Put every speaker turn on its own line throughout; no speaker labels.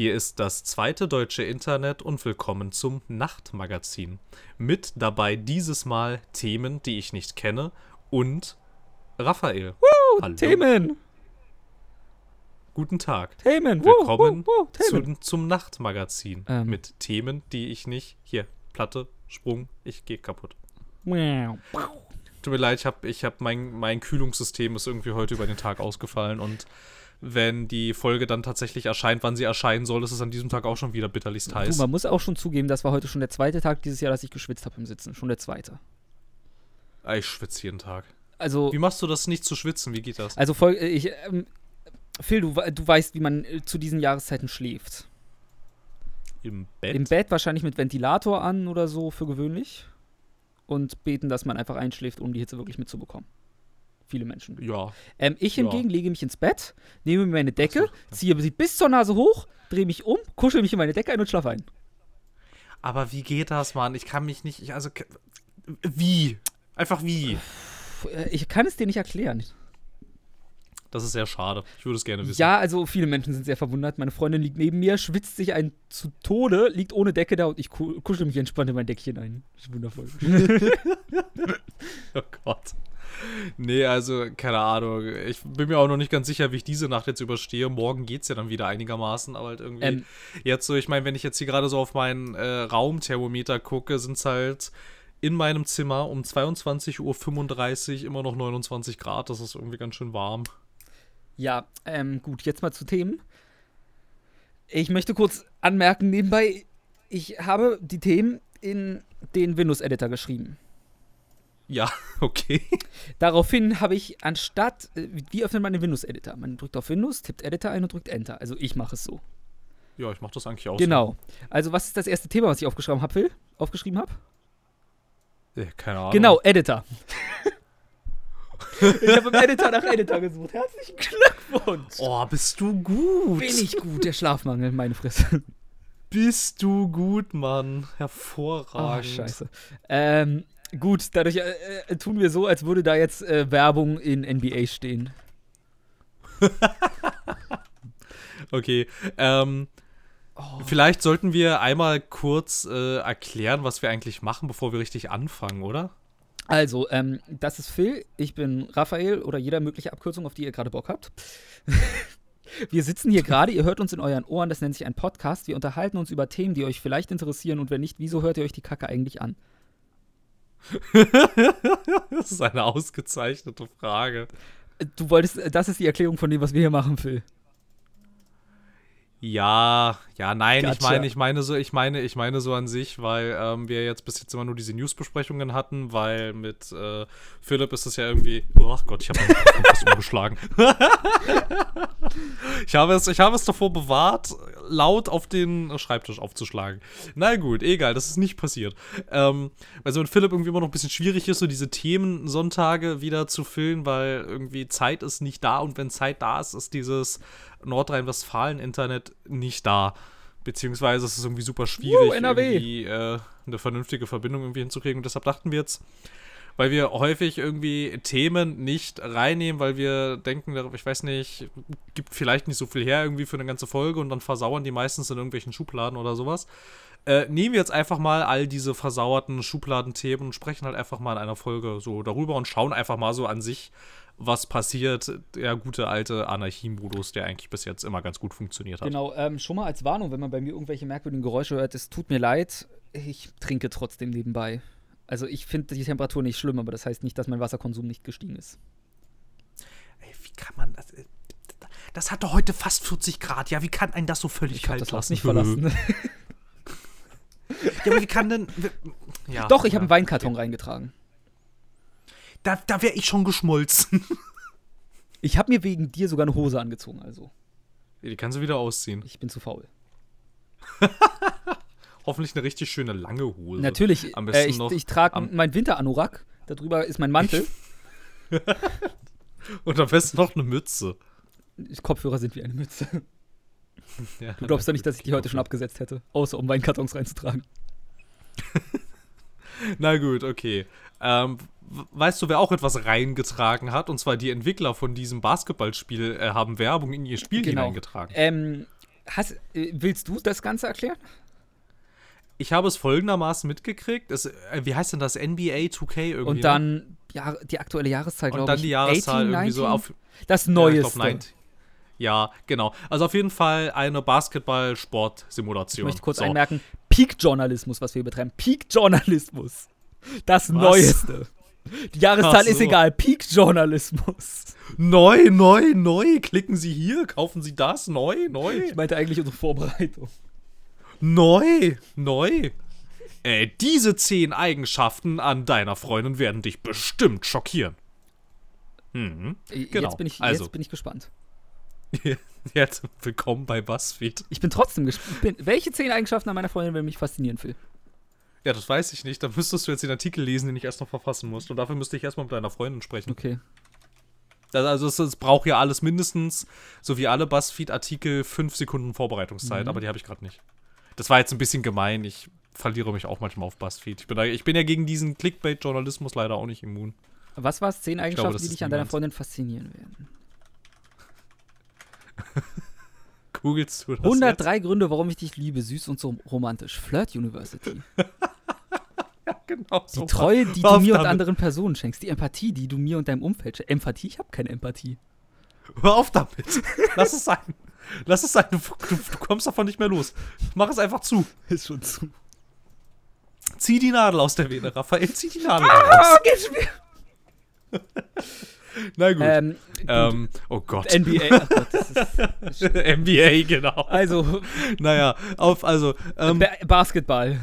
Hier ist das zweite deutsche Internet und willkommen zum Nachtmagazin. Mit dabei dieses Mal Themen, die ich nicht kenne und Raphael.
Woo, Hallo. Themen!
Guten Tag.
Themen.
Willkommen woo, woo, Themen. Zu, zum Nachtmagazin ähm. mit Themen, die ich nicht. Hier, Platte, Sprung, ich gehe kaputt. Tut mir leid, ich habe ich hab mein, mein Kühlungssystem ist irgendwie heute über den Tag ausgefallen und wenn die Folge dann tatsächlich erscheint, wann sie erscheinen soll, ist es an diesem Tag auch schon wieder bitterlichst heiß.
Du, man muss auch schon zugeben, das war heute schon der zweite Tag dieses Jahr, dass ich geschwitzt habe im Sitzen. Schon der zweite.
Ah, ich schwitze jeden Tag.
Also,
wie machst du das nicht zu schwitzen? Wie geht das?
Also, ich, ähm, Phil, du, du weißt, wie man äh, zu diesen Jahreszeiten schläft.
Im Bett?
Im Bett wahrscheinlich mit Ventilator an oder so für gewöhnlich. Und beten, dass man einfach einschläft, um die Hitze wirklich mitzubekommen viele Menschen.
Ja.
Ähm, ich hingegen ja. lege mich ins Bett, nehme mir meine Decke, so. ziehe sie bis zur Nase hoch, drehe mich um, kuschel mich in meine Decke ein und schlafe ein.
Aber wie geht das, Mann? Ich kann mich nicht. Ich, also. Wie? Einfach wie?
Ich kann es dir nicht erklären.
Das ist sehr schade. Ich würde es gerne wissen.
Ja, also viele Menschen sind sehr verwundert. Meine Freundin liegt neben mir, schwitzt sich ein zu Tode, liegt ohne Decke da und ich kuschel mich entspannt in mein Deckchen ein. Das ist wundervoll.
oh Gott. Nee, also, keine Ahnung. Ich bin mir auch noch nicht ganz sicher, wie ich diese Nacht jetzt überstehe. Morgen geht es ja dann wieder einigermaßen, aber halt irgendwie. Ähm, jetzt so, ich meine, wenn ich jetzt hier gerade so auf meinen äh, Raumthermometer gucke, sind es halt in meinem Zimmer um 22.35 Uhr immer noch 29 Grad. Das ist irgendwie ganz schön warm.
Ja, ähm, gut, jetzt mal zu Themen. Ich möchte kurz anmerken, nebenbei, ich habe die Themen in den Windows-Editor geschrieben.
Ja, okay.
Daraufhin habe ich anstatt, äh, wie öffnet man den Windows-Editor? Man drückt auf Windows, tippt Editor ein und drückt Enter. Also ich mache es so.
Ja, ich mache das eigentlich auch
Genau. So. Also was ist das erste Thema, was ich aufgeschrieben habe, Phil? Aufgeschrieben habe?
Ja, keine Ahnung.
Genau, Editor. ich habe im Editor nach Editor gesucht. Herzlichen Glückwunsch.
Oh, bist du gut.
Bin ich gut, der Schlafmangel, meine Fresse.
Bist du gut, Mann. Hervorragend.
Oh, scheiße. Ähm, Gut, dadurch äh, äh, tun wir so, als würde da jetzt äh, Werbung in NBA stehen.
okay. Ähm, oh. Vielleicht sollten wir einmal kurz äh, erklären, was wir eigentlich machen, bevor wir richtig anfangen, oder?
Also, ähm, das ist Phil, ich bin Raphael oder jeder mögliche Abkürzung, auf die ihr gerade Bock habt. wir sitzen hier gerade, ihr hört uns in euren Ohren, das nennt sich ein Podcast. Wir unterhalten uns über Themen, die euch vielleicht interessieren und wenn nicht, wieso hört ihr euch die Kacke eigentlich an?
das ist eine ausgezeichnete Frage.
Du wolltest, das ist die Erklärung von dem, was wir hier machen, Phil.
Ja, ja, nein, gotcha. ich meine, ich meine so, ich meine, ich meine so an sich, weil ähm, wir jetzt bis jetzt immer nur diese News-Besprechungen hatten, weil mit äh, Philipp ist es ja irgendwie. Oh Gott, ich habe fast umgeschlagen. ich habe es, ich habe es davor bewahrt, laut auf den Schreibtisch aufzuschlagen. Na gut, egal, das ist nicht passiert. Ähm, also mit Philipp irgendwie immer noch ein bisschen schwierig ist, so diese Themen Sonntage wieder zu füllen, weil irgendwie Zeit ist nicht da und wenn Zeit da ist, ist dieses Nordrhein-Westfalen-Internet nicht da. Beziehungsweise es ist irgendwie super schwierig, uh, irgendwie äh, eine vernünftige Verbindung irgendwie hinzukriegen. Und deshalb dachten wir jetzt, weil wir häufig irgendwie Themen nicht reinnehmen, weil wir denken, ich weiß nicht, gibt vielleicht nicht so viel her irgendwie für eine ganze Folge und dann versauern die meistens in irgendwelchen Schubladen oder sowas. Äh, nehmen wir jetzt einfach mal all diese versauerten Schubladenthemen und sprechen halt einfach mal in einer Folge so darüber und schauen einfach mal so an sich, was passiert. Der gute alte Anarchie-Modus, der eigentlich bis jetzt immer ganz gut funktioniert hat.
Genau, ähm, schon mal als Warnung, wenn man bei mir irgendwelche merkwürdigen Geräusche hört, es tut mir leid, ich trinke trotzdem nebenbei. Also ich finde die Temperatur nicht schlimm, aber das heißt nicht, dass mein Wasserkonsum nicht gestiegen ist.
Ey, wie kann man das? Äh, das hatte heute fast 40 Grad. Ja, wie kann einen das so völlig ich kalt das lassen?
nicht verlassen.
ja, aber wie kann denn.
Ja, Doch, ich ja. habe einen Weinkarton reingetragen.
Da, da wäre ich schon geschmolzen.
Ich habe mir wegen dir sogar eine Hose angezogen, also.
Die kannst du wieder ausziehen.
Ich bin zu faul.
Hoffentlich eine richtig schöne lange Hose.
Natürlich. Am besten äh, ich, noch ich trage meinen Winteranorak. Darüber ist mein Mantel.
Und am besten noch eine Mütze.
Kopfhörer sind wie eine Mütze. Ja, du glaubst doch nicht, dass ich die heute schon abgesetzt hätte, außer um meinen Kartons reinzutragen.
Na gut, okay. Ähm, weißt du, wer auch etwas reingetragen hat? Und zwar die Entwickler von diesem Basketballspiel äh, haben Werbung in ihr Spiel genau. hineingetragen.
Ähm, Hast, äh, willst du das Ganze erklären?
Ich habe es folgendermaßen mitgekriegt. Es, äh, wie heißt denn das? NBA 2K irgendwie?
Und
ne?
dann ja, die aktuelle Jahreszahl,
Und
glaube
dann
ich.
die Jahreszahl
18,
irgendwie so
19?
auf.
Das
Ja, ich
Neueste.
90. Ja, genau. Also auf jeden Fall eine
ich
Basketball-Sport-Simulation.
möchte kurz
so.
einmerken: Peak-Journalismus, was wir betreiben. Peak-Journalismus. Das
Was?
Neueste. Die Jahreszahl
so.
ist egal. Peak-Journalismus.
Neu, neu, neu. Klicken Sie hier, kaufen Sie das. Neu, neu.
Ich meinte eigentlich unsere Vorbereitung.
Neu, neu. Äh, diese zehn Eigenschaften an deiner Freundin werden dich bestimmt schockieren. Mhm. Genau.
Jetzt, bin ich,
Also.
jetzt bin ich gespannt.
Jetzt willkommen bei BuzzFeed.
Ich bin trotzdem gespannt. Welche zehn Eigenschaften an meiner Freundin will mich faszinieren, Phil?
Ja, das weiß ich nicht. Da müsstest du jetzt den Artikel lesen, den ich erst noch verfassen musst. Und dafür müsste ich erstmal mit deiner Freundin sprechen.
Okay.
Das- Also es, es braucht ja alles mindestens, so wie alle BuzzFeed-Artikel, fünf Sekunden Vorbereitungszeit,
Mhm.
aber die habe ich gerade nicht. Das war jetzt ein bisschen gemein. Ich verliere mich auch manchmal auf BuzzFeed. Ich bin, da, ich bin ja gegen diesen Clickbait-Journalismus leider auch nicht immun.
Was war es? Zehn Eigenschaften,
das
die dich an deiner. Freundin faszinieren werden.
Googlest du das
103 Gründe, warum ich dich liebe. Süß und so romantisch. Flirt University.
jetzt? Genau
Die
so.
Treue, die du mir und
damit.
anderen Personen schenkst. Die Empathie, die du mir und deinem Umfeld schenkst. Empathie? Ich habe keine Empathie.
Hör auf damit. Lass es sein. Lass es sein. Du, du, du kommst davon nicht mehr los. Mach es einfach zu.
Ist schon zu.
Zieh die Nadel aus der Vene, Raphael. Zieh die Nadel
Ah,
raus.
geht's mir.
Na gut.
Ähm,
Ähm, oh Gott.
NBA. Ach Gott, ist,
NBA, genau.
also,
Naja, auf, also, ähm,
Ba Basketball.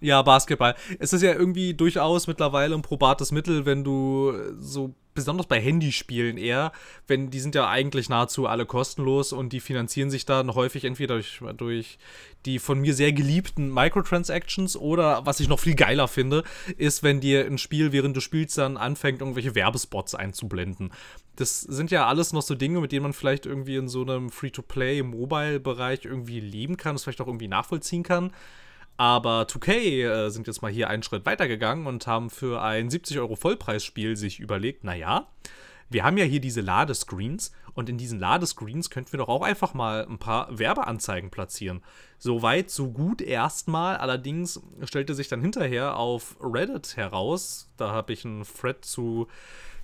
ja, Basketball. Es ist ja irgendwie durchaus mittlerweile ein probates Mittel, wenn du so, besonders bei Handyspielen eher, wenn die sind ja eigentlich nahezu alle kostenlos und die finanzieren sich dann häufig entweder durch, durch die von mir sehr geliebten Microtransactions oder was ich noch viel geiler finde, ist, wenn dir ein Spiel, während du spielst, dann anfängt, irgendwelche Werbespots einzublenden. Das sind ja alles noch so Dinge, mit denen man vielleicht irgendwie in so einem Free-to-Play-Mobile-Bereich irgendwie leben kann, das vielleicht auch irgendwie nachvollziehen kann. Aber 2K äh, sind jetzt mal hier einen Schritt weitergegangen und haben für ein 70 Euro Vollpreisspiel sich überlegt, naja, wir haben ja hier diese Ladescreens und in diesen Ladescreens könnten wir doch auch einfach mal ein paar Werbeanzeigen platzieren. So weit, so gut erstmal. Allerdings stellte sich dann hinterher auf Reddit heraus, da habe ich einen Thread zu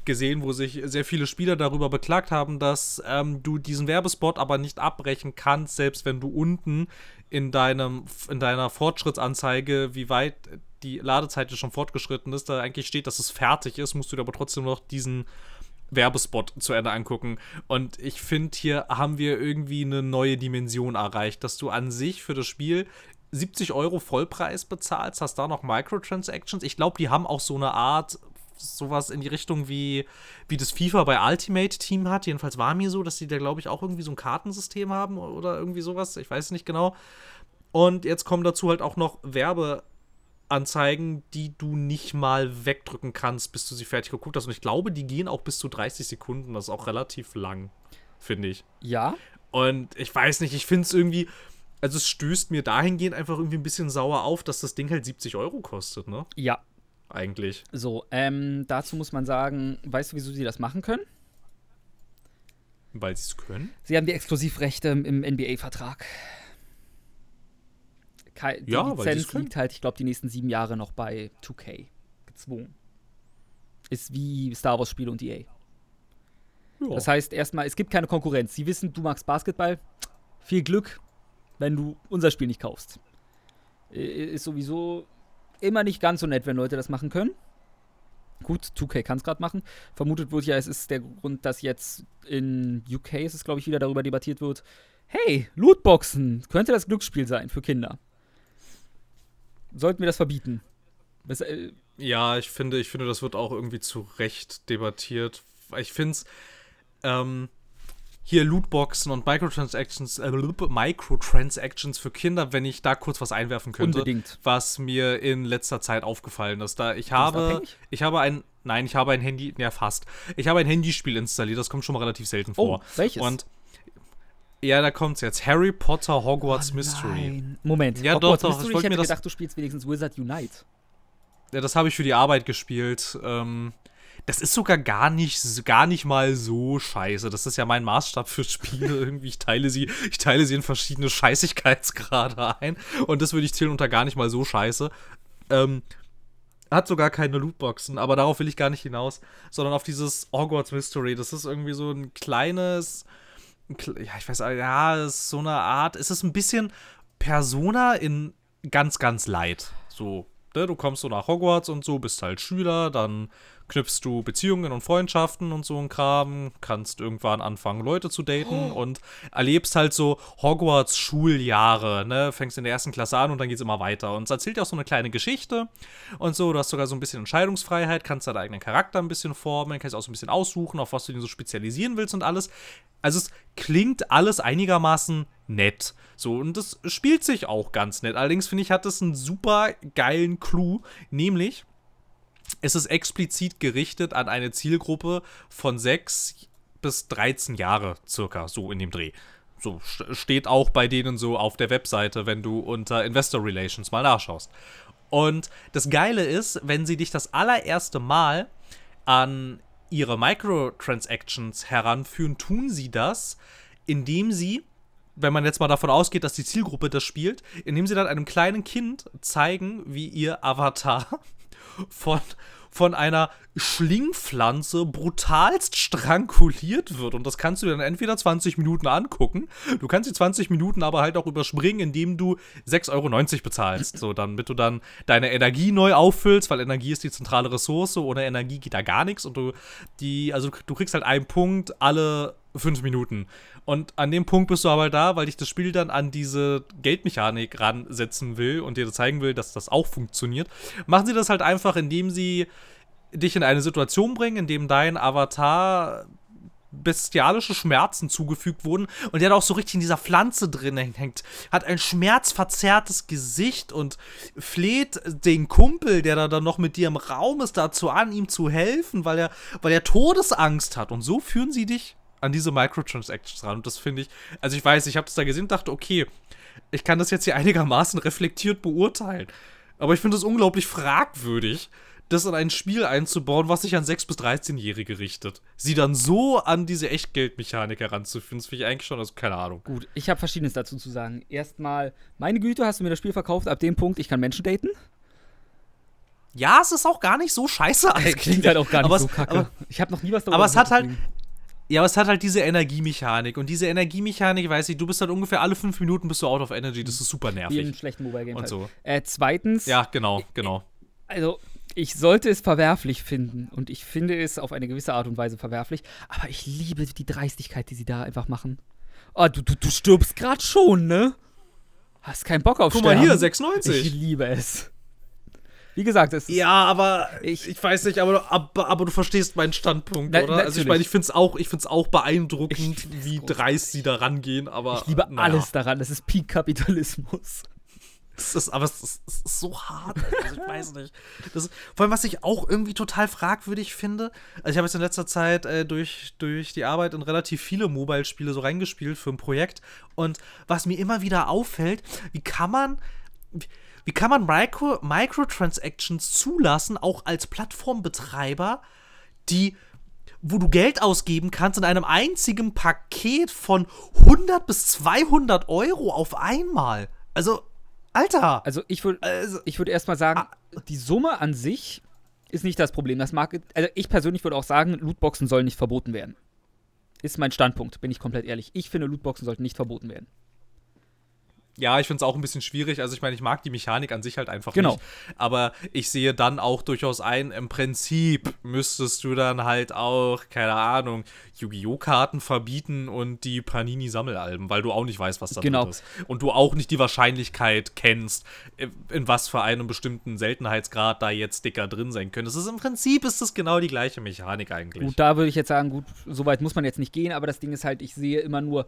gesehen, wo sich sehr viele Spieler darüber beklagt haben, dass ähm, du diesen Werbespot aber nicht abbrechen kannst, selbst wenn du unten in, deinem, in deiner Fortschrittsanzeige, wie weit die Ladezeit schon fortgeschritten ist, da eigentlich steht, dass es fertig ist, musst du dir aber trotzdem noch diesen Werbespot zu Ende angucken. Und ich finde, hier haben wir irgendwie eine neue Dimension erreicht, dass du an sich für das Spiel 70 Euro Vollpreis bezahlst, hast da noch Microtransactions. Ich glaube, die haben auch so eine Art, sowas in die Richtung wie, wie das FIFA bei Ultimate Team hat. Jedenfalls war mir so, dass die da, glaube ich, auch irgendwie so ein Kartensystem haben oder irgendwie sowas. Ich weiß nicht genau. Und jetzt kommen dazu halt auch noch Werbeanzeigen, die du nicht mal wegdrücken kannst, bis du sie fertig geguckt hast. Und ich glaube, die gehen auch bis zu 30 Sekunden. Das ist auch relativ lang, finde ich.
Ja.
Und ich weiß nicht, ich finde es irgendwie. Also es stößt mir dahingehend einfach irgendwie ein bisschen sauer auf, dass das Ding halt 70 Euro kostet, ne?
Ja.
Eigentlich.
So, ähm, dazu muss man sagen, weißt du, wieso sie das machen können?
Weil sie es können.
Sie haben die Exklusivrechte im, NBA-Vertrag. Die
Ja,
Lizenz liegt halt, ich glaube, die nächsten sieben Jahre noch bei 2K. Gezwungen. Ist wie Star Wars-Spiele und EA.
Ja.
Das heißt, erstmal, es gibt keine Konkurrenz. Sie wissen, du magst Basketball. Viel Glück, wenn du unser Spiel nicht kaufst. Ist sowieso immer nicht ganz so nett, wenn Leute das machen können. Gut, 2K kann es gerade machen. Vermutet wird ja, es ist der Grund, dass jetzt in UK ist es, glaube ich, wieder darüber debattiert wird. Hey, Lootboxen, könnte das Glücksspiel sein für Kinder? Sollten wir das verbieten? Das, äh,
Ja, ich finde, ich finde, das wird auch irgendwie zu Recht debattiert. Ich finde es, ähm, hier Lootboxen und Microtransactions, äh, Microtransactions für Kinder, wenn ich da kurz was einwerfen könnte,
Unbedingt.
was mir in letzter Zeit aufgefallen ist. Da ich habe, ich habe ein, nein, ich habe ein Handy, ja fast, ich habe ein Handyspiel installiert. Das kommt schon mal relativ selten
Oh,
vor.
welches?
Und ja, da kommt's jetzt. Harry Potter Hogwarts
Oh
Mystery.
Moment.
Ja,
Hogwarts
doch, doch,
Mystery,
ich
Ich hätte
mir
gedacht, du spielst wenigstens Wizard Unite.
Ja, das habe ich für die Arbeit gespielt. Ähm, das ist sogar gar nicht, gar nicht mal so scheiße. Das ist ja mein Maßstab für Spiele irgendwie. Ich teile sie, ich teile sie in verschiedene Scheißigkeitsgrade ein. Und das würde ich zählen unter gar nicht mal so scheiße. Ähm, hat sogar keine Lootboxen, aber darauf will ich gar nicht hinaus, sondern auf dieses Hogwarts Mystery. Das ist irgendwie so ein kleines, ja, ich weiß, ja, es ist so eine Art, es ist ein bisschen Persona in ganz, ganz light. So, ne, du kommst so nach Hogwarts und so, bist halt Schüler, dann knüpfst du Beziehungen und Freundschaften und so ein Kram, kannst irgendwann anfangen, Leute zu daten oh. und erlebst halt so Hogwarts-Schuljahre, ne? Fängst in der ersten Klasse an und dann geht's immer weiter. Und es erzählt ja auch so eine kleine Geschichte und so. Du hast sogar so ein bisschen Entscheidungsfreiheit, kannst deinen eigenen Charakter ein bisschen formen, kannst auch so ein bisschen aussuchen, auf was du ihn so spezialisieren willst und alles. Also es klingt alles einigermaßen nett. So, und das spielt sich auch ganz nett. Allerdings finde ich, hat es einen super geilen Clou, nämlich es ist explizit gerichtet an eine Zielgruppe von 6 bis 13 Jahre circa, so in dem Dreh. So steht auch bei denen so auf der Webseite, wenn du unter Investor Relations mal nachschaust. Und das Geile ist, wenn sie dich das allererste Mal an ihre Microtransactions heranführen, tun sie das, indem sie, wenn man jetzt mal davon ausgeht, dass die Zielgruppe das spielt, indem sie dann einem kleinen Kind zeigen, wie ihr Avatar von, von einer Schlingpflanze brutalst stranguliert wird. Und das kannst du dann entweder 20 Minuten angucken, du kannst die 20 Minuten aber halt auch überspringen, indem du 6,90 Euro bezahlst. So, damit du dann deine Energie neu auffüllst, weil Energie ist die zentrale Ressource. Ohne Energie geht da gar nichts. Und du, die, also du kriegst halt einen Punkt alle fünf Minuten. Und an dem Punkt bist du aber da, weil dich das Spiel dann an diese Geldmechanik ransetzen will und dir zeigen will, dass das auch funktioniert. Machen sie das halt einfach, indem sie dich in eine Situation bringen, in dem dein Avatar bestialische Schmerzen zugefügt wurden und der da auch so richtig in dieser Pflanze drin hängt, hat ein schmerzverzerrtes Gesicht und fleht den Kumpel, der da dann noch mit dir im Raum ist, dazu an, ihm zu helfen, weil er, weil er Todesangst hat. Und so führen sie dich an diese Microtransactions ran. Und das finde ich, also ich weiß, ich habe das da gesehen und dachte, okay, ich kann das jetzt hier einigermaßen reflektiert beurteilen. Aber ich finde es unglaublich fragwürdig, das in ein Spiel einzubauen, was sich an 6- bis 13-Jährige richtet. Sie dann so an diese Echtgeldmechanik heranzuführen, das finde ich eigentlich schon, also keine Ahnung.
Gut, ich habe Verschiedenes dazu zu sagen. Erstmal, meine Güte, hast du mir das Spiel verkauft, ab dem Punkt, ich kann Menschen daten?
Ja, es ist auch gar nicht so scheiße
eigentlich. Das klingt halt auch gar nicht aber so kacke. Aber, ich habe noch nie was
darüber Aber es hat halt, ja, aber es hat halt diese Energiemechanik. Und diese Energiemechanik, weiß ich, du bist halt ungefähr alle fünf Minuten bist du out of energy. Das ist super nervig.
Wie in schlechten Mobile Games.
Und so.
Halt. Äh, zweitens.
Ja, genau, genau.
Also, ich sollte es verwerflich finden. Und ich finde es auf eine gewisse Art und Weise verwerflich. Aber ich liebe die Dreistigkeit, die sie da einfach machen. Oh, du, du, du stirbst gerade schon, ne? Hast keinen Bock auf
Guck Sterben. mal hier, 96.
Ich liebe es. Wie gesagt, es ist.
Ja, aber ich, ich weiß nicht, aber, aber, aber du verstehst meinen Standpunkt, na, oder? Natürlich. Also ich meine, ich finde es auch, auch beeindruckend, wie dreist sie da rangehen, aber.
Ich liebe naja. alles daran. Das ist Peak-Kapitalismus.
Es ist, aber es ist, es ist, so hart. Also ich weiß nicht. Das, vor allem, was ich auch irgendwie total fragwürdig finde, also ich habe jetzt in letzter Zeit äh, durch, durch die Arbeit in relativ viele Mobile-Spiele so reingespielt für ein Projekt. Und was mir immer wieder auffällt, wie kann man. Wie, wie kann man Micro Microtransactions zulassen, auch als Plattformbetreiber, die wo du Geld ausgeben kannst in einem einzigen Paket von 100 bis 200 Euro auf einmal. Also, Alter.
Also, ich würde also, ich würd erstmal sagen, ah, die Summe an sich ist nicht das Problem. Das mag, also ich persönlich würde auch sagen, Lootboxen sollen nicht verboten werden. Ist mein Standpunkt, bin ich komplett ehrlich. Ich finde, Lootboxen sollten nicht verboten werden.
Ja, ich finde es auch ein bisschen schwierig. Also ich meine, ich mag die Mechanik an sich halt einfach
genau.
nicht. Aber ich sehe dann auch durchaus ein, im Prinzip müsstest du dann halt auch, keine Ahnung, Yu-Gi-Oh! Karten verbieten und die Panini-Sammelalben, weil du auch nicht weißt, was da
genau.
ist. Und du auch nicht die Wahrscheinlichkeit kennst, in was für einem bestimmten Seltenheitsgrad da jetzt Sticker drin sein können. Das ist im Prinzip ist das genau die gleiche Mechanik eigentlich.
Gut, da würde ich jetzt sagen, gut, so weit muss man jetzt nicht gehen, aber das Ding ist halt, ich sehe immer nur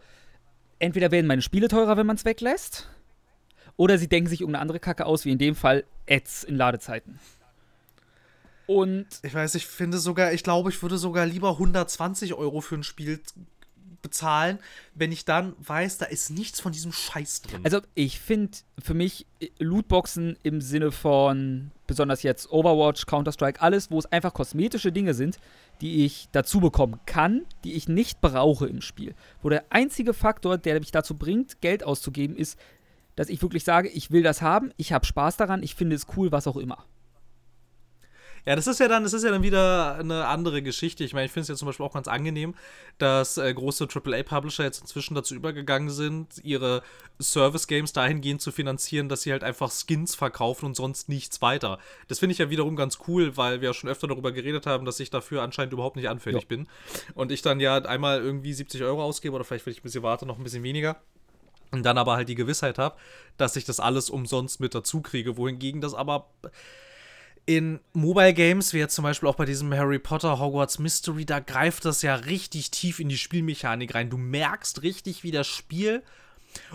entweder werden meine Spiele teurer, wenn man es weglässt, oder sie denken sich irgendeine andere Kacke aus, wie in dem Fall Ads in Ladezeiten. Und.
Ich weiß, ich finde sogar, ich glaube, ich würde sogar lieber 120 Euro für ein Spiel bezahlen, wenn ich dann weiß, da ist nichts von diesem Scheiß drin.
Also ich finde für mich äh, Lootboxen im Sinne von besonders jetzt Overwatch, Counter-Strike, alles, wo es einfach kosmetische Dinge sind, die ich dazu bekommen kann, die ich nicht brauche im Spiel. Wo der einzige Faktor, der mich dazu bringt, Geld auszugeben, ist, dass ich wirklich sage, ich will das haben, ich habe Spaß daran, ich finde es cool, was auch immer.
Ja, das ist ja dann, das ist ja dann wieder eine andere Geschichte. Ich meine, ich finde es ja zum Beispiel auch ganz angenehm, dass äh, große AAA-Publisher jetzt inzwischen dazu übergegangen sind, ihre Service-Games dahingehend zu finanzieren, dass sie halt einfach Skins verkaufen und sonst nichts weiter. Das finde ich ja wiederum ganz cool, weil wir ja schon öfter darüber geredet haben, dass ich dafür anscheinend überhaupt nicht anfällig ja. bin. Und ich dann ja einmal irgendwie 70 Euro ausgebe oder vielleicht, wenn ich ein bisschen warte, noch ein bisschen weniger. Und dann aber halt die Gewissheit habe, dass ich das alles umsonst mit dazu kriege. Wohingegen das aber in Mobile Games, wie jetzt zum Beispiel auch bei diesem Harry Potter Hogwarts Mystery, da greift das ja richtig tief in die Spielmechanik rein. Du merkst richtig, wie das Spiel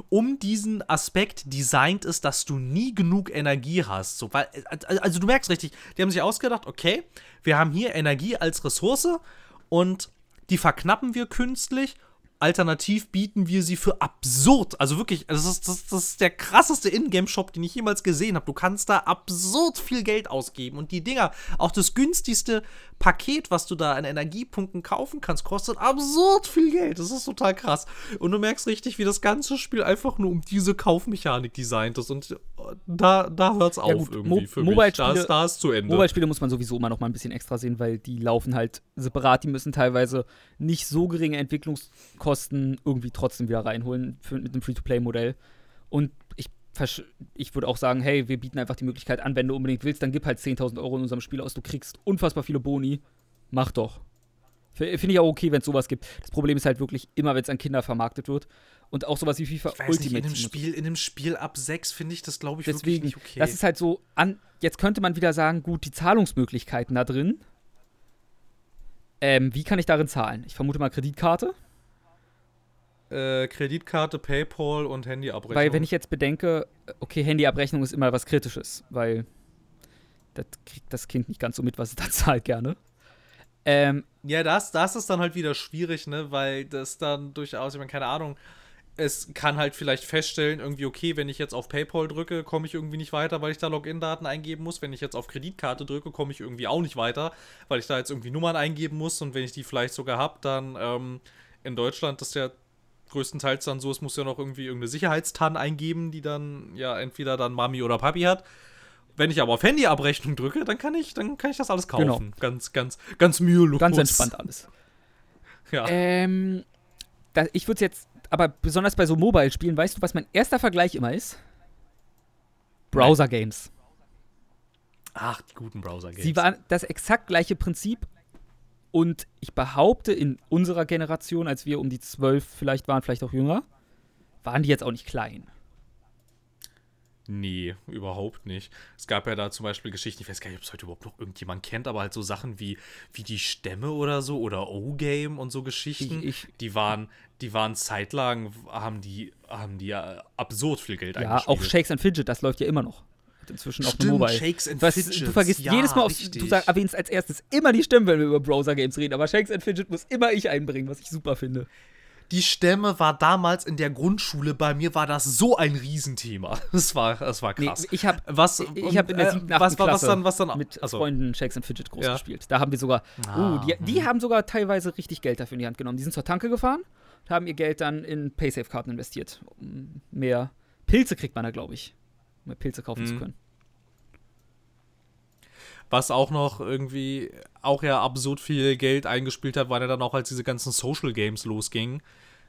um diesen Aspekt designt ist, dass du nie genug Energie hast. So, weil, also du merkst richtig, die haben sich ausgedacht, okay, wir haben hier Energie als Ressource und die verknappen wir künstlich Alternativ bieten wir sie für absurd. Also wirklich, das ist, das, das ist der krasseste Ingame-Shop, den ich jemals gesehen habe. Du kannst da absurd viel Geld ausgeben. Und die Dinger, auch das günstigste Paket, was du da an Energiepunkten kaufen kannst, kostet absurd viel Geld. Das ist total krass. Und du merkst richtig, wie das ganze Spiel einfach nur um diese Kaufmechanik designt ist. Und da, da hört es ja, auf gut, irgendwie Mo für mich. Da da ist zu Ende.
Mobile-Spiele muss man sowieso immer noch mal ein bisschen extra sehen, weil die laufen halt separat. Die müssen teilweise nicht so geringe Entwicklungskosten Kosten irgendwie trotzdem wieder reinholen für, mit einem Free-to-Play-Modell. Und ich, ich würde auch sagen, hey, wir bieten einfach die Möglichkeit an, wenn du unbedingt willst, dann gib halt 10.000 Euro in unserem Spiel aus, du kriegst unfassbar viele Boni, mach doch. Finde ich auch okay, wenn es sowas gibt. Das Problem ist halt wirklich immer, wenn es an Kinder vermarktet wird. Und auch sowas wie FIFA
ich weiß Ultimate. Nicht, in, einem Spiel, in einem Spiel ab 6 finde ich das, glaube ich,
Deswegen,
wirklich nicht okay.
Das ist halt so, an, jetzt könnte man wieder sagen, gut, die Zahlungsmöglichkeiten da drin. Ähm, wie kann ich darin zahlen? Ich vermute mal Kreditkarte.
Äh, Kreditkarte, PayPal und Handyabrechnung.
Weil, wenn ich jetzt bedenke, okay, Handyabrechnung ist immer was Kritisches, weil das kriegt das Kind nicht ganz so mit, was es da zahlt, gerne.
Ähm, ja, das, das ist dann halt wieder schwierig, ne, weil das dann durchaus, ich meine, keine Ahnung, es kann halt vielleicht feststellen, irgendwie, okay, wenn ich jetzt auf PayPal drücke, komme ich irgendwie nicht weiter, weil ich da Login-Daten eingeben muss. Wenn ich jetzt auf Kreditkarte drücke, komme ich irgendwie auch nicht weiter, weil ich da jetzt irgendwie Nummern eingeben muss. Und wenn ich die vielleicht sogar habe, dann ähm, in Deutschland, ist ja größtenteils dann so, es muss ja noch irgendwie irgendeine Sicherheitstan eingeben, die dann ja entweder dann Mami oder Papi hat. Wenn ich aber auf Handyabrechnung drücke, dann kann ich, dann kann ich das alles kaufen. Genau. Ganz, ganz, ganz mühelos.
Ganz entspannt alles. Ja. Ähm, da, ich würde es jetzt, aber besonders bei so Mobile-Spielen, weißt du, was mein erster Vergleich immer ist? Browser-Games.
Ach, die guten Browser-Games.
Sie waren das exakt gleiche Prinzip, und ich behaupte, in unserer Generation, als wir um die zwölf vielleicht waren, vielleicht auch jünger, waren die jetzt auch nicht klein.
Nee, überhaupt nicht. Es gab ja da zum Beispiel Geschichten, ich weiß gar nicht, ob es heute überhaupt noch irgendjemand kennt, aber halt so Sachen wie, wie die Stämme oder so oder O-Game und so Geschichten, ich, ich, die waren, die waren zeitlang, haben die, haben die ja absurd viel Geld
Ja, auch Shakes and Fidget, das läuft ja immer noch inzwischen Stimmt, auf Mobile.
Shakes and
Was,
Fidgets.
Du vergisst ja, jedes Mal, auf, du sag, erwähnst als erstes immer die Stimmen, wenn wir über Browser-Games reden, aber Shakes and Fidget muss immer ich einbringen, was ich super finde.
Die Stämme war damals in der Grundschule bei mir war das so ein Riesenthema. Das war, das war krass.
Nee, ich habe was ich habe in der siebten, äh, was, was dann was dann mit also. Freunden Shakes and Fidget groß ja. gespielt. Da haben wir sogar ah, uh, die, die hm. haben sogar teilweise richtig Geld dafür in die Hand genommen. Die sind zur Tanke gefahren und haben ihr Geld dann in Paysafe Karten investiert. Mehr Pilze kriegt man da, glaube ich, um mehr Pilze kaufen hm. zu können.
Was auch noch irgendwie auch ja absurd viel Geld eingespielt hat, war ja dann auch, als diese ganzen Social Games losgingen.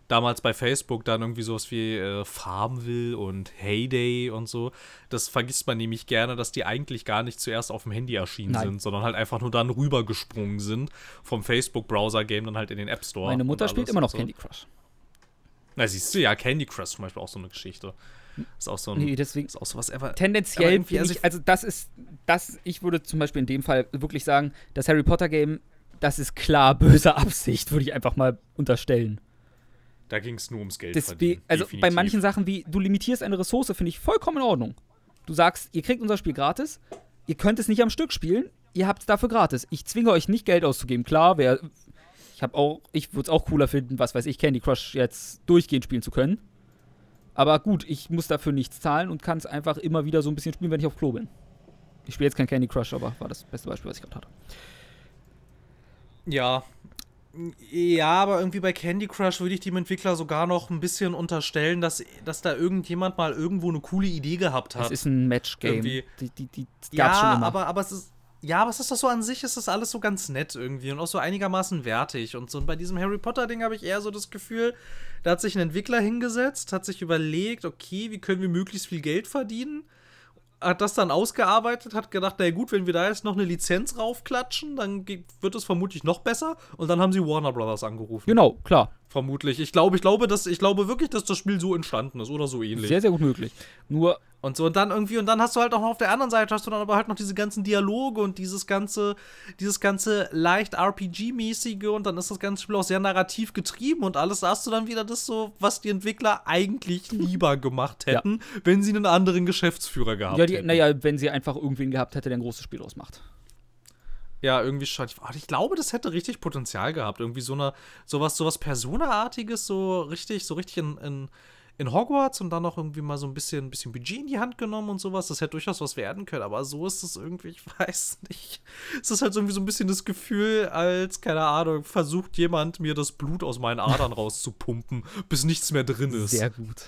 Damals bei Facebook dann irgendwie sowas wie äh, Farmville und Heyday und so. Das vergisst man nämlich gerne, dass die eigentlich gar nicht zuerst auf dem Handy erschienen Nein. sind, sondern halt einfach nur dann rübergesprungen sind vom Facebook-Browser-Game dann halt in den App Store.
Meine Mutter spielt immer noch so. Candy Crush.
Na, siehst du, ja, Candy Crush zum Beispiel auch so eine Geschichte. Ist auch so ein.
Nee, deswegen.
Ist auch so was ever.
Tendenziell, aber also, ich, also das ist, das, ich würde zum Beispiel in dem Fall wirklich sagen, das Harry Potter Game, das ist klar böse Absicht, würde ich einfach mal unterstellen.
Da ging es nur ums Geld.
Deswegen, also definitiv. bei manchen Sachen wie, du limitierst eine Ressource, finde ich vollkommen in Ordnung. Du sagst, ihr kriegt unser Spiel gratis, ihr könnt es nicht am Stück spielen, ihr habt es dafür gratis. Ich zwinge euch nicht Geld auszugeben. Klar, wer Ich habe auch, ich würde es auch cooler finden, was weiß ich, Candy Crush jetzt durchgehend spielen zu können. Aber gut, ich muss dafür nichts zahlen und kann es einfach immer wieder so ein bisschen spielen, wenn ich auf Klo bin. Ich spiele jetzt kein Candy Crush, aber war das beste Beispiel, was ich gerade hatte.
Ja. Ja, aber irgendwie bei Candy Crush würde ich dem Entwickler sogar noch ein bisschen unterstellen, dass, dass da irgendjemand mal irgendwo eine coole Idee gehabt hat.
Es ist ein Match-Game. Die, die, die, das
ja,
gab's schon immer.
aber, aber es ist. Ja, aber es ist doch so an sich, ist das alles so ganz nett irgendwie und auch so einigermaßen wertig. Und so und bei diesem Harry Potter-Ding habe ich eher so das Gefühl, da hat sich ein Entwickler hingesetzt, hat sich überlegt, okay, wie können wir möglichst viel Geld verdienen? Hat das dann ausgearbeitet, hat gedacht, na gut, wenn wir da jetzt noch eine Lizenz raufklatschen, dann wird es vermutlich noch besser. Und dann haben sie Warner Brothers angerufen.
Genau, klar.
Vermutlich. Ich glaube, ich glaube, dass, ich glaube wirklich, dass das Spiel so entstanden ist oder so ähnlich.
Sehr, sehr gut möglich. Nur,
Und so, und dann irgendwie, und dann hast du halt auch noch auf der anderen Seite, hast du dann aber halt noch diese ganzen Dialoge und dieses ganze, dieses ganze leicht RPG-mäßige und dann ist das ganze Spiel auch sehr narrativ getrieben und alles, da hast du dann wieder das so, was die Entwickler eigentlich lieber gemacht
Ja.
hätten, wenn sie einen anderen Geschäftsführer gehabt
ja, die,
hätten.
naja, wenn sie einfach irgendwen gehabt hätte, der ein großes Spiel ausmacht.
Ja, irgendwie schon. Ich, glaube, das hätte richtig Potenzial gehabt. Irgendwie so eine, sowas, sowas Persona-artiges, so richtig, so richtig in, in, in Hogwarts und dann noch irgendwie mal so ein bisschen, ein bisschen Budget in die Hand genommen und sowas. Das hätte durchaus was werden können. Aber so ist es irgendwie, ich weiß nicht. Es ist halt irgendwie so ein bisschen das Gefühl, als, keine Ahnung, versucht jemand mir das Blut aus meinen Adern rauszupumpen, bis nichts mehr drin ist.
Sehr gut.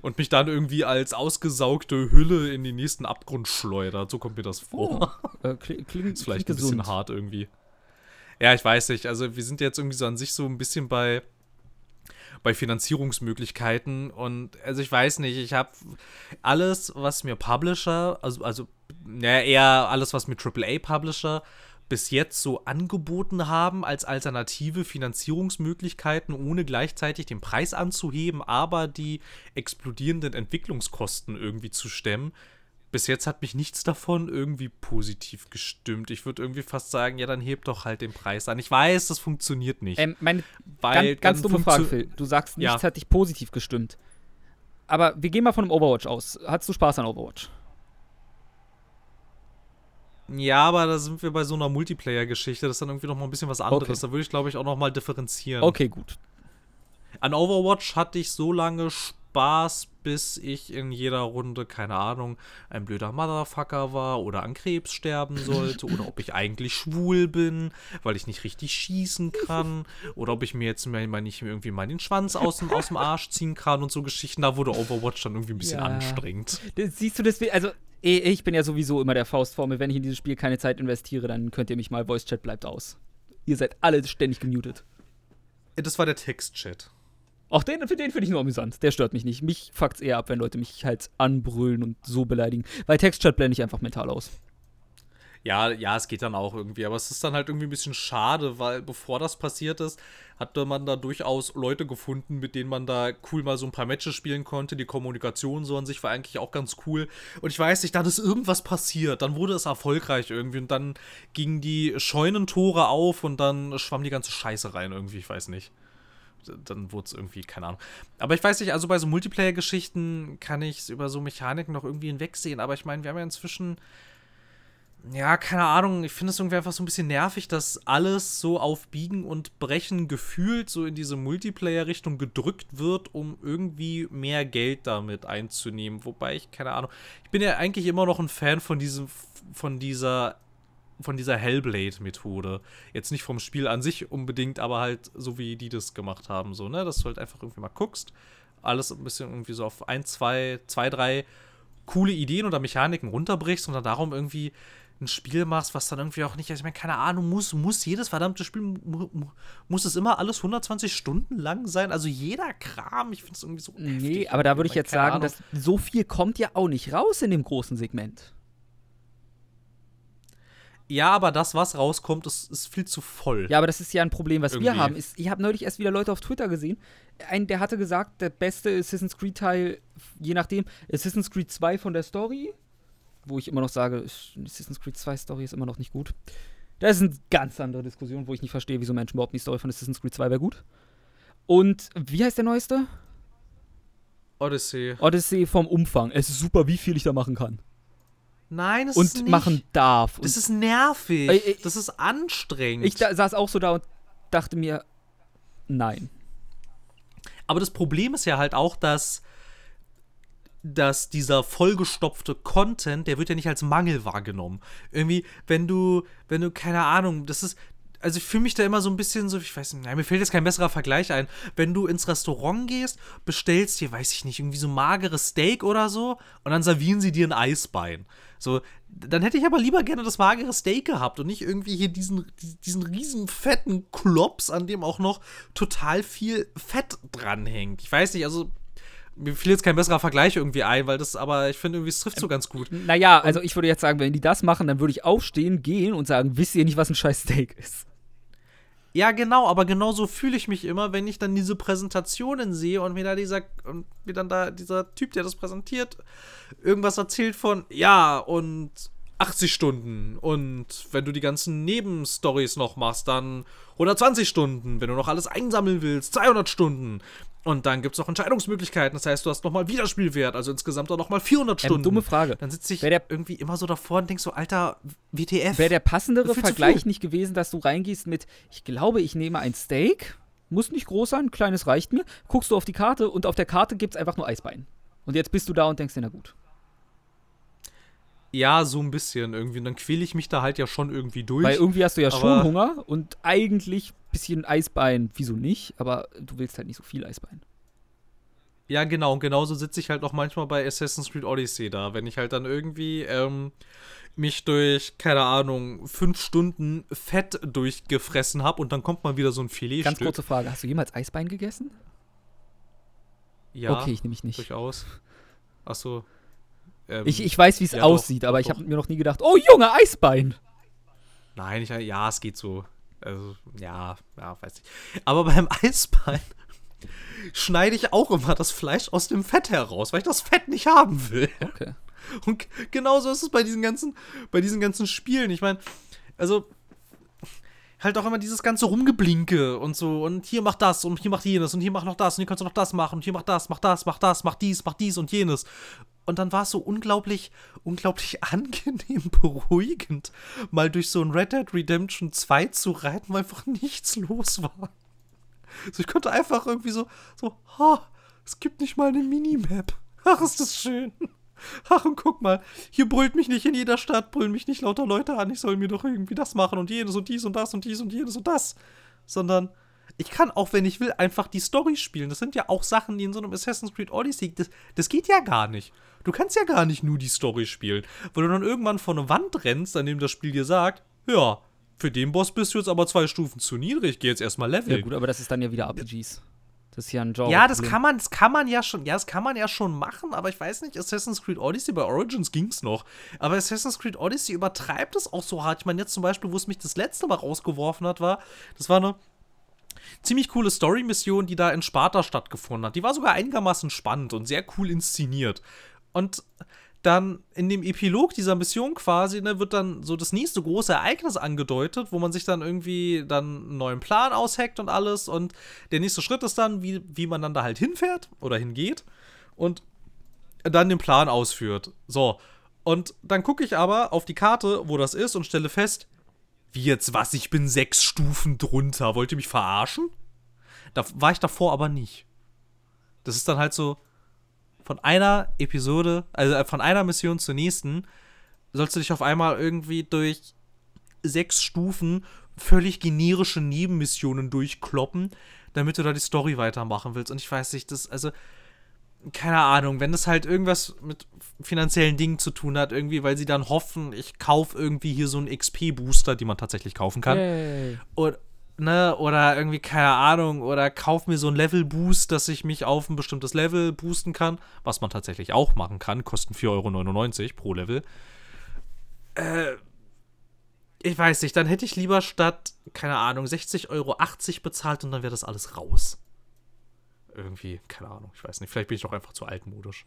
Und mich dann irgendwie als ausgesaugte Hülle in den nächsten Abgrund schleudert. So kommt mir das vor.
Oh, äh, kli- klingt,
Ist vielleicht
klingt
ein bisschen
gesund.
hart irgendwie. Ja, ich weiß nicht. Also wir sind jetzt irgendwie so an sich so ein bisschen bei bei Finanzierungsmöglichkeiten und also ich weiß nicht, ich habe alles, was mir Publisher, also also naja, eher alles, was mir AAA Publisher bis jetzt so angeboten haben als alternative Finanzierungsmöglichkeiten, ohne gleichzeitig den Preis anzuheben, aber die explodierenden Entwicklungskosten irgendwie zu stemmen. Bis jetzt hat mich nichts davon irgendwie positiv gestimmt. Ich würde irgendwie fast sagen, ja, dann hebt doch halt den Preis an. Ich weiß, das funktioniert nicht.
Ähm, meine
weil
ganz, ganz dumme Frage, Phil. Du sagst,
Ja.
nichts hat dich positiv gestimmt. Aber wir gehen mal von einem Overwatch aus. Hattest du Spaß an Overwatch?
Ja, aber da sind wir bei so einer Multiplayer-Geschichte. Das ist dann irgendwie noch mal ein bisschen was anderes.
Okay.
Da würde ich, glaube ich, auch noch mal differenzieren.
Okay, gut.
An Overwatch hatte ich so lange Spaß, bis ich in jeder Runde, keine Ahnung, ein blöder Motherfucker war oder an Krebs sterben sollte oder ob ich eigentlich schwul bin, weil ich nicht richtig schießen kann oder ob ich mir jetzt mal mal nicht irgendwie mal den Schwanz aus dem, aus dem Arsch ziehen kann und so Geschichten. Da wurde Overwatch dann irgendwie ein bisschen
Ja.
anstrengend.
Das, siehst du das? Also, eh, ich bin ja sowieso immer der Faustformel. Wenn ich in dieses Spiel keine Zeit investiere, dann könnt ihr mich mal. Voice Chat bleibt aus. Ihr seid alle ständig gemutet.
Das war der Textchat.
Auch den, den finde ich nur amüsant. Der stört mich nicht. Mich fuckt's eher ab, wenn Leute mich halt anbrüllen und so beleidigen. Weil Textchat blende ich einfach mental aus.
Ja, ja, es geht dann auch irgendwie, aber es ist dann halt irgendwie ein bisschen schade, weil bevor das passiert ist, hatte man da durchaus Leute gefunden, mit denen man da cool mal so ein paar Matches spielen konnte. Die Kommunikation so an sich war eigentlich auch ganz cool. Und ich weiß nicht, dann ist irgendwas passiert, dann wurde es erfolgreich irgendwie und dann gingen die Scheunentore auf und dann schwamm die ganze Scheiße rein irgendwie, ich weiß nicht. Dann wurde es irgendwie, keine Ahnung. Aber ich weiß nicht, also bei so Multiplayer-Geschichten kann ich es über so Mechaniken noch irgendwie hinwegsehen, aber ich meine, wir haben ja inzwischen ja, keine Ahnung, ich finde es irgendwie einfach so ein bisschen nervig, dass alles so auf Biegen und Brechen gefühlt so in diese Multiplayer-Richtung gedrückt wird, um irgendwie mehr Geld damit einzunehmen. Wobei ich, keine Ahnung, ich bin ja eigentlich immer noch ein Fan von diesem, von dieser, von dieser Hellblade-Methode. Jetzt nicht vom Spiel an sich unbedingt, aber halt so wie die das gemacht haben, so, ne, dass du halt einfach irgendwie mal guckst, alles ein bisschen irgendwie so auf ein, zwei, zwei, drei coole Ideen oder Mechaniken runterbrichst und dann darum irgendwie ein Spiel machst, was dann irgendwie auch nicht, also ich meine, keine Ahnung, muss, muss jedes verdammte Spiel, mu, mu, muss es immer alles 120 Stunden lang sein? Also jeder Kram, ich finde es irgendwie so
Nee,
heftig
aber da würde ich jetzt sagen,
Ahnung.
dass so viel kommt ja auch nicht raus in dem großen Segment.
Ja, aber das, was rauskommt, ist, ist viel zu voll.
Ja, aber das ist ja ein Problem, was wir
Irgendwie.
haben. Ist, ich habe neulich erst wieder Leute auf Twitter gesehen. Ein, der hatte gesagt, der beste Assassin's Creed-Teil, je nachdem, Assassin's Creed 2 von der Story, wo ich immer noch sage, ist- Assassin's Creed 2 Story ist immer noch nicht gut. Das ist eine ganz andere Diskussion, wo ich nicht verstehe, wieso Menschen überhaupt die Story von Assassin's Creed 2 wäre gut. Und wie heißt der neueste?
Odyssey.
Odyssey vom Umfang. Es ist super, wie viel ich da machen kann.
Nein, das ist
Und
nicht.
machen darf. Und
Das ist nervig.
Ey, ey,
das ist anstrengend.
Ich da, saß auch so da und dachte mir, nein.
Aber das Problem ist ja halt auch, dass, dass dieser vollgestopfte Content, der wird ja nicht als Mangel wahrgenommen. Irgendwie, wenn du, wenn du, keine Ahnung, das ist, also ich fühle mich da immer so ein bisschen so, ich weiß nicht, mir fällt jetzt kein besserer Vergleich ein. Wenn du ins Restaurant gehst, bestellst dir, weiß ich nicht, irgendwie so mageres Steak oder so und dann servieren sie dir ein Eisbein. So, dann hätte ich aber lieber gerne das magere Steak gehabt und nicht irgendwie hier diesen, diesen riesen fetten Klops, an dem auch noch total viel Fett dranhängt. Ich weiß nicht, also mir fiel jetzt kein besserer Vergleich irgendwie ein, weil das, aber ich finde irgendwie, es trifft so ganz gut.
Naja, also ich würde jetzt sagen, wenn die das machen, dann würde ich aufstehen, gehen und sagen, wisst ihr nicht, was ein scheiß Steak ist?
Ja, genau, aber genauso fühle ich mich immer, wenn ich dann diese Präsentationen sehe und mir da dieser, und mir dann da dieser Typ, der das präsentiert, irgendwas erzählt von, ja, und 80 Stunden und wenn du die ganzen Nebenstories noch machst, dann 120 Stunden, wenn du noch alles einsammeln willst, 200 Stunden. Und dann gibt es noch Entscheidungsmöglichkeiten. Das heißt, du hast nochmal Wiederspielwert, also insgesamt auch nochmal 400
Ähm,
Stunden.
dumme Frage.
Dann sitze ich
der-
irgendwie immer so davor und denk so, Alter, WTF.
Wäre der passendere Vergleich nicht gewesen, dass du reingehst mit, ich glaube, ich nehme ein Steak, muss nicht groß sein, kleines reicht mir, guckst du auf die Karte und auf der Karte gibt es einfach nur Eisbein. Und jetzt bist du da und denkst dir, na gut.
ja, so ein bisschen irgendwie. Und dann quäle ich mich da halt ja schon irgendwie durch.
Weil irgendwie hast du ja schon Hunger und eigentlich bisschen Eisbein, wieso nicht, aber du willst halt nicht so viel Eisbein.
Ja, genau. Und genauso sitze ich halt auch manchmal bei Assassin's Creed Odyssey da, wenn ich halt dann irgendwie ähm, mich durch, keine Ahnung, fünf Stunden Fett durchgefressen habe und dann kommt mal wieder so ein Filetstück.
Ganz kurze Frage, hast du jemals Eisbein gegessen?
Ja,
okay, ich nämlich nicht.
durchaus. Achso. Ähm,
Ich, ich weiß, wie es
ja, doch,
aussieht, aber ich
doch.
habe mir noch nie gedacht, oh Junge, Eisbein.
Nein, ich, ja, es geht so. Also, ja, ja, weiß ich. Aber beim Eisbein schneide ich auch immer das Fleisch aus dem Fett heraus, weil ich das Fett nicht haben will.
Okay.
Und genauso ist es bei diesen ganzen, bei diesen ganzen Spielen. Ich meine, also halt auch immer dieses ganze Rumgeblinke und so und hier mach das und hier mach jenes und hier mach noch das und hier kannst du noch das machen und hier mach das, mach das, mach das, mach dies, mach dies und jenes. Und dann war es so unglaublich, unglaublich angenehm beruhigend, mal durch so ein Red Dead Redemption 2 zu reiten, weil einfach nichts los war. So, ich konnte einfach irgendwie so, so, ha, es gibt nicht mal eine Minimap. Ach, ist das schön. Ach, und guck mal, hier brüllt mich nicht in jeder Stadt, brüllen mich nicht lauter Leute an, ich soll mir doch irgendwie das machen und jenes und dies und das und dies und jenes und das. Sondern ich kann auch, wenn ich will, einfach die Story spielen. Das sind ja auch Sachen, die in so einem Assassin's Creed Odyssey, das, das geht ja gar nicht. Du kannst ja gar nicht nur die Story spielen. Weil du dann irgendwann vor eine Wand rennst, an dem das Spiel dir sagt, ja, für den Boss bist du jetzt aber zwei Stufen zu niedrig, geh jetzt erstmal leveln.
Ja gut, aber das ist dann ja wieder RPGs. Das ist ja ein Genre.
Ja, das kann man, das kann man ja schon, ja, das kann man ja schon machen, aber ich weiß nicht, Assassin's Creed Odyssey bei Origins ging's noch. Aber Assassin's Creed Odyssey übertreibt es auch so hart. Ich meine, jetzt zum Beispiel, wo es mich das letzte Mal rausgeworfen hat, war, das war eine ziemlich coole Story-Mission, die da in Sparta stattgefunden hat. Die war sogar einigermaßen spannend und sehr cool inszeniert. Und dann in dem Epilog dieser Mission quasi, ne, wird dann so das nächste große Ereignis angedeutet, wo man sich dann irgendwie dann einen neuen Plan ausheckt und alles. Und der nächste Schritt ist dann, wie, wie man dann da halt hinfährt oder hingeht und dann den Plan ausführt. So. Und dann gucke ich aber auf die Karte, wo das ist, und stelle fest, wie jetzt was, ich bin sechs Stufen drunter. Wollt ihr mich verarschen? Da war ich davor aber nicht. Das ist dann halt so, von einer Episode, also von einer Mission zur nächsten, sollst du dich auf einmal irgendwie durch sechs Stufen völlig generische Nebenmissionen durchkloppen, damit du da die Story weitermachen willst. Und ich weiß nicht, das, also, keine Ahnung, wenn das halt irgendwas mit finanziellen Dingen zu tun hat, irgendwie, weil sie dann hoffen, ich kaufe irgendwie hier so einen XP-Booster, die man tatsächlich kaufen kann.
Yay.
Oder, ne, oder irgendwie, keine Ahnung, oder kauf mir so ein Level-Boost, dass ich mich auf ein bestimmtes Level boosten kann, was man tatsächlich auch machen kann, kosten 4,99 Euro pro Level. Äh, ich weiß nicht, dann hätte ich lieber statt, keine Ahnung, 60 Euro 80 bezahlt und dann wäre das alles raus. Irgendwie, keine Ahnung, ich weiß nicht, vielleicht bin ich doch einfach zu altmodisch.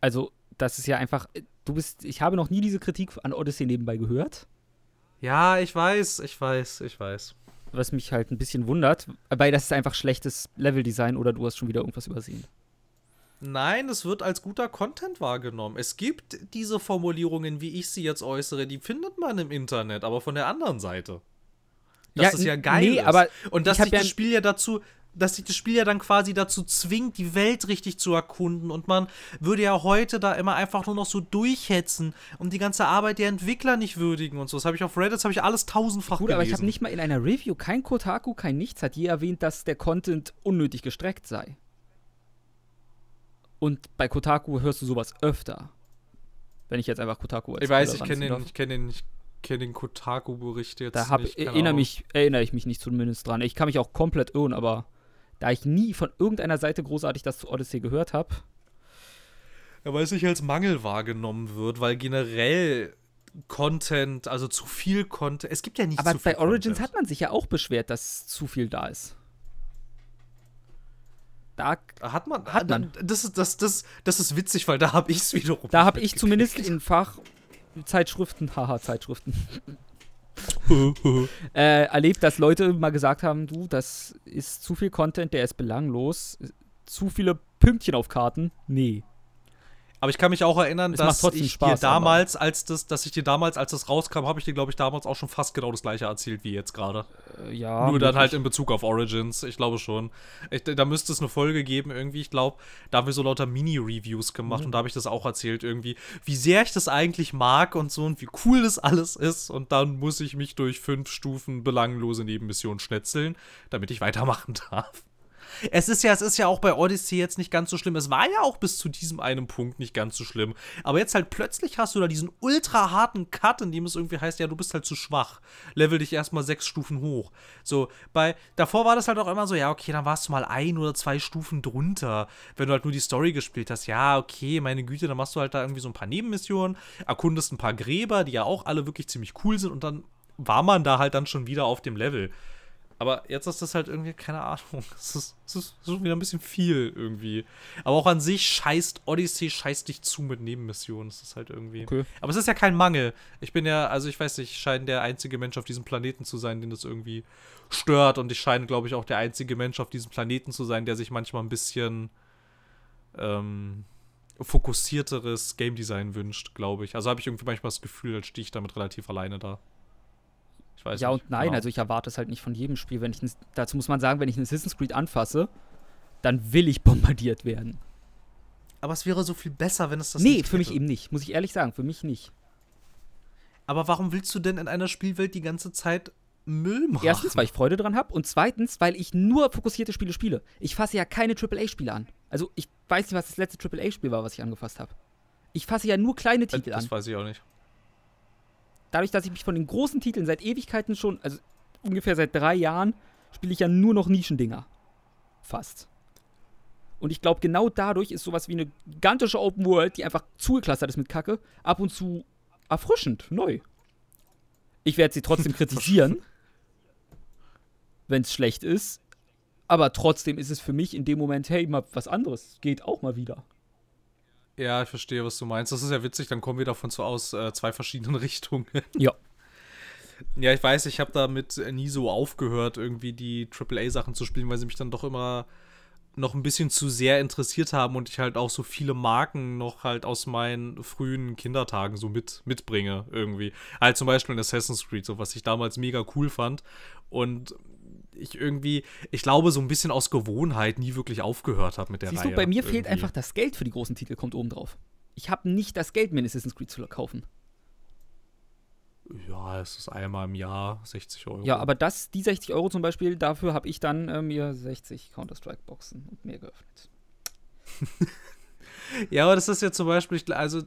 Also, das ist ja einfach, du bist, ich habe noch nie diese Kritik an Odyssey nebenbei gehört,
Ja, ich weiß, ich weiß, ich weiß.
was mich halt ein bisschen wundert, weil das ist einfach schlechtes Leveldesign oder du hast schon wieder irgendwas übersehen.
Nein, es wird als guter Content wahrgenommen. Es gibt diese Formulierungen, wie ich sie jetzt äußere, die findet man im Internet, aber von der anderen Seite. dass
Ja,
das ja geil
nee,
ist.
aber
und dass sich
ja
das Spiel ja dazu, dass sich das Spiel ja dann quasi dazu zwingt, die Welt richtig zu erkunden. Und man würde ja heute da immer einfach nur noch so durchhetzen und die ganze Arbeit der Entwickler nicht würdigen und so. Das habe ich auf Reddit, das habe ich alles tausendfach
Gut,
gelesen.
aber ich habe nicht mal in einer Review, kein Kotaku, kein nichts, hat je erwähnt, dass der Content unnötig gestreckt sei. Und bei Kotaku hörst du sowas öfter. Wenn ich jetzt einfach Kotaku als
Ich weiß, ich kenne den, ich kenne den, ich kenne den Kotaku-Bericht jetzt
Da hab,
nicht. keine
erinnere, mich, erinnere ich mich nicht zumindest dran. Ich kann mich auch komplett irren, aber da ich nie von irgendeiner Seite großartig das zu Odyssey gehört habe,
Ja, weil es nicht als Mangel wahrgenommen wird, weil generell Content, also zu viel Content, es gibt ja nicht
aber bei Origins
Content.
hat man sich ja auch beschwert, dass zu viel da ist. Da,
Hat man,
Hat man.
Das ist, das, das, das ist witzig, weil da habe ich es wiederum.
da habe ich zumindest in Fachzeitschriften, haha, Zeitschriften, äh, erlebt, dass Leute mal gesagt haben, du, das ist zu viel Content, der ist belanglos. Zu viele Pünktchen auf Karten. Nee.
Aber ich kann mich auch erinnern,
Es
dass ich
Spaß,
dir damals, als das, dass ich dir damals, als das rauskam, habe ich dir, glaube ich, damals auch schon fast genau das gleiche erzählt wie jetzt gerade.
Äh, ja.
Nur dann halt in Bezug auf Origins, ich glaube schon. Ich, da müsste es eine Folge geben, irgendwie, ich glaube, da haben wir so lauter Mini-Reviews gemacht
Mhm.
und da habe ich das auch erzählt, irgendwie, wie sehr ich das eigentlich mag und so und wie cool das alles ist. Und dann muss ich mich durch fünf Stufen belanglose Nebenmissionen schnetzeln, damit ich weitermachen darf. Es ist ja, es ist ja auch bei Odyssey jetzt nicht ganz so schlimm. Es war ja auch bis zu diesem einen Punkt nicht ganz so schlimm. Aber jetzt halt plötzlich hast du da diesen ultra harten Cut, in dem es irgendwie heißt, ja, du bist halt zu schwach. Level dich erstmal sechs Stufen hoch. So, bei, davor war das halt auch immer so, ja, okay, dann warst du mal ein oder zwei Stufen drunter, wenn du halt nur die Story gespielt hast. Ja, okay, meine Güte, dann machst du halt da irgendwie so ein paar Nebenmissionen, erkundest ein paar Gräber, die ja auch alle wirklich ziemlich cool sind und dann war man da halt dann schon wieder auf dem Level. Aber jetzt ist das halt irgendwie, keine Ahnung, es ist, es ist schon wieder ein bisschen viel irgendwie. Aber auch an sich scheißt Odyssey, scheißt dich zu mit Nebenmissionen. Es ist halt irgendwie.
Okay.
Aber es ist ja kein Mangel. Ich bin ja, also ich weiß nicht, ich scheine der einzige Mensch auf diesem Planeten zu sein, den das irgendwie stört. Und ich scheine, glaube ich, auch der einzige Mensch auf diesem Planeten zu sein, der sich manchmal ein bisschen ähm, fokussierteres Game Design wünscht, glaube ich. Also habe ich irgendwie manchmal das Gefühl, als stehe ich damit relativ alleine da. Ich weiß
Ja
nicht.
und nein,
Genau.
also ich erwarte es halt nicht von jedem Spiel. Wenn ich ein, dazu muss man sagen, wenn ich ein Assassin's Creed anfasse, dann will ich bombardiert werden.
Aber es wäre so viel besser, wenn es das
nee,
nicht
für mich eben nicht. Muss ich ehrlich sagen, für mich nicht.
Aber warum willst du denn in einer Spielwelt die ganze Zeit Müll machen?
Erstens, weil ich Freude dran habe und zweitens, weil ich nur fokussierte Spiele spiele. Ich fasse ja keine AAA-Spiele an. Also ich weiß nicht, was das letzte AAA-Spiel war, was ich angefasst habe. Ich fasse ja nur kleine Titel
das
an.
weiß ich auch nicht.
Dadurch, dass ich mich von den großen Titeln seit Ewigkeiten schon, also ungefähr seit drei Jahren, spiele ich ja nur noch Nischendinger. Fast. Und ich glaube, genau dadurch ist sowas wie eine gigantische Open World, die einfach zugeclustert ist mit Kacke, ab und zu erfrischend, neu. Ich werde sie trotzdem kritisieren, wenn es schlecht ist. Aber trotzdem ist es für mich in dem Moment, hey, mal was anderes. Geht auch mal wieder.
Ja, ich verstehe, was du meinst. Das ist ja witzig, dann kommen wir davon so aus äh, zwei verschiedenen Richtungen.
Ja.
Ja, ich weiß, ich habe damit nie so aufgehört, irgendwie die AAA-Sachen zu spielen, weil sie mich dann doch immer noch ein bisschen zu sehr interessiert haben und ich halt auch so viele Marken noch halt aus meinen frühen Kindertagen so mit, mitbringe irgendwie. Halt zum Beispiel in Assassin's Creed, so was ich damals mega cool fand und ich irgendwie, ich glaube, so ein bisschen aus Gewohnheit nie wirklich aufgehört habe mit der
Siehst
Reihe.
du, bei mir fehlt
irgendwie.
einfach das Geld für die großen Titel, kommt oben drauf. Ich habe nicht das Geld, mir ein Assassin's Creed zu kaufen.
Ja, es ist einmal im Jahr 60 Euro.
Ja, aber das, die 60 Euro zum Beispiel, dafür habe ich dann äh, mir 60 Counter-Strike-Boxen und mehr geöffnet.
Ja, aber das ist ja zum Beispiel, also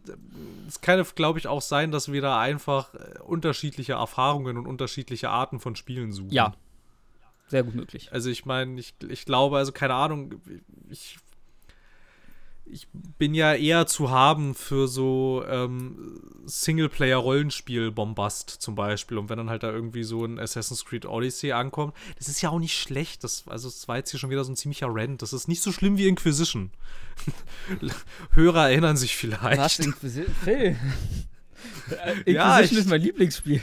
es kann, glaube ich, auch sein, dass wir da einfach äh, unterschiedliche Erfahrungen und unterschiedliche Arten von Spielen suchen.
Ja. Sehr gut möglich.
Also ich meine, ich, ich glaube, also keine Ahnung, ich, ich bin ja eher zu haben für so ähm, Singleplayer-Rollenspiel-Bombast zum Beispiel. Und wenn dann halt da irgendwie so ein Assassin's Creed Odyssey ankommt, das ist ja auch nicht schlecht. Das, also es war jetzt hier schon wieder so ein ziemlicher Rant. Das ist nicht so schlimm wie Inquisition. Hörer erinnern sich vielleicht.
Phil?
Ja, ich-
ist mein Lieblingsspiel.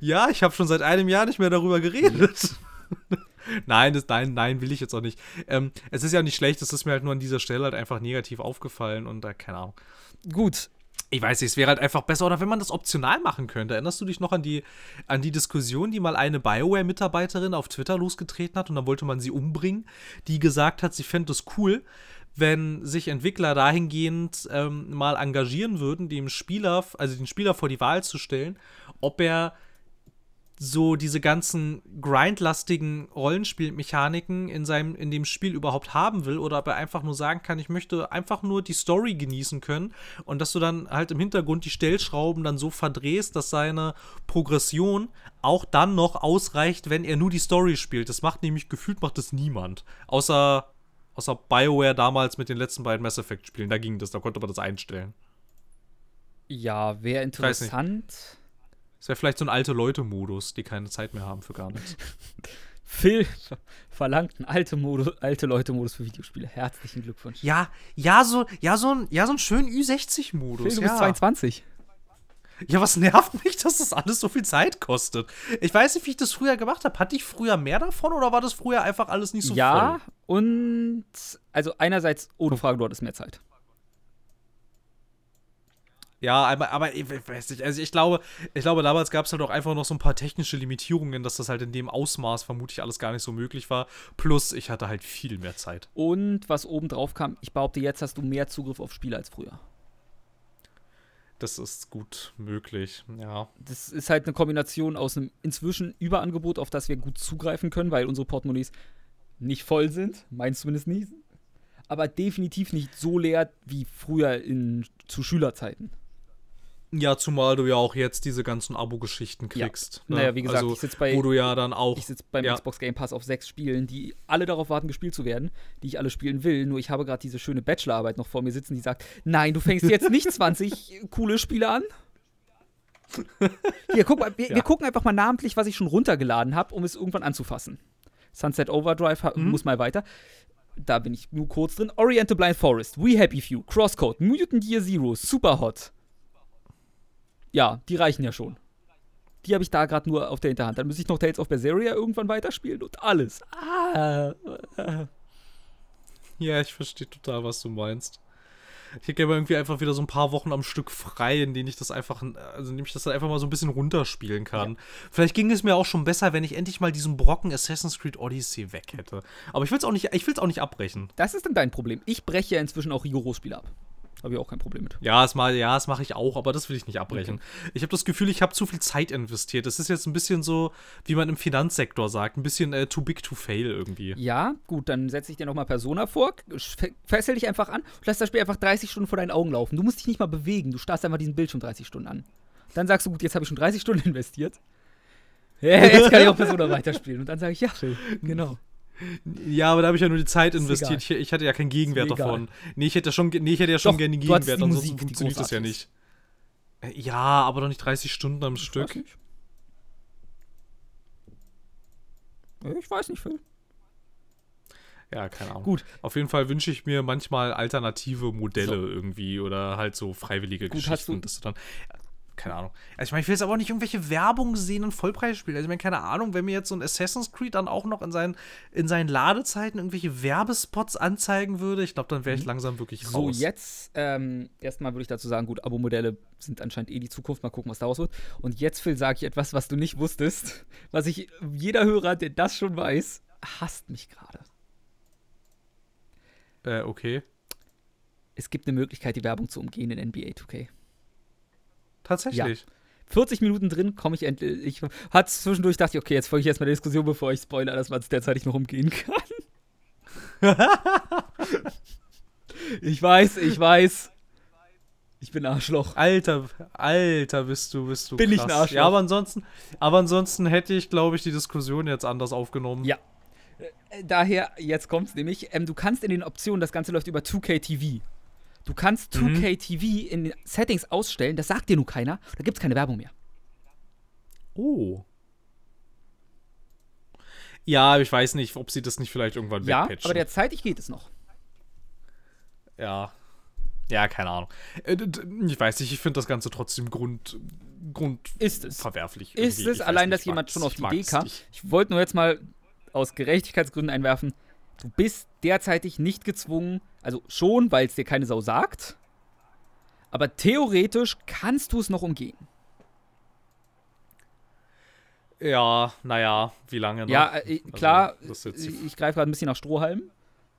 Ja, ich habe schon seit einem Jahr nicht mehr darüber geredet. nein, das, nein, nein, will ich jetzt auch nicht. Ähm, es ist ja nicht schlecht, es ist mir halt nur an dieser Stelle halt einfach negativ aufgefallen und da, keine Ahnung.
Gut.
ich weiß nicht, es wäre halt einfach besser, oder wenn man das optional machen könnte. Erinnerst du dich noch an die, an die Diskussion, die mal eine BioWare-Mitarbeiterin auf Twitter losgetreten hat und dann wollte man sie umbringen, die gesagt hat, sie fände es cool, wenn sich Entwickler dahingehend ähm, mal engagieren würden, dem Spieler, also den Spieler vor die Wahl zu stellen, ob er so diese ganzen grindlastigen Rollenspielmechaniken in seinem in dem Spiel überhaupt haben will oder ob er einfach nur sagen kann, ich möchte einfach nur die Story genießen können und dass du dann halt im Hintergrund die Stellschrauben dann so verdrehst, dass seine Progression auch dann noch ausreicht, wenn er nur die Story spielt. Das macht nämlich gefühlt macht das niemand, außer außer BioWare damals mit den letzten beiden Mass Effect Spielen, da ging das, da konnte man das einstellen.
Ja, wäre interessant
das wäre vielleicht so ein alte Leute-Modus, die keine Zeit mehr haben für gar nichts.
Phil verlangt einen alte, Modus, alte Leute-Modus für Videospiele. Herzlichen Glückwunsch.
Ja, ja, so, ja, so, ein, ja, so einen schönen Ü60-Modus.
Phil, du
ja.
bist 22.
Ja, was nervt mich, dass das alles so viel Zeit kostet? Ich weiß nicht, wie ich das früher gemacht habe. Hatte ich früher mehr davon oder war das früher einfach alles nicht so
ja, voll? Ja, und also einerseits, ohne Frage, du hattest mehr Zeit.
Ja, aber, aber ich weiß nicht, also ich glaube, ich glaube, damals gab es halt auch einfach noch so ein paar technische Limitierungen, dass das halt in dem Ausmaß vermutlich alles gar nicht so möglich war. Plus, ich hatte halt viel mehr Zeit.
Und was oben drauf kam, ich behaupte, jetzt hast du mehr Zugriff auf Spiele als früher.
Das ist gut möglich, ja.
Das ist halt eine Kombination aus einem inzwischen Überangebot, auf das wir gut zugreifen können, weil unsere Portemonnaies nicht voll sind, meins zumindest nie, aber definitiv nicht so leer wie früher in, zu Schülerzeiten.
Ja, zumal du ja auch jetzt diese ganzen Abo-Geschichten kriegst.
Ja. Ne? Naja, wie gesagt, also, ich sitze bei.
Wo du ja dann auch.
Ich sitze beim ja. Xbox Game Pass auf sechs Spielen, die alle darauf warten, gespielt zu werden, die ich alle spielen will. Nur ich habe gerade diese schöne Bachelorarbeit noch vor mir sitzen, die sagt: Nein, du fängst jetzt nicht 20 coole Spiele an. Hier, guck mal, wir, ja. wir, gucken einfach mal namentlich, was ich schon runtergeladen habe, um es irgendwann anzufassen. Sunset Overdrive mhm. muss mal weiter. Da bin ich nur kurz drin. Oriental Blind Forest, We Happy Few, Crosscode, Mutant Year Zero, Superhot, ja, die reichen ja schon. Die habe ich da gerade nur auf der Hinterhand. Dann muss ich noch Tales of Berseria irgendwann weiterspielen und alles. Ah.
Ja, ich verstehe total, was du meinst. Ich hätte gerne irgendwie einfach wieder so ein paar Wochen am Stück frei, in denen ich das einfach, also indem ich das dann einfach mal so ein bisschen runterspielen kann. Ja. Vielleicht ging es mir auch schon besser, wenn ich endlich mal diesen Brocken Assassin's Creed Odyssey weg hätte. Aber ich will es auch nicht, ich will es auch nicht abbrechen.
Das ist dann dein Problem. Ich breche ja inzwischen auch rigoros Spiele ab. Habe ich auch kein Problem mit.
Ja, das, mal, ja, das mache ich auch, aber das will ich nicht abbrechen. Okay. Ich habe das Gefühl, ich habe zu viel Zeit investiert. Das ist jetzt ein bisschen so, wie man im Finanzsektor sagt, ein bisschen äh, too big to fail irgendwie.
Ja, gut, dann setze ich dir nochmal Persona vor, fessel dich einfach an und lass das Spiel einfach 30 Stunden vor deinen Augen laufen. Du musst dich nicht mal bewegen, du starrst einfach diesen Bildschirm 30 Stunden an. Dann sagst du, gut, jetzt habe ich schon 30 Stunden investiert. Ja, jetzt kann ich auch Persona weiterspielen. Und dann sage ich, ja, Phil, genau.
Ja, aber da habe ich ja nur die Zeit investiert. Ich, ich, hatte ja keinen Gegenwert davon. Nee, ich hätte, schon, nee, ich hätte ja schon doch, gerne den Gegenwert, ansonsten Musik, funktioniert das ja nicht. Äh, ja, aber doch nicht 30 Stunden am ich Stück.
Weiß ich weiß nicht, Phil.
Ja, keine Ahnung.
Gut.
Auf jeden Fall wünsche ich mir manchmal alternative Modelle so. irgendwie oder halt so freiwillige Gut, Geschichten, du, dass du dann keine Ahnung. Also ich meine, ich will jetzt aber auch nicht irgendwelche Werbung sehen in Vollpreisspielen. Also ich meine, keine Ahnung, wenn mir jetzt so ein Assassin's Creed dann auch noch in seinen, in seinen Ladezeiten irgendwelche Werbespots anzeigen würde, ich glaube, dann wäre ich mhm. langsam wirklich raus.
So, jetzt ähm, erstmal würde ich dazu sagen, gut, Abo-Modelle sind anscheinend eh die Zukunft. Mal gucken, was daraus wird. Und jetzt, Phil, sage ich etwas, was du nicht wusstest, was ich, jeder Hörer, der das schon weiß, hasst mich gerade.
Äh, okay.
Es gibt eine Möglichkeit, die Werbung zu umgehen in NBA 2K.
Tatsächlich. Ja.
40 Minuten drin komme ich endlich. Ich hatte zwischendurch dachte ich, okay, jetzt folge ich erstmal der Diskussion, bevor ich spoilere, dass man es derzeit noch umgehen kann. ich weiß, ich weiß. Ich bin Arschloch.
Alter, Alter, bist du, bist du.
Bin krass. ich ein Arschloch.
Ja, aber ansonsten, aber ansonsten hätte ich, glaube ich, die Diskussion jetzt anders aufgenommen.
Ja. Äh, daher, jetzt kommt's nämlich, ähm, du kannst in den Optionen, das Ganze läuft über 2K TV. Du kannst 2K mhm. TV in Settings ausstellen, das sagt dir nur keiner, da gibt es keine Werbung mehr.
Oh. Ja, ich weiß nicht, ob sie das nicht vielleicht irgendwann
ja, wegpatchen. Ja, aber derzeitig geht es noch.
Ja. Ja, keine Ahnung. Äh, ich weiß nicht, ich finde das Ganze trotzdem Grund, Grund
ist es.
verwerflich.
Ist es, allein, dass jemand schon auf die Idee kam. Ich wollte nur jetzt mal aus Gerechtigkeitsgründen einwerfen, du bist derzeitig nicht gezwungen, also schon, weil es dir keine Sau sagt, Aber theoretisch kannst du es noch umgehen.
Ja, naja, wie lange noch?
Ja, äh, klar,
das ist jetzt
ich, greife gerade ein bisschen nach Strohhalm,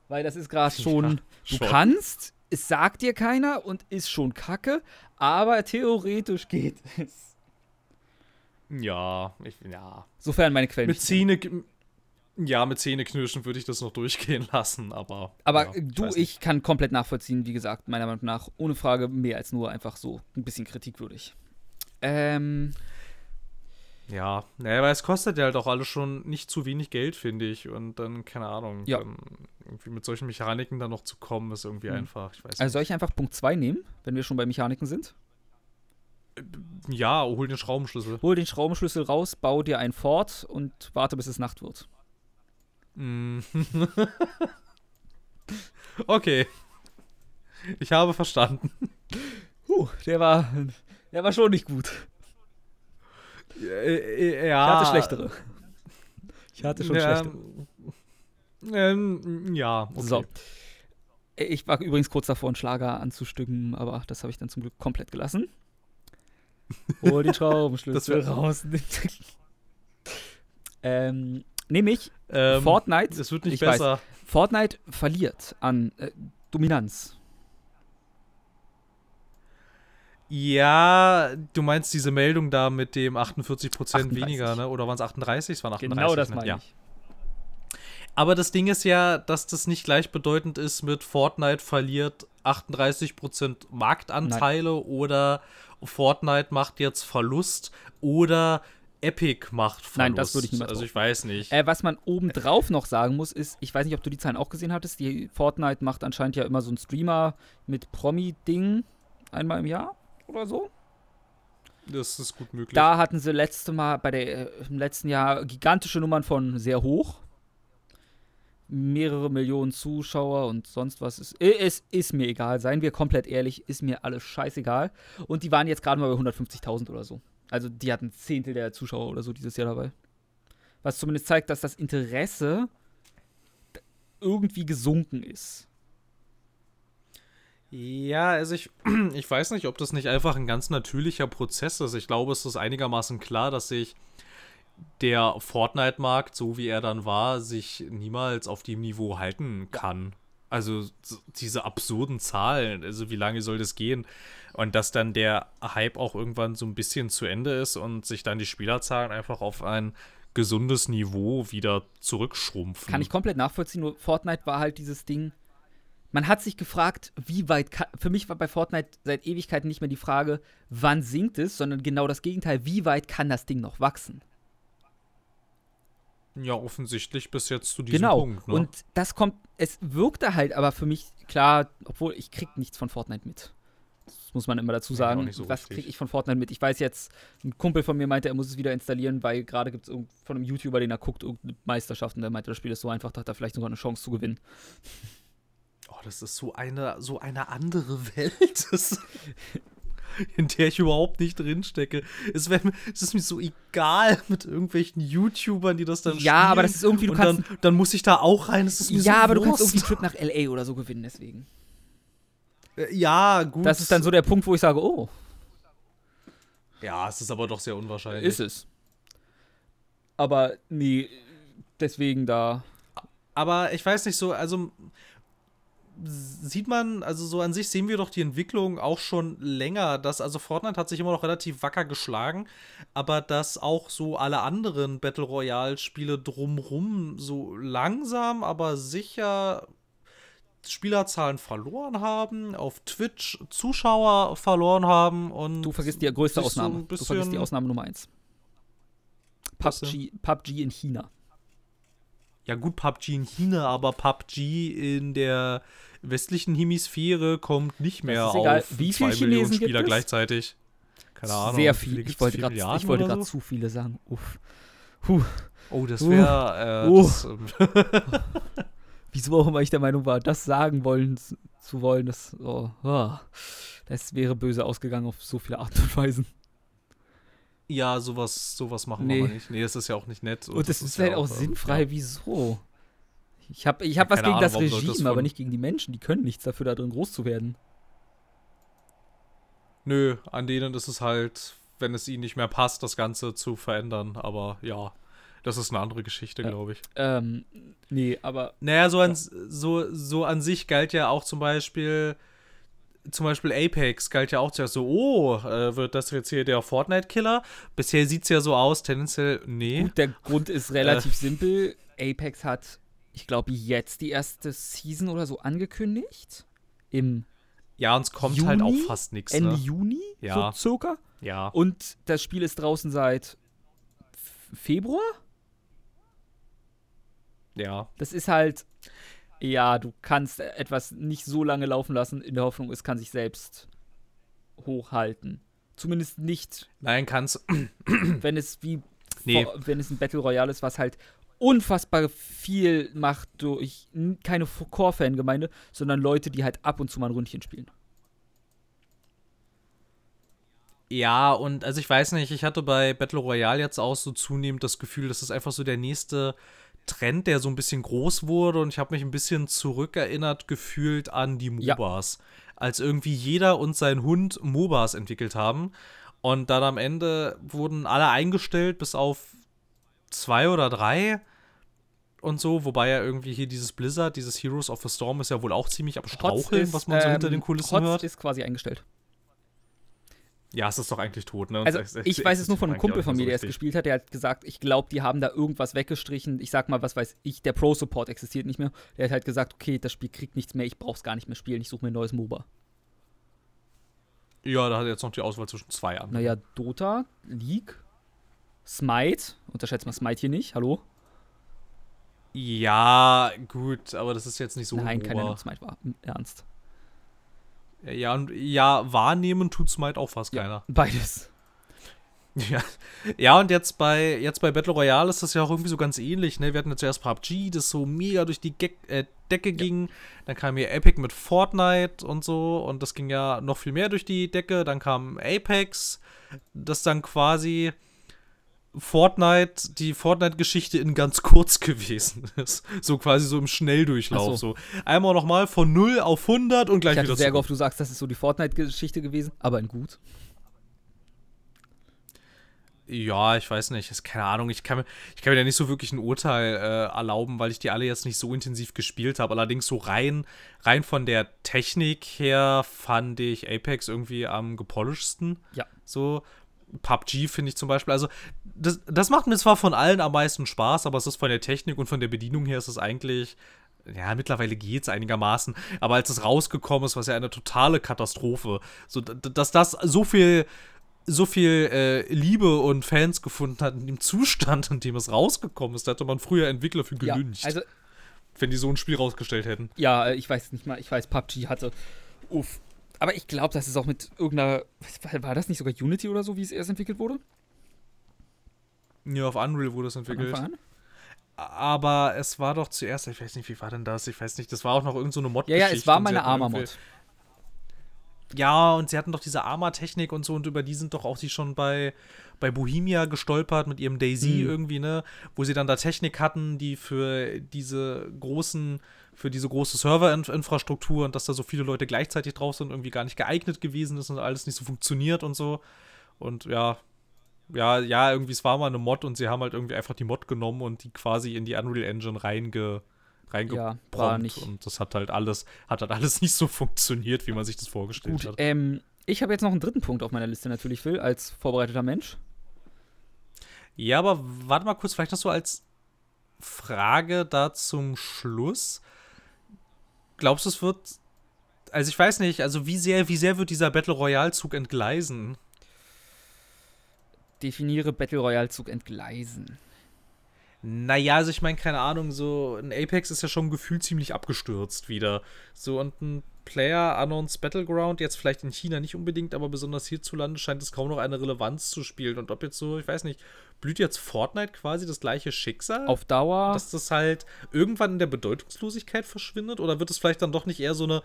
weil das ist gerade schon,
Ja,
du kannst, es sagt dir keiner und ist schon kacke, aber theoretisch geht es.
Ja, ich, ja.
Sofern meine Quellen
Zähne, ja, mit Zähneknirschen würde ich das noch durchgehen lassen, aber.
Aber
ja,
äh, du, ich,
nicht.
kann komplett nachvollziehen, wie gesagt, meiner Meinung nach, ohne Frage mehr als nur einfach so ein bisschen kritikwürdig. Ähm,
Ja, naja, weil es kostet ja halt auch alles schon nicht zu wenig Geld, finde ich. Und dann, keine Ahnung,
Ja.
dann irgendwie mit solchen Mechaniken dann noch zu kommen, ist irgendwie
Mhm.
einfach. Ich weiß
also soll ich einfach Punkt 2 nehmen, wenn wir schon bei Mechaniken sind?
nicht. Ja, hol den Schraubenschlüssel.
Hol den Schraubenschlüssel raus, bau dir ein Fort und warte, bis es Nacht wird.
Mm. okay. Ich habe verstanden.
Puh, der war, der war schon nicht gut.
Äh,
Ich
ja.
hatte schlechtere. Ich hatte schon
ja,
schlechtere.
Ähm, ja, okay.
So. Ich war übrigens kurz davor, einen Schlager anzustimmen, aber das habe ich dann zum Glück komplett gelassen. Hol den Schraubenschlüssel raus. ähm, nämlich
Ähm,
Fortnite.
Es wird nicht
ich weiß,
besser.
Fortnite verliert an äh, Dominanz.
Ja, du meinst diese Meldung da mit dem 48%
38.
weniger, ne? Oder waren es 38? Es waren 38.
Genau das
ne?
meine
ja.
ich.
Aber das Ding ist ja, dass das nicht gleichbedeutend ist mit Fortnite verliert 38% Marktanteile oder Fortnite macht jetzt Verlust oder Epic macht Verlust.
Nein, das würde ich niemals
Also ich weiß nicht.
Äh, was man obendrauf noch sagen muss, ist, ich weiß nicht, ob du die Zahlen auch gesehen hattest, die Fortnite macht anscheinend ja immer so einen Streamer mit Promi-Ding einmal im Jahr oder so.
das ist gut möglich.
Da hatten sie letzte Mal bei der äh, im letzten Jahr gigantische Nummern von sehr hoch. Mehrere Millionen Zuschauer und sonst was. Es, es ist mir egal, seien wir komplett ehrlich, ist mir alles scheißegal. Und die waren jetzt gerade mal bei 150.000 oder so. Also die hatten ein Zehntel der Zuschauer oder so dieses Jahr dabei. Was zumindest zeigt, dass das Interesse irgendwie gesunken ist.
Ja, also ich, ich weiß nicht, ob das nicht einfach ein ganz natürlicher Prozess ist. Ich glaube, es ist einigermaßen klar, dass sich der Fortnite-Markt, so wie er dann war, sich niemals auf dem Niveau halten kann. Also so diese absurden Zahlen, also wie lange soll das gehen? Und dass dann der Hype auch irgendwann so ein bisschen zu Ende ist und sich dann die Spielerzahlen einfach auf ein gesundes Niveau wieder zurückschrumpfen.
Kann ich komplett nachvollziehen, nur Fortnite war halt dieses Ding. Man hat sich gefragt, wie weit kann, Für mich war bei Fortnite seit Ewigkeiten nicht mehr die Frage, wann sinkt es, sondern genau das Gegenteil, wie weit kann das Ding noch wachsen?
Ja, offensichtlich bis jetzt zu diesem
genau.
Punkt. Ne?
Und das kommt, es wirkte halt aber für mich klar, obwohl ich krieg nichts von Fortnite mit. Das muss man immer dazu sagen.
nicht so
Was kriege ich von Fortnite mit? Ich weiß jetzt, ein Kumpel von mir meinte, er muss es wieder installieren, weil gerade gibt es von einem YouTuber, den er guckt, irgendeine Meisterschaft und der meinte, das Spiel ist so einfach, da hat er vielleicht sogar eine Chance zu gewinnen.
Oh, das ist so eine, so eine andere Welt, das, in der ich überhaupt nicht drinstecke. Es, wär, es ist mir so egal mit irgendwelchen YouTubern, die das dann
Ja, aber das ist irgendwie, du
und
kannst-
dann, dann muss ich da auch rein. Das ist mir
Ja,
so
aber du kannst
Wurst.
irgendwie einen Trip nach LA oder so gewinnen, deswegen.
Äh, Ja, gut.
Das ist dann so der Punkt, wo ich sage, oh,
Ja, es ist aber doch sehr unwahrscheinlich.
ist es. Aber nee, deswegen da.
Aber ich weiß nicht so, also sieht man, also so an sich sehen wir doch die Entwicklung auch schon länger, dass also Fortnite hat sich immer noch relativ wacker geschlagen, aber dass auch so alle anderen Battle Royale Spiele drumrum so langsam, aber sicher Spielerzahlen verloren haben, auf Twitch Zuschauer verloren haben und
Du vergisst die größte
so
Ausnahme.
ein
du vergisst die Ausnahme Nummer eins.
Was
PUBG, PUBG in China.
Ja, gut, PUBG in China, aber PUBG in der westlichen Hemisphäre kommt nicht mehr auf
Wie
zwei Millionen
Chinesen
Spieler gleichzeitig. Keine Ahnung.
Sehr viel.
viele
Ich wollte gerade
so?
zu viele sagen. Uff. Puh.
Oh, das
Uh.
wäre. Äh,
Uh.
das, ähm,
Wieso auch immer ich der Meinung war, das sagen wollen zu- wollen, das, oh, oh, das wäre böse ausgegangen auf so viele Art und Weisen.
Ja, sowas, sowas machen
Nee.
wir nicht. Nee, das ist ja auch nicht nett.
Und das ist
ja
halt auch
ähm,
sinnfrei.
ja.
Wieso? Ich habe ich hab was
keine
gegen
Ahnung,
das Regime,
das
aber nicht gegen die Menschen. Die können nichts dafür, da drin groß zu werden.
nö, an denen ist es halt, wenn es ihnen nicht mehr passt, das Ganze zu verändern. Aber ja, das ist eine andere Geschichte,
Ja.
glaube ich.
Ähm, nee, aber
Naja, so an, so, so an sich galt ja auch zum Beispiel, zum Beispiel Apex galt ja auch zuerst so, oh, äh, wird das jetzt hier der Fortnite-Killer? Bisher sieht es ja so aus, tendenziell, nee.
gut, der Grund ist relativ simpel. Apex hat, ich glaube, jetzt die erste Season oder so angekündigt. Im
Ja, und es kommt halt auch
Juni?
fast nichts,
Ende
ne?
Juni,
Ja.
so circa.
Ja.
Und das Spiel ist draußen seit Februar?
Ja.
Das ist halt, ja, du kannst etwas nicht so lange laufen lassen, in der Hoffnung, es kann sich selbst hochhalten. Zumindest nicht,
Nein, kann's.
wenn es wie,
Nee.
vor- wenn es ein Battle Royale ist, was halt unfassbar viel macht durch keine Core-Fangemeinde, sondern Leute, die halt ab und zu mal ein Ründchen spielen.
Ja, und also ich weiß nicht, ich hatte bei Battle Royale jetzt auch so zunehmend das Gefühl, das ist einfach so der nächste Trend, der so ein bisschen groß wurde und ich habe mich ein bisschen zurückerinnert gefühlt an die
Ja.
MOBAs. Als irgendwie jeder und sein Hund MOBAs entwickelt haben und dann am Ende wurden alle eingestellt, bis auf zwei oder drei und so, wobei ja irgendwie hier dieses Blizzard, dieses Heroes of the Storm ist ja wohl auch ziemlich am Straucheln, was man so hinter
ähm,
den Kulissen
Hotz
hört.
ist quasi eingestellt.
Ja, es ist doch eigentlich tot, ne?
Also,
es- es-
ich weiß es nur von einem Kumpel von mir,
so
der es gespielt hat. Der hat gesagt, ich glaube, die haben da irgendwas weggestrichen. Ich sag mal, was weiß ich, der Pro-Support existiert nicht mehr. Der hat halt gesagt, okay, das Spiel kriegt nichts mehr, ich brauch's gar nicht mehr spielen, ich suche mir ein neues MOBA.
Ja, da hat er jetzt noch die Auswahl zwischen zwei an.
Naja, Dota, League, Smite, unterschätzt mal Smite hier nicht, hallo?
Ja, gut, aber das ist jetzt nicht so
Nein,
ein
keiner
Ober-
nimmt Smite wahr, im Ernst.
Ja, und ja, wahrnehmen tut Smite auch fast
Ja.
keiner.
Beides.
Ja. ja, und jetzt bei, jetzt bei Battle Royale ist das ja auch irgendwie so ganz ähnlich, ne? Wir hatten jetzt zuerst PUBG, das so mega durch die Ge äh, Decke ging. Dann kam hier Epic mit Fortnite und so und das ging ja noch viel mehr durch die Decke. Dann kam Apex, das dann quasi Fortnite, die Fortnite-Geschichte in ganz kurz gewesen ist. So quasi so im Schnelldurchlauf.
Ach
So. Einmal nochmal von 0 auf 100 und gleich
Ich hatte
wieder
sehr gehofft, du sagst, das ist so die Fortnite-Geschichte gewesen, aber in gut.
Ja, ich weiß nicht. Ist keine Ahnung. Ich kann, mir, ich kann mir da nicht so wirklich ein Urteil äh, erlauben, weil ich die alle jetzt nicht so intensiv gespielt habe. Allerdings so rein, rein von der Technik her fand ich Apex irgendwie am gepolischsten.
Ja.
So. PUBG finde ich zum Beispiel. Also, das, das macht mir zwar von allen am meisten Spaß, aber es ist von der Technik und von der Bedienung her ist es eigentlich. Ja, mittlerweile geht es einigermaßen. Aber als es rausgekommen ist, war es ja eine totale Katastrophe. So, dass das so viel so viel äh, Liebe und Fans gefunden hat in dem Zustand, in dem es rausgekommen ist. Da hätte man früher Entwickler für
Ja,
gelüncht,
also,
wenn die so ein Spiel rausgestellt hätten.
ja, äh, ich weiß nicht mal, ich weiß, PUBG hatte. Uff. Aber ich glaube, das ist auch mit irgendeiner. War das nicht sogar Unity oder so, wie es erst entwickelt wurde?
Ja, auf Unreal wurde es
Von
entwickelt.
An?
Aber es war doch zuerst, ich weiß nicht, wie war denn das? Ich weiß nicht, das war auch noch irgendeine so eine mod
Ja, ja, es war meine Arma-Mod.
Ja, und sie hatten doch diese Arma-Technik und so und über die sind doch auch sie schon bei, bei Bohemia gestolpert mit ihrem Daisy
Mhm.
irgendwie, ne? Wo sie dann da Technik hatten, die für diese großen, für diese große Serverinfrastruktur und dass da so viele Leute gleichzeitig drauf sind, irgendwie gar nicht geeignet gewesen ist und alles nicht so funktioniert und so. Und ja, ja, ja, irgendwie, es war mal eine Mod und sie haben halt irgendwie einfach die Mod genommen und die quasi in die Unreal Engine reinge, reingeprompt.
Ja, nicht-
Und das hat halt alles, hat halt alles nicht so funktioniert, wie man sich das vorgestellt
Gut,
hat.
ähm, ich habe jetzt noch einen dritten Punkt auf meiner Liste natürlich, Phil, als vorbereiteter Mensch.
Ja, aber warte mal kurz, vielleicht noch so als Frage da zum Schluss. Glaubst du, es wird. Also ich weiß nicht, also wie sehr, wie sehr wird dieser Battle Royale-Zug entgleisen?
Definiere Battle Royale-Zug entgleisen.
Naja, also ich meine, keine Ahnung, so ein Apex ist ja schon gefühlt ziemlich abgestürzt wieder. So und ein Player Unknowns Battleground, jetzt vielleicht in China nicht unbedingt, aber besonders hierzulande scheint es kaum noch eine Relevanz zu spielen. Und ob jetzt so, ich weiß nicht, blüht jetzt Fortnite quasi das gleiche Schicksal?
Auf Dauer.
dass das halt irgendwann in der Bedeutungslosigkeit verschwindet? Oder wird es vielleicht dann doch nicht eher so eine,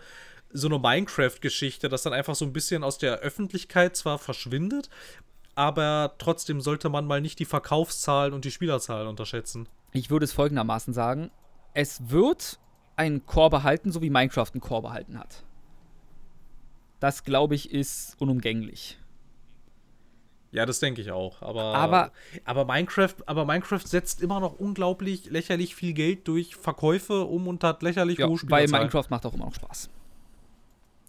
so eine Minecraft-Geschichte, dass dann einfach so ein bisschen aus der Öffentlichkeit zwar verschwindet, aber trotzdem sollte man mal nicht die Verkaufszahlen und die Spielerzahlen unterschätzen?
Ich würde es folgendermaßen sagen: Es wird einen Core behalten, so wie Minecraft einen Core behalten hat. Das, glaube ich, ist unumgänglich.
Ja, das denke ich auch. Aber,
Aber-
aber, Minecraft, aber Minecraft setzt immer noch unglaublich lächerlich viel Geld durch Verkäufe um und hat lächerlich
Ja,
hohe
weil
Spielerzahlen.
Minecraft macht auch immer noch Spaß.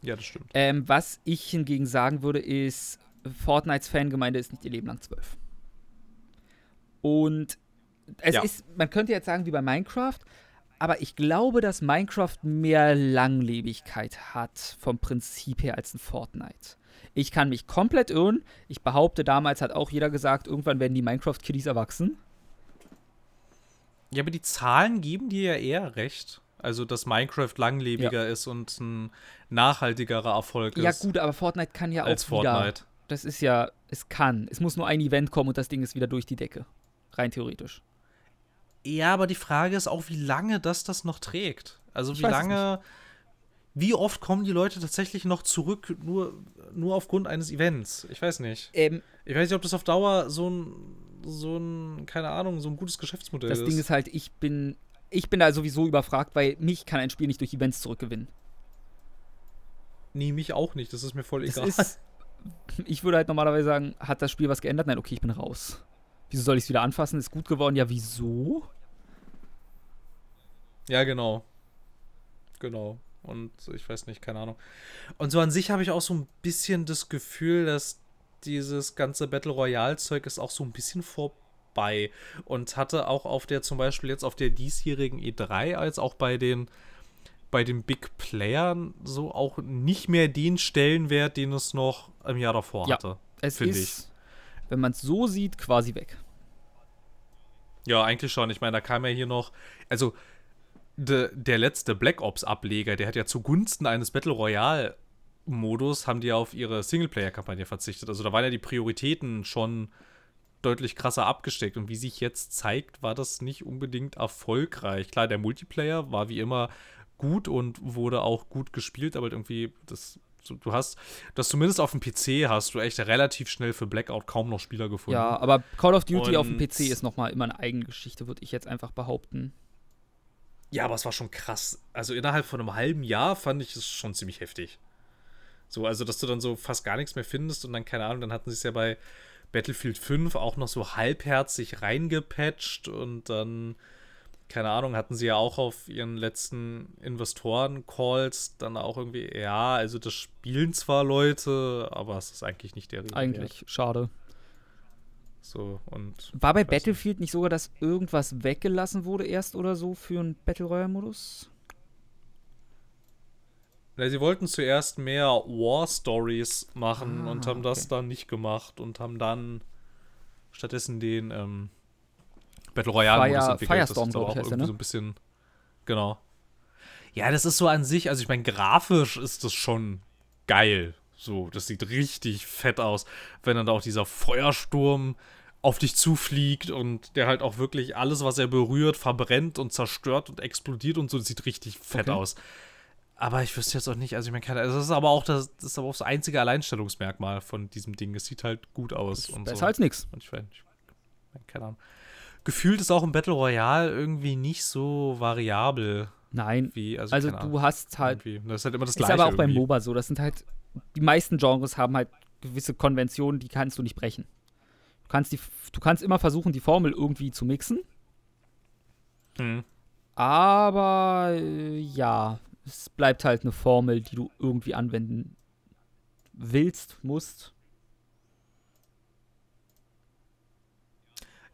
Ja, das stimmt.
Ähm, was ich hingegen sagen würde, ist, Fortnites Fangemeinde ist nicht ihr Leben lang zwölf. Und es
Ja.
ist, man könnte jetzt sagen wie bei Minecraft, aber ich glaube, dass Minecraft mehr Langlebigkeit hat vom Prinzip her als ein Fortnite. Ich kann mich komplett irren. Ich behaupte, damals hat auch jeder gesagt, irgendwann werden die Minecraft-Kiddies erwachsen.
Ja, aber die Zahlen geben dir ja eher recht. Also, dass Minecraft langlebiger ist und ein nachhaltigerer Erfolg
Ja,
ist
gut, aber Fortnite kann ja
als
auch wieder.
Fortnite.
Das ist ja, es kann. Es muss nur ein Event kommen und das Ding ist wieder durch die Decke. Rein theoretisch.
Ja, aber die Frage ist auch, wie lange das das noch trägt. Also,
Ich
wie lange. Wie oft kommen die Leute tatsächlich noch zurück, nur, nur aufgrund eines Events? Ich weiß nicht.
Ähm,
Ich weiß nicht, ob das auf Dauer so ein, so ein, keine Ahnung, so ein gutes Geschäftsmodell
das
ist.
Ding ist halt, ich bin, ich bin da sowieso überfragt, weil mich kann ein Spiel nicht durch Events zurückgewinnen.
nee, mich auch nicht. Das ist mir voll
Das
egal.
ist, ich würde halt normalerweise sagen, hat das Spiel was geändert? Nein, okay, ich bin raus. Wieso soll ich es wieder anfassen? Ist gut geworden? Ja, wieso?
Ja, genau. Genau. Und ich weiß nicht, keine Ahnung. Und so an sich habe ich auch so ein bisschen das Gefühl, dass dieses ganze Battle Royale-Zeug ist auch so ein bisschen vorbei. Und hatte auch auf der, zum Beispiel jetzt auf der diesjährigen E3, als auch bei den, bei den Big Playern, so auch nicht mehr den Stellenwert, den es noch im Jahr davor
Ja.
hatte.
Es ist, wenn man es so sieht, quasi weg.
Ja, eigentlich schon. Ich meine, da kam ja hier noch, also de, der letzte Black Ops-Ableger, der hat ja zugunsten eines Battle Royale-Modus, haben die ja auf ihre Singleplayer-Kampagne verzichtet. Also da waren ja die Prioritäten schon deutlich krasser abgesteckt. Und wie sich jetzt zeigt, war das nicht unbedingt erfolgreich. Klar, der Multiplayer war wie immer gut und wurde auch gut gespielt, aber irgendwie, das, du hast, das zumindest auf dem PC hast du echt relativ schnell für Blackout kaum noch Spieler gefunden.
Ja, aber Call of Duty auf dem
Und-
PC ist nochmal immer eine eigene Geschichte, würde ich jetzt einfach behaupten.
Ja, aber es war schon krass. Also innerhalb von einem halben Jahr fand ich es schon ziemlich heftig. So, also dass du dann so fast gar nichts mehr findest und dann, keine Ahnung, dann hatten sie es ja bei Battlefield 5 auch noch so halbherzig reingepatcht und dann, keine Ahnung, hatten sie ja auch auf ihren letzten Investoren-Calls dann auch irgendwie, ja, also das spielen zwar Leute, aber es ist eigentlich nicht der Rede wert.
Eigentlich, schade.
So, und
War bei. Battlefield nicht sogar, dass irgendwas weggelassen wurde erst oder so für einen Battle Royale-Modus?
Na, sie wollten zuerst mehr War Stories machen
Ah,
und haben das
okay.
dann nicht gemacht und haben dann stattdessen den ähm, Battle Royale Modus
Fire-
entwickelt.
Firestorm,
das ist aber auch irgendwie
ne?
so ein bisschen genau. Ja, das ist so an sich, also ich meine, grafisch ist das schon geil. So, das sieht richtig fett aus, wenn dann da auch dieser Feuersturm auf dich zufliegt und der halt auch wirklich alles, was er berührt, verbrennt und zerstört und explodiert und so, das sieht richtig fett
Okay.
aus. Aber ich wüsste jetzt auch nicht, also ich meine, keine- also das ist aber auch das, das ist aber auch das einzige Alleinstellungsmerkmal von diesem Ding. Es sieht halt gut aus und
Besser
so.
als nix.
Und ich meine, ich meine, keine Ahnung. Gefühlt ist auch im Battle Royale irgendwie nicht so variabel
Nein.
wie, also,
Also du hast halt
irgendwie. Das ist halt immer das
Ist
Gleiche
aber auch beim
irgendwie.
MOBA so. Das sind halt, die meisten Genres haben halt gewisse Konventionen, die kannst du nicht brechen. Du kannst, die, du kannst immer versuchen, die Formel irgendwie zu mixen,
Hm.
aber äh, ja, es bleibt halt eine Formel, die du irgendwie anwenden willst, musst.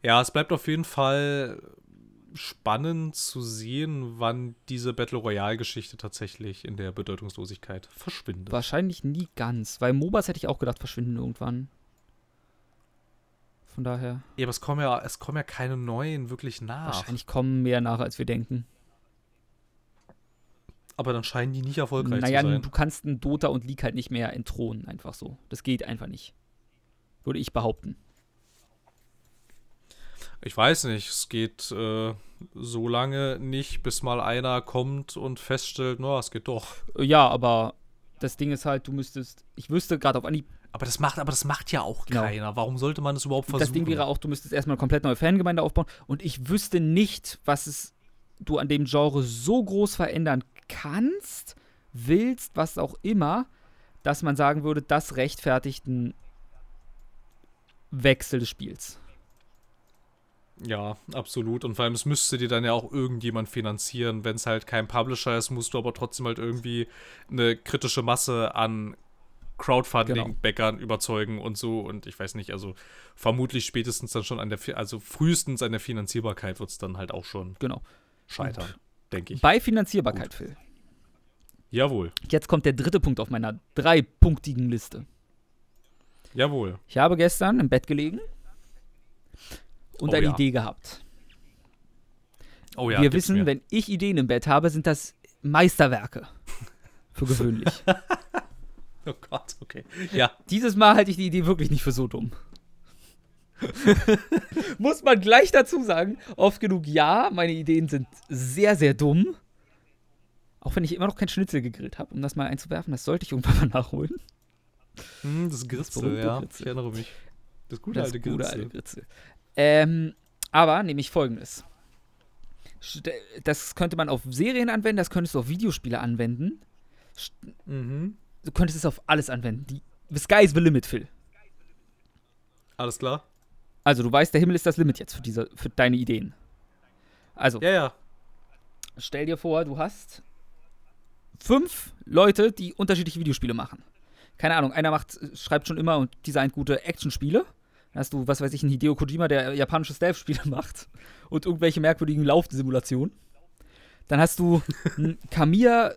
Ja, es bleibt auf jeden Fall spannend zu sehen, wann diese Battle Royale-Geschichte tatsächlich in der Bedeutungslosigkeit verschwindet.
Wahrscheinlich nie ganz, weil MOBAs hätte ich auch gedacht, verschwinden irgendwann. Von daher,
Ja, aber es kommen ja, es kommen ja keine neuen wirklich nach.
wahrscheinlich kommen mehr nach, als wir denken.
Aber dann scheinen die nicht erfolgreich
Naja,
zu sein.
du kannst einen Dota und League halt nicht mehr entthronen, einfach so. Das geht einfach nicht. Würde ich behaupten.
Ich weiß nicht, es geht äh, so lange nicht, bis mal einer kommt und feststellt, na, es geht doch.
Ja, aber das Ding ist halt, du müsstest, ich wüsste gerade auf Anhieb,
Aber das macht, aber das macht ja auch
Genau.
keiner. Warum sollte man das überhaupt versuchen?
das Ding wäre auch, du müsstest erstmal eine komplett neue Fangemeinde aufbauen und ich wüsste nicht, was es du an dem Genre so groß verändern kannst, willst, was auch immer, dass man sagen würde, das rechtfertigt einen Wechsel des Spiels.
Ja, absolut. Und vor allem, es müsste dir dann ja auch irgendjemand finanzieren. Wenn es halt kein Publisher ist, musst du aber trotzdem halt irgendwie eine kritische Masse an Crowdfunding-Bäckern genau. überzeugen und so. Und ich weiß nicht, also vermutlich spätestens dann schon an der, also frühestens an der Finanzierbarkeit wird es dann halt auch schon
genau.
scheitern, denke ich.
Bei Finanzierbarkeit, Gut. Phil.
Jawohl.
Jetzt kommt der dritte Punkt auf meiner dreipunktigen Liste.
Jawohl.
Ich habe gestern im Bett gelegen und oh, eine ja. Idee gehabt. Oh ja, Wir wissen, mir. wenn ich Ideen im Bett habe, sind das Meisterwerke. Für gewöhnlich.
oh Gott, okay. Ja.
Dieses Mal halte ich die Idee wirklich nicht für so dumm. Muss man gleich dazu sagen, oft genug ja, meine Ideen sind sehr, sehr dumm. Auch wenn ich immer noch kein Schnitzel gegrillt habe, um das mal einzuwerfen, das sollte ich irgendwann mal nachholen.
Mm, das Gritzel, das ja. Gritzel. Ich erinnere mich.
Das gute, das alte, gute Gritzel. alte Gritzel. Ähm, aber nämlich folgendes. Das könnte man auf Serien anwenden, das könntest du auf Videospiele anwenden. Mhm. Du könntest es auf alles anwenden. Die, the sky is the limit, Phil.
Alles klar.
Also, du weißt, der Himmel ist das Limit jetzt für, diese, für deine Ideen. Also.
Ja, ja.
Stell dir vor, du hast fünf Leute, die unterschiedliche Videospiele machen. Keine Ahnung, einer macht, schreibt schon immer und designt gute Actionspiele. Dann hast du, was weiß ich, einen Hideo Kojima, der japanische Stealth-Spiele macht und irgendwelche merkwürdigen Laufsimulationen. Dann hast du Kamiya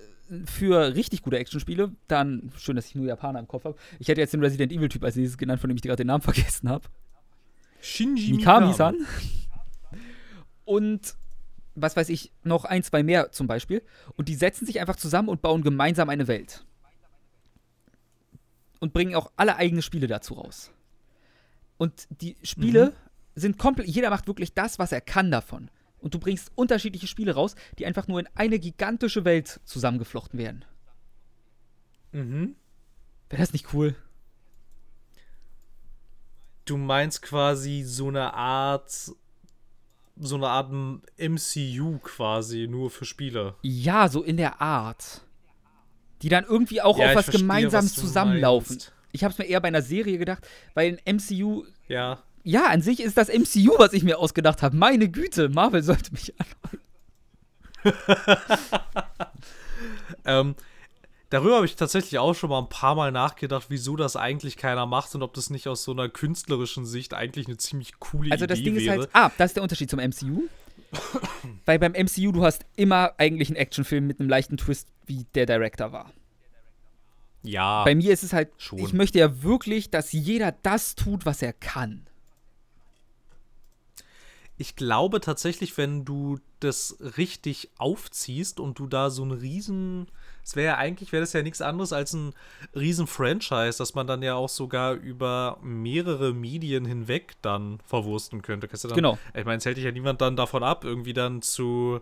für richtig gute Actionspiele. Dann, schön, dass ich nur Japaner im Kopf habe. Ich hätte jetzt den Resident Evil-Typ als nächstes genannt, von dem ich gerade den Namen vergessen habe.
Shinji
Mikami-san. Und was weiß ich, noch ein, zwei mehr zum Beispiel. Und die setzen sich einfach zusammen und bauen gemeinsam eine Welt. Und bringen auch alle eigene Spiele dazu raus. Und die Spiele mhm. sind komplett, jeder macht wirklich das, was er kann davon. Und du bringst unterschiedliche Spiele raus, die einfach nur in eine gigantische Welt zusammengeflochten werden.
Mhm.
Wäre das nicht cool?
Du meinst quasi so eine Art so eine Art MCU quasi nur für Spiele.
Ja, so in der Art. Die dann irgendwie auch ja, auf was verstehe, Gemeinsames zusammenlaufen. Meinst. Ich habe es mir eher bei einer Serie gedacht, weil ein MCU.
Ja.
Ja, an sich ist das MCU, was ich mir ausgedacht habe. Meine Güte, Marvel sollte mich
anhören. ähm, darüber habe ich tatsächlich auch schon mal ein paar Mal nachgedacht, wieso das eigentlich keiner macht und ob das nicht aus so einer künstlerischen Sicht eigentlich eine ziemlich coole Idee wäre. Also das Ding wäre. ist
halt, ah, das ist der Unterschied zum MCU. Weil beim MCU du hast immer eigentlich einen Actionfilm mit einem leichten Twist, wie der Director war.
Ja.
Bei mir ist es halt, schon. ich möchte ja wirklich, dass jeder das tut, was er kann.
Ich glaube tatsächlich, wenn du das richtig aufziehst und du da so einen riesen es wäre ja eigentlich, wäre das ja nichts anderes als ein riesen Franchise, das man dann ja auch sogar über mehrere Medien hinweg dann verwursten könnte. Dann,
genau.
Ich meine, es hält dich ja niemand dann davon ab, irgendwie dann zu,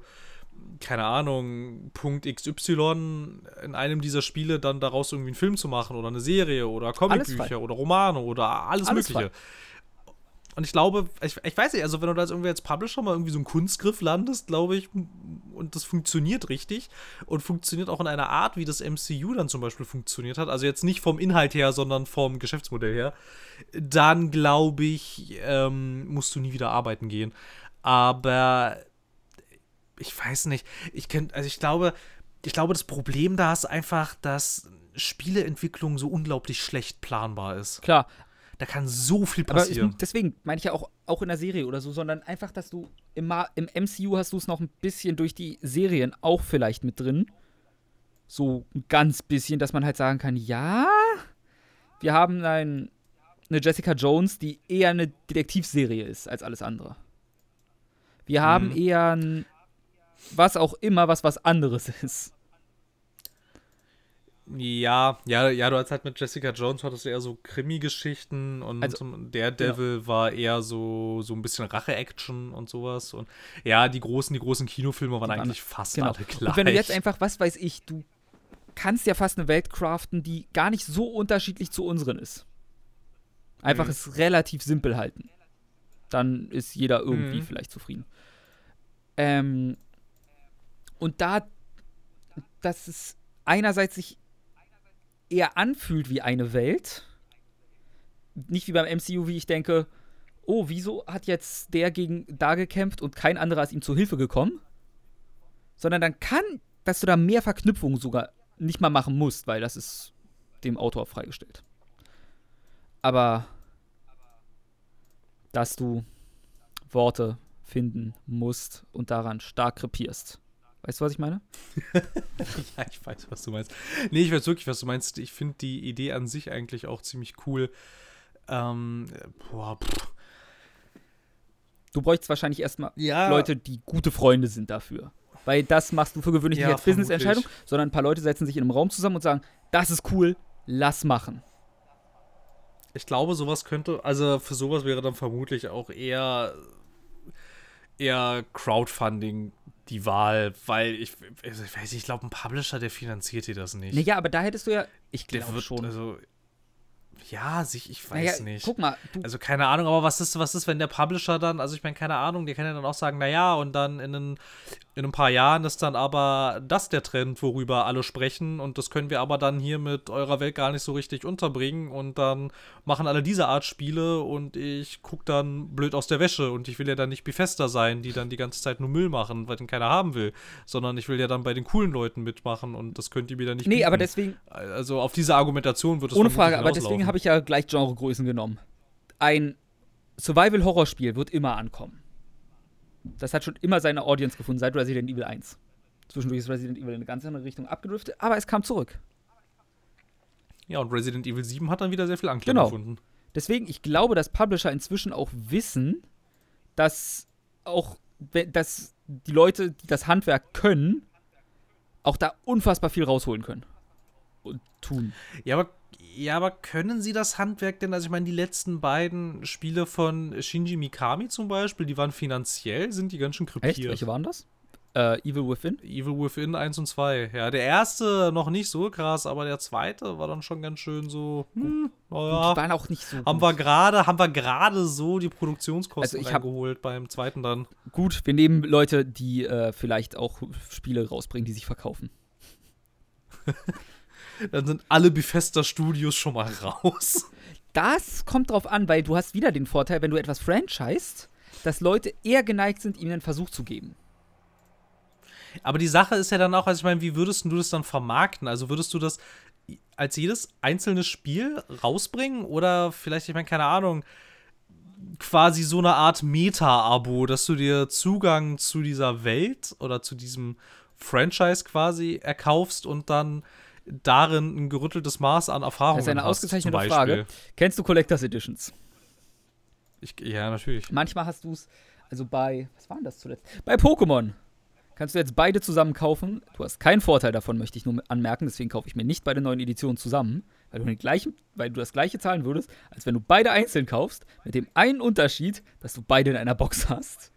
keine Ahnung, Punkt XY in einem dieser Spiele dann daraus irgendwie einen Film zu machen oder eine Serie oder Comicbücher oder Romane oder alles, alles Mögliche. Frei. Und ich glaube, ich, ich weiß nicht, also wenn du da jetzt irgendwie als Publisher mal irgendwie so einen Kunstgriff landest, glaube ich, und das funktioniert richtig und funktioniert auch in einer Art, wie das MCU dann zum Beispiel funktioniert hat, also jetzt nicht vom Inhalt her, sondern vom Geschäftsmodell her, dann glaube ich, ähm, musst du nie wieder arbeiten gehen. Aber ich weiß nicht, ich kenn, also ich glaube, ich glaube, das Problem da ist einfach, dass Spieleentwicklung so unglaublich schlecht planbar ist.
Klar,
da kann so viel passieren.
Aber ich, deswegen meine ich ja auch, auch in der Serie oder so, sondern einfach, dass du im, im MCU hast du es noch ein bisschen durch die Serien auch vielleicht mit drin. So ein ganz bisschen, dass man halt sagen kann, ja, wir haben ein, eine Jessica Jones, die eher eine Detektivserie ist als alles andere. Wir haben mhm. eher ein was auch immer, was was anderes ist.
Ja, ja, ja, du hast halt mit Jessica Jones hattest du eher so Krimi-Geschichten und also, der Devil genau. war eher so, so ein bisschen Rache-Action und sowas. Und ja, die großen, die großen Kinofilme waren eigentlich fast genau. alle gleich.
Und wenn du jetzt einfach, was weiß ich, du kannst ja fast eine Welt craften, die gar nicht so unterschiedlich zu unseren ist. Einfach mhm. es relativ simpel halten. Dann ist jeder irgendwie mhm. vielleicht zufrieden. Ähm, und da, dass es einerseits sich eher anfühlt wie eine Welt. Nicht wie beim MCU, wie ich denke, oh, wieso hat jetzt der gegen da gekämpft und kein anderer ist ihm zu Hilfe gekommen? Sondern dann kann, dass du da mehr Verknüpfungen sogar nicht mal machen musst, weil das ist dem Autor freigestellt. Aber dass du Worte finden musst und daran stark krepierst. Weißt du, was ich meine?
ja, ich weiß, was du meinst. Nee, ich weiß wirklich, was du meinst. Ich finde die Idee an sich eigentlich auch ziemlich cool. Ähm, boah, pff.
Du bräuchtest wahrscheinlich erstmal
Ja.
Leute, die gute Freunde sind dafür. Weil das machst du für gewöhnlich
Ja,
nicht als. Business-Entscheidung, sondern ein paar Leute setzen sich in einem Raum zusammen und sagen, das ist cool, lass machen.
Ich glaube, sowas könnte, also für sowas wäre dann vermutlich auch eher, eher Crowdfunding die Wahl, weil ich, also ich weiß nicht, ich glaube, ein Publisher, der finanziert dir das nicht.
Naja, aber da hättest du ja, ich glaube schon.
also, ja, sich, ich
naja,
weiß nicht.
guck mal,
Also keine Ahnung, aber was ist, was ist, wenn der Publisher dann, also ich meine, keine Ahnung, der kann ja dann auch sagen, naja, und dann in, ein, in ein paar Jahren ist dann aber das der Trend, worüber alle sprechen und das können wir aber dann hier mit eurer Welt gar nicht so richtig unterbringen und dann machen alle diese Art Spiele und ich guck dann blöd aus der Wäsche und ich will ja dann nicht Bethesda sein, die dann die ganze Zeit nur Müll machen, weil den keiner haben will, sondern ich will ja dann bei den coolen Leuten mitmachen und das könnt ihr mir dann nicht
nee, aber
bieten.
deswegen,
Also auf diese Argumentation wird es
ohne Frage, aber deswegen habe ich ja gleich Genregrößen genommen. Ein Survival-Horror-Spiel wird immer ankommen. Das hat schon immer seine Audience gefunden, seit Resident Evil 1. Zwischendurch ist Resident Evil in eine ganz andere Richtung abgedriftet, aber es kam zurück.
Ja, und Resident Evil 7 hat dann wieder sehr viel Anklang
Genau.
gefunden.
Deswegen, ich glaube, dass Publisher inzwischen auch wissen, dass auch, dass die Leute, die das Handwerk können, auch da unfassbar viel rausholen können. Und tun.
Ja, aber, ja, aber können sie das Handwerk denn? Also ich meine, die letzten beiden Spiele von Shinji Mikami zum Beispiel, die waren finanziell, sind die ganz schön krepiert.
Echt? Welche waren das? Äh, Evil Within?
Evil Within 1 und 2. Ja, der erste noch nicht so krass, aber der zweite war dann schon ganz schön so, hm,
Die
naja.
waren auch nicht so
Haben
gut.
wir gerade, haben wir gerade so die Produktionskosten
Also ich
reingeholt beim zweiten dann.
Gut, wir nehmen Leute, die äh, vielleicht auch Spiele rausbringen, die sich verkaufen.
Dann sind alle Bethesda Studios schon mal raus.
Das kommt drauf an, weil du hast wieder den Vorteil, wenn du etwas franchised, dass Leute eher geneigt sind, ihm einen Versuch zu geben.
Aber die Sache ist ja dann auch, also ich meine, wie würdest du das dann vermarkten? Also würdest du das als jedes einzelne Spiel rausbringen? Oder vielleicht, ich meine, keine Ahnung, quasi so eine Art Meta-Abo, dass du dir Zugang zu dieser Welt oder zu diesem Franchise quasi erkaufst und dann darin ein gerütteltes Maß an Erfahrung
Das ist eine
hast,
ausgezeichnete Frage. Kennst du Collectors Editions?
Ich, ja, natürlich.
Manchmal hast du es, also bei, was war denn das zuletzt? Bei Pokémon. Kannst du jetzt beide zusammen kaufen. Du hast keinen Vorteil davon, möchte ich nur anmerken. Deswegen kaufe ich mir nicht beide neuen Editionen zusammen, weil du, den gleichen, weil du das gleiche zahlen würdest, als wenn du beide einzeln kaufst. Mit dem einen Unterschied, dass du beide in einer Box hast.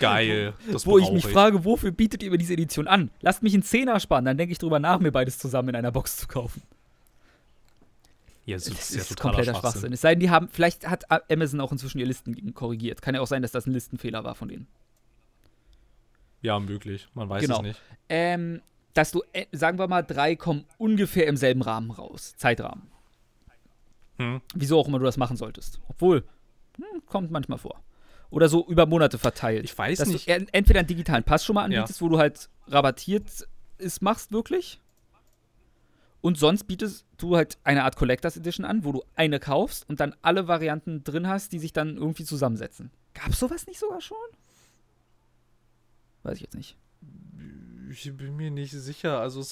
Geil. Das
Wo ich mich frage, wofür bietet ihr mir diese Edition an? Lasst mich einen Zehner sparen, dann denke ich drüber nach, mir beides zusammen in einer Box zu kaufen.
Ja, das,
Das
ist ja
ist kompletter
Schwachsinn.
Schwachsinn. Es sei denn, die haben, vielleicht hat Amazon auch inzwischen ihr Listen korrigiert. Kann ja auch sein, dass das ein Listenfehler war von denen.
Ja, möglich. Man weiß
Genau.
es nicht.
Ähm, dass du, äh, sagen wir mal, drei kommen ungefähr im selben Rahmen raus. Zeitrahmen.
Hm.
Wieso auch immer du das machen solltest. Obwohl, hm, kommt manchmal vor. Oder so über Monate verteilt.
Ich weiß
dass
nicht.
du en- entweder einen digitalen Pass schon mal anbietest, wo du halt rabattiert es machst wirklich. Und sonst bietest du halt eine Art Collectors Edition an, wo du eine kaufst und dann alle Varianten drin hast, die sich dann irgendwie zusammensetzen. Gab's sowas nicht sogar schon? Weiß ich jetzt nicht.
Ich bin mir nicht sicher. Also, es,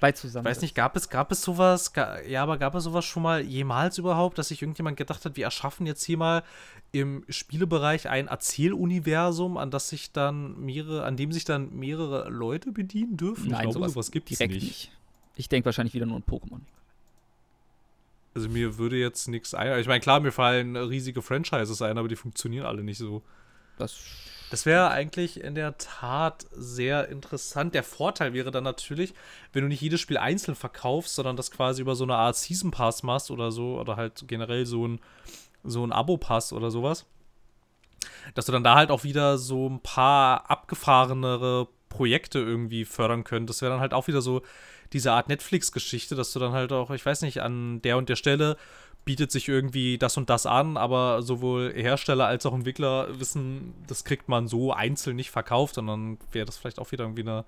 Bei
Ich
zusammen.
weiß nicht, gab es, gab es sowas, ga, ja, aber gab es sowas schon mal jemals überhaupt, dass sich irgendjemand gedacht hat, wir erschaffen jetzt hier mal im Spielebereich ein Erzähluniversum, an das sich dann mehrere, an dem sich dann mehrere Leute bedienen dürfen?
Nein,
ich glaube,
sowas
sowas gibt es nicht.
nicht. Ich denke wahrscheinlich wieder nur an Pokémon.
Also mir würde jetzt nichts ein. Ich meine, klar, mir fallen riesige Franchises ein, aber die funktionieren alle nicht so.
Das
Das wäre eigentlich in der Tat sehr interessant. Der Vorteil wäre dann natürlich, wenn du nicht jedes Spiel einzeln verkaufst, sondern das quasi über so eine Art Season Pass machst oder so, oder halt generell so ein, so ein Abo-Pass oder sowas, dass du dann da halt auch wieder so ein paar abgefahrenere Projekte irgendwie fördern könntest. Das wäre dann halt auch wieder so diese Art Netflix-Geschichte, dass du dann halt auch, ich weiß nicht, an der und der Stelle bietet sich irgendwie das und das an, aber sowohl Hersteller als auch Entwickler wissen, das kriegt man so einzeln nicht verkauft und dann wäre das vielleicht auch wieder irgendwie eine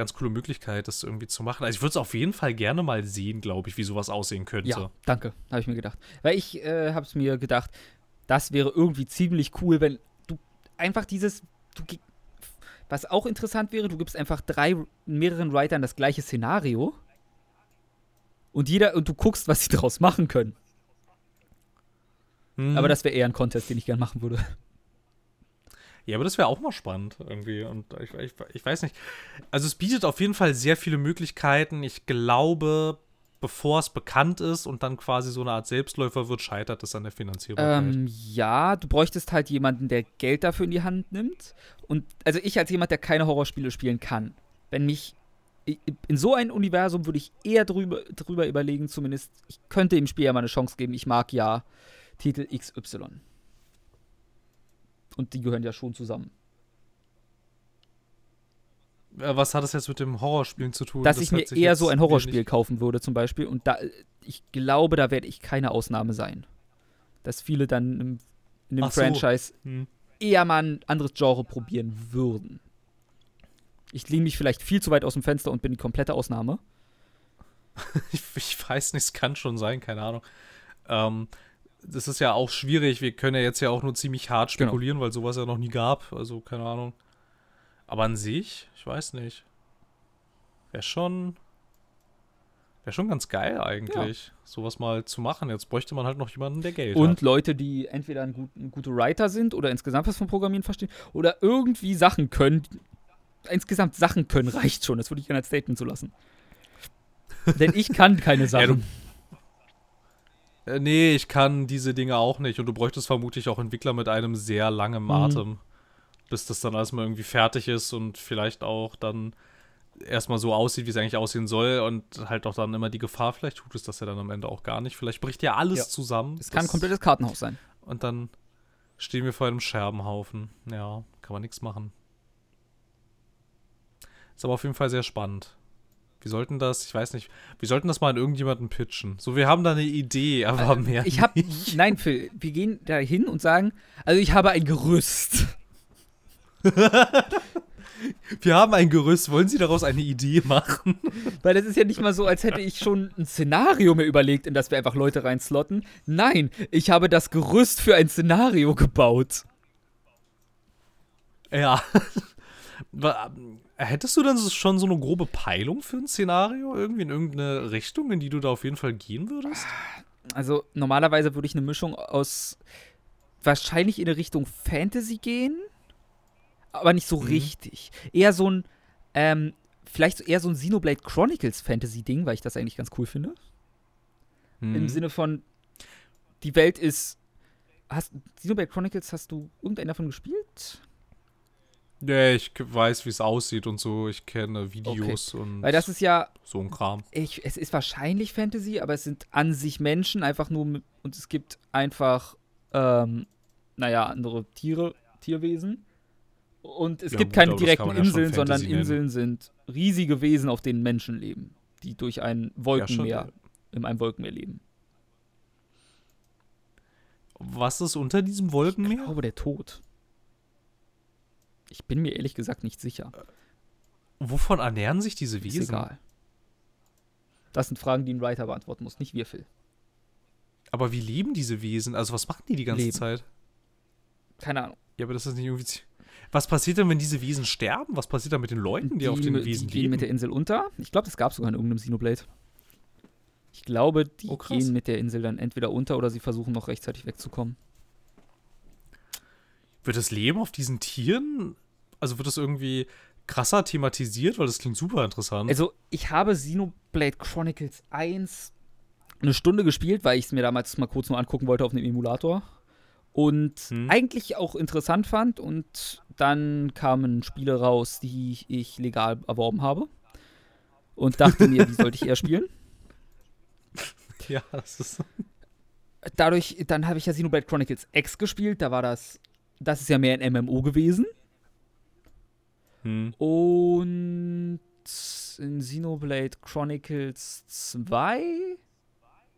ganz coole Möglichkeit, das irgendwie zu machen. Also ich würde es auf jeden Fall gerne mal sehen, glaube ich, wie sowas aussehen könnte.
Ja, danke, habe ich mir gedacht. Weil ich äh, habe es mir gedacht, das wäre irgendwie ziemlich cool, wenn du einfach dieses, du, was auch interessant wäre, du gibst einfach drei, mehreren Writern das gleiche Szenario und jeder, und du guckst, was sie daraus machen können.
Hm.
Aber das wäre eher ein Contest, den ich gerne machen würde.
Ja, aber das wäre auch mal spannend irgendwie. Und ich, ich, ich weiß nicht. Also es bietet auf jeden Fall sehr viele Möglichkeiten. Ich glaube, bevor es bekannt ist und dann quasi so eine Art Selbstläufer wird, scheitert es an der Finanzierbarkeit.
Ähm, ja, du bräuchtest halt jemanden, der Geld dafür in die Hand nimmt. Und also ich als jemand, der keine Horrorspiele spielen kann, wenn mich in so ein Universum würde ich eher drüber, drüber überlegen, zumindest, ich könnte dem Spiel ja mal eine Chance geben. Ich mag ja Titel XY. Und die gehören ja schon zusammen.
Äh, was hat das jetzt mit dem Horrorspielen zu tun?
Dass das ich mir eher so ein Horrorspiel kaufen würde, zum Beispiel. Und da, ich glaube, da werde ich keine Ausnahme sein. Dass viele dann im, in dem so. Franchise hm. eher mal ein anderes Genre probieren würden. Ich lehne mich vielleicht viel zu weit aus dem Fenster und bin die komplette Ausnahme.
ich, ich, weiß nicht, es kann schon sein, keine Ahnung. Ähm, das ist ja auch schwierig. Wir können ja jetzt ja auch nur ziemlich hart genau. spekulieren, genau. weil sowas ja noch nie gab. Also, keine Ahnung. Aber an sich, ich weiß nicht. Wäre schon. Wäre schon ganz geil eigentlich, ja. sowas mal zu machen. Jetzt bräuchte man halt noch jemanden, der Geld
Und
hat.
Und Leute, die entweder ein, gut, ein gute Writer sind oder insgesamt was vom Programmieren verstehen oder irgendwie Sachen können. Insgesamt Sachen können reicht schon. Das würde ich gerne als Statement zu lassen. Denn ich kann keine Sachen.
Ja, nee, ich kann diese Dinge auch nicht. Und du bräuchtest vermutlich auch Entwickler mit einem sehr langen mhm. Atem bis das dann alles mal irgendwie fertig ist und vielleicht auch dann erstmal so aussieht, wie es eigentlich aussehen soll und halt auch dann immer die Gefahr, vielleicht tut es das ja dann am Ende auch gar nicht. Vielleicht bricht ja alles ja. zusammen.
Es kann ein komplettes Kartenhaus sein.
Und dann stehen wir vor einem Scherbenhaufen. Ja, kann man nichts machen. Ist aber auf jeden Fall sehr spannend. Wir sollten das, ich weiß nicht, wir sollten das mal an irgendjemanden pitchen. So, wir haben da eine Idee, aber äh, mehr.
Ich habe, nein, Phil, wir gehen da hin und sagen, also ich habe ein Gerüst.
Wir haben ein Gerüst. Wollen Sie daraus eine Idee machen?
Weil das ist ja nicht mal so, als hätte ich schon ein Szenario mir überlegt, in das wir einfach Leute reinslotten. Nein, ich habe das Gerüst für ein Szenario gebaut.
Ja. Hättest du denn schon so eine grobe Peilung für ein Szenario? Irgendwie in irgendeine Richtung, in die du da auf jeden Fall gehen würdest?
Also, normalerweise würde ich eine Mischung aus wahrscheinlich in eine Richtung Fantasy gehen aber nicht so mhm. richtig. Eher so ein, ähm, vielleicht eher so ein Xenoblade Chronicles Fantasy-Ding, weil ich das eigentlich ganz cool finde. Mhm. Im Sinne von, die Welt ist. Hast, Xenoblade Chronicles, hast du irgendeinen davon gespielt?
Ja, ich weiß, wie es aussieht und so. Ich kenne Videos okay. und
Weil das ist ja
so ein Kram.
Ich, es ist wahrscheinlich Fantasy, aber es sind an sich Menschen einfach nur mit, und es gibt einfach, ähm, naja, andere Tiere, Tierwesen. Und es ja, gibt gut, keine direkten Inseln, ja sondern Inseln sind riesige Wesen, auf denen Menschen leben, die durch ein Wolkenmeer, ja, in einem Wolkenmeer leben.
Was ist unter diesem Wolkenmeer?
Ich glaube, der Tod. Ich bin mir ehrlich gesagt nicht sicher.
Wovon ernähren sich diese Wesen?
Ist egal. Das sind Fragen, die ein Writer beantworten muss, nicht wir, Phil.
Aber wie leben diese Wesen? Also, was machen die die ganze leben. Zeit?
Keine Ahnung.
Ja, aber das ist nicht irgendwie was passiert denn, wenn diese Wesen sterben? Was passiert dann mit den Leuten, die, die auf den Wesen
die gehen mit der Insel unter. Ich glaube, das gab es sogar in irgendeinem Xenoblade. Ich glaube, die oh, gehen mit der Insel dann entweder unter oder sie versuchen noch rechtzeitig wegzukommen.
Wird das Leben auf diesen Tieren, also wird das irgendwie krasser thematisiert, weil das klingt super interessant.
Also, ich habe Xenoblade Chronicles 1 eine Stunde gespielt, weil ich es mir damals mal kurz nur angucken wollte auf einem Emulator und hm. eigentlich auch interessant fand. Und dann kamen Spiele raus, die ich legal erworben habe. Und dachte mir, wie sollte ich eher spielen?
Ja, das ist.
Dadurch, dann habe ich ja Xenoblade Chronicles X gespielt. Da war das. Das ist ja mehr ein MMO gewesen. Hm. Und in Xenoblade Chronicles 2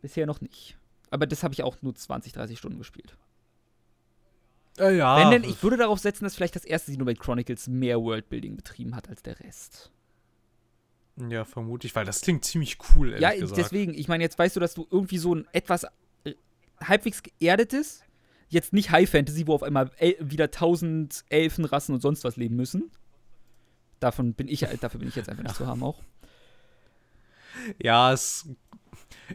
bisher noch nicht. Aber das habe ich auch nur 20, 30 Stunden gespielt.
Äh, ja.
Wenn denn, ich würde darauf setzen, dass vielleicht das erste Xenoblade Chronicles mehr Worldbuilding betrieben hat als der Rest.
Ja, vermutlich, weil das klingt ziemlich cool, ehrlich
Ja,
gesagt.
deswegen, ich meine, jetzt weißt du, dass du irgendwie so ein etwas äh, halbwegs geerdetes, jetzt nicht High Fantasy, wo auf einmal wieder tausend Elfenrassen und sonst was leben müssen. Davon bin ich, dafür bin ich jetzt einfach nicht zu haben auch.
Ja, es.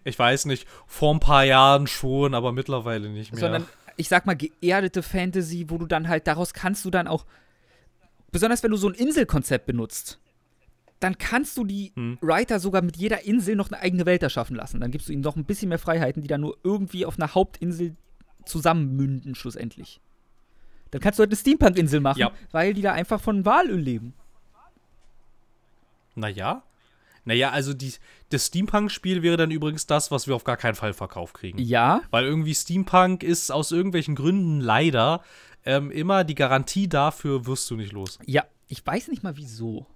Ich weiß nicht, vor ein paar Jahren schon, aber mittlerweile nicht mehr.
Sondern, ich sag mal, geerdete Fantasy, wo du dann halt, daraus kannst du dann auch, besonders wenn du so ein Inselkonzept benutzt, dann kannst du die
Hm.
Writer sogar mit jeder Insel noch eine eigene Welt erschaffen lassen. Dann gibst du ihnen noch ein bisschen mehr Freiheiten, die dann nur irgendwie auf einer Hauptinsel zusammenmünden, schlussendlich. Dann kannst du halt eine Steampunk-Insel machen,
Ja.
weil die da einfach von Walöl leben.
Naja. Naja, also die, das Steampunk-Spiel wäre dann übrigens das, was wir auf gar keinen Fall verkauft kriegen.
Ja,
Weil irgendwie Steampunk ist aus irgendwelchen Gründen leider ähm, immer die Garantie dafür, wirst du nicht los.
ja. Ich weiß nicht mal wieso.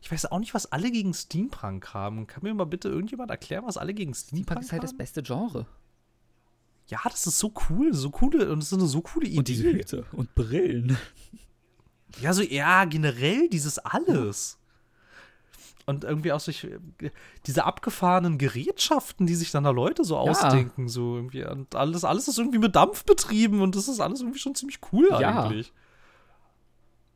Ich weiß auch nicht, was alle gegen Steampunk haben. Kann mir mal bitte irgendjemand erklären, was alle gegen Steampunk,
Steampunk ist halt das
haben?
beste Genre.
Ja, das ist so cool, so coole und das ist eine so coole Idee.
und Brillen.
Ja, so, ja, generell dieses alles. Und irgendwie auch äh, diese abgefahrenen Gerätschaften, die sich dann da Leute so ausdenken, so irgendwie. Und alles, alles ist irgendwie mit Dampf betrieben und das ist alles irgendwie schon ziemlich cool
Ja.
eigentlich.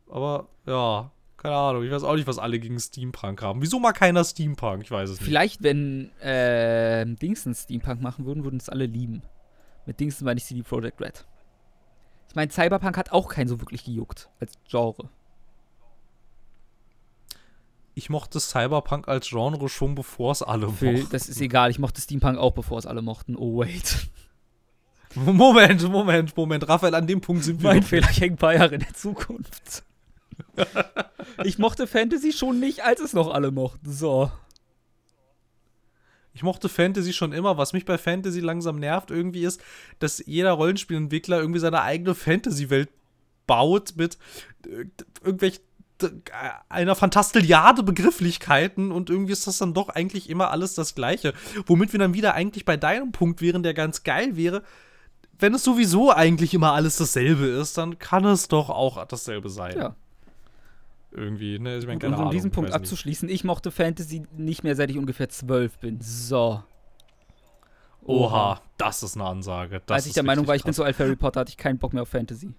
Aber, ja, keine Ahnung, ich weiß auch nicht, was alle gegen Steampunk haben. Wieso mag keiner Steampunk? Ich weiß es nicht.
Vielleicht, wenn äh, Dingsen Steampunk machen würden, würden es alle lieben. Mit Dingsen meine ich CD Projekt Red. Ich meine, Cyberpunk hat auch keinen so wirklich gejuckt als Genre.
Ich mochte Cyberpunk als Genre schon, bevor es alle
Phil,
mochten.
das ist egal. Ich mochte Steampunk auch, bevor es alle mochten. Oh, wait.
Moment, Moment, Moment. Raphael, an dem Punkt sind wir.
Mein Fehler, ich hänge paar Jahre in der Zukunft. ich mochte Fantasy schon nicht, als es noch alle mochten. So.
Ich mochte Fantasy schon immer. Was mich bei Fantasy langsam nervt irgendwie ist, dass jeder Rollenspielentwickler irgendwie seine eigene Fantasy-Welt baut mit äh, irgendwelchen äh, einer Fantastilliarde Begrifflichkeiten und irgendwie ist das dann doch eigentlich immer alles das Gleiche. Womit wir dann wieder eigentlich bei deinem Punkt wären, der ganz geil wäre. Wenn es sowieso eigentlich immer alles dasselbe ist, dann kann es doch auch dasselbe sein.
Ja.
Irgendwie, ne? Ich meine,
Und
keine
um
Ahnung,
diesen Punkt
weiß nicht.
abzuschließen, ich mochte Fantasy nicht mehr, seit ich ungefähr zwölf bin. So.
Oha, das ist eine Ansage. Das
Als ich der Meinung war, ich bin
krass.
zu alt für Harry Potter, hatte ich keinen Bock mehr auf Fantasy.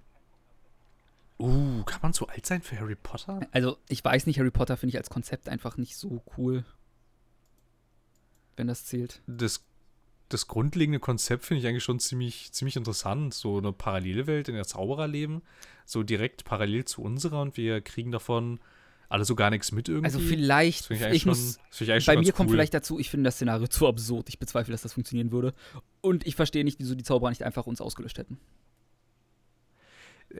Uh, kann man zu alt sein für Harry Potter?
Also, ich weiß nicht, Harry Potter finde ich als Konzept einfach nicht so cool. Wenn das zählt.
Das, das grundlegende Konzept finde ich eigentlich schon ziemlich, ziemlich interessant. So eine Parallelwelt, in der Zauberer leben. So direkt parallel zu unserer und wir kriegen davon alle so gar nichts mit irgendwie.
Also, vielleicht,
ich
ich,
schon,
muss.
ich
Bei mir
ganz
kommt
cool.
vielleicht dazu, ich finde das Szenario zu absurd. Ich bezweifle, dass das funktionieren würde. Und ich verstehe nicht, wieso die Zauberer nicht einfach uns ausgelöscht hätten.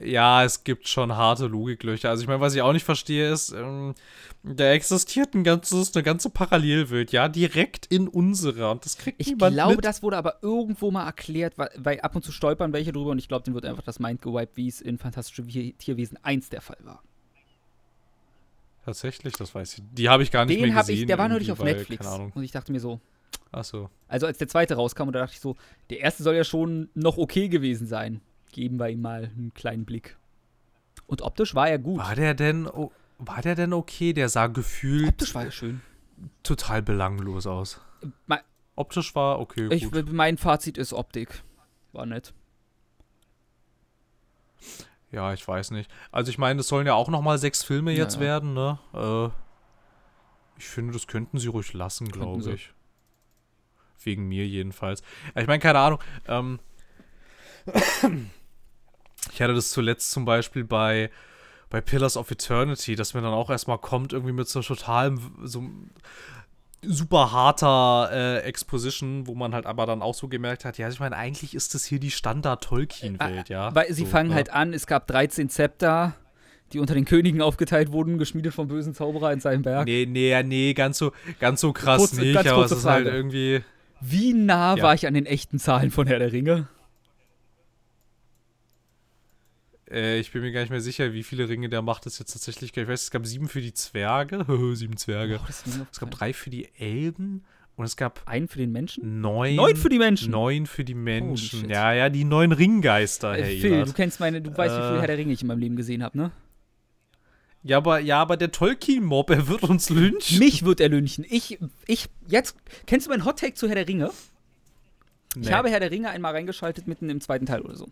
Ja, es gibt schon harte Logiklöcher. Also ich meine, was ich auch nicht verstehe, ist, ähm, da existiert ein ganzes, eine ganze Parallelwelt, ja, direkt in unserer. Und das kriegt
Ich
niemand
glaube,
mit.
das wurde aber irgendwo mal erklärt, weil, weil ab und zu stolpern welche drüber und ich glaube, denen wird einfach das Mind gewiped, wie es in Fantastische Tierwesen 1 der Fall war.
Tatsächlich, das weiß ich. Die habe ich gar nicht
Den
mehr
habe
gesehen.
ich, der war neulich auf
weil,
Netflix. Und ich dachte mir so,
Achso.
also als der zweite rauskam, und da dachte ich so, der erste soll ja schon noch okay gewesen sein. Geben wir ihm mal einen kleinen Blick. Und optisch war er gut.
War der denn, o- war der denn okay? Der sah gefühlt
Optisch war er schön.
total belanglos aus.
Ma-
Optisch war okay,
Ich,
gut.
mein Fazit ist Optik. War nett.
Ja, ich weiß nicht. Also ich meine, es sollen ja auch noch mal sechs Filme jetzt
ja.
werden, ne? Äh, ich finde, das könnten sie ruhig lassen, glaube ich. Wegen mir jedenfalls. Ich meine, keine Ahnung. Ähm, ich hatte das zuletzt zum Beispiel bei, bei Pillars of Eternity, dass mir dann auch erstmal kommt, irgendwie mit so totalem, so super harter äh, Exposition, wo man halt aber dann auch so gemerkt hat, ja, ich meine, eigentlich ist das hier die Standard-Tolkien-Welt, ja.
Weil sie
so,
fangen
ne?
halt an, es gab 13 Zepter, die unter den Königen aufgeteilt wurden, geschmiedet vom bösen Zauberer in seinem Berg.
Nee, nee, nee, ganz so, ganz so krass
Kurze-
nicht,
ganz
aber es ist halt
Frage.
irgendwie.
Wie nah
Ja.
war ich an den echten Zahlen von Herr der Ringe?
Äh, ich bin mir gar nicht mehr sicher, wie viele Ringe der macht es jetzt tatsächlich. Ich weiß, es gab sieben für die Zwerge. sieben Zwerge.
Oh,
es gab drei für die Elben. Und es gab
einen für den Menschen?
Neun.
Neun für die Menschen.
Neun für die Menschen. Ja, ja, die neun Ringgeister,
äh,
Herr
Phil,
Ebert.
du kennst meine, du weißt, wie viel
Äh.
Herr der Ringe ich in meinem Leben gesehen habe, ne?
Ja, aber, ja, aber der Tolkien-Mob, er wird uns lynchen.
Mich wird er lynchen. Ich, ich, jetzt, kennst du meinen Hot Take zu Herr der Ringe? Ich
Nee.
habe Herr der Ringe einmal reingeschaltet, mitten im zweiten Teil oder so.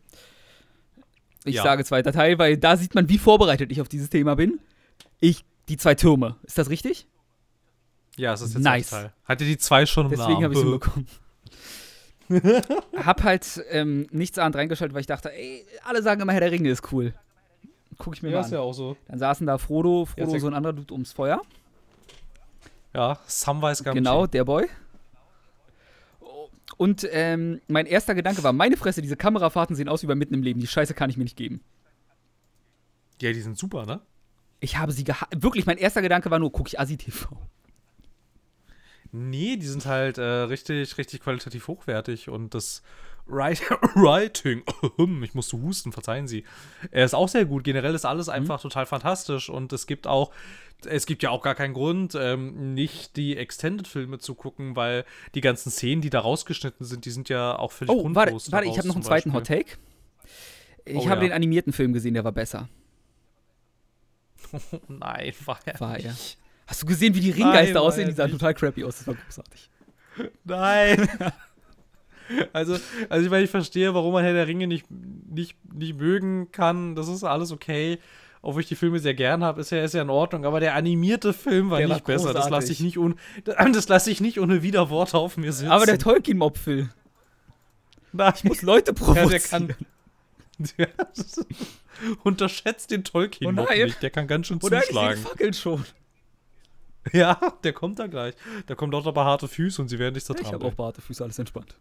Ich
Ja.
sage zweiter Teil, weil da sieht man, wie vorbereitet ich auf dieses Thema bin. Ich, die zwei Türme. Ist das richtig?
Ja, es ist jetzt
Nice.
Teil. Hatte die zwei schon im
Deswegen habe ich es hinbekommen. hab halt ähm, nichts ahnt reingeschaltet, weil ich dachte, ey, alle sagen immer, Herr der Ringe ist cool. Guck ich mir
Ja,
mal
ist
an.
ja auch so.
Dann saßen da Frodo,
Ja,
Frodo,
sehr-
so ein anderer Dude ums Feuer.
Ja, Samwise Gamgee.
Genau, der Boy. Und ähm, mein erster Gedanke war, meine Fresse, diese Kamerafahrten sehen aus wie bei Mitten im Leben. Die Scheiße kann ich mir nicht geben.
Ja, die sind super, ne?
Ich habe sie geha Wirklich, mein erster Gedanke war nur, gucke ich Asi-TV.
Nee, die sind halt äh, richtig, richtig qualitativ hochwertig und das Writing, ich musste husten, verzeihen Sie. Er ist auch sehr gut. Generell ist alles einfach total fantastisch und es gibt auch, es gibt ja auch gar keinen Grund, ähm, nicht die Extended-Filme zu gucken, weil die ganzen Szenen, die da rausgeschnitten sind, die sind ja auch völlig
Oh, warte,
grundlos
warte ich habe noch einen zweiten. Hot Take. Ich
Oh,
habe
ja.
den animierten Film gesehen, der war besser.
Nein, war er
War er.
nicht.
Hast du gesehen, wie die Ringgeister
war
aussehen? Die sahen total crappy aus. Das war großartig.
Nein. Also, also ich meine, ich verstehe, warum man Herr der Ringe nicht, nicht, nicht mögen kann. Das ist alles okay. Obwohl ich die Filme sehr gern habe, ist ja, ist ja in Ordnung. Aber der animierte Film war
Der war
nicht besser. Das lasse ich nicht das lasse ich nicht ohne Widerworte auf mir sitzen.
Aber der Tolkien-Mob-Film.
Nein,
Ich muss Leute
ja,
provozieren.
der kann. Der, unterschätzt den Tolkien
Oh nein.
nicht. Der kann ganz schön
Oder ich
zuschlagen.
fackeln schon.
Ja, der kommt da gleich. Da kommt auch aber harte Füße und sie werden dich
Ich habe auch
zertrampeln.
Bartefüße, alles entspannt.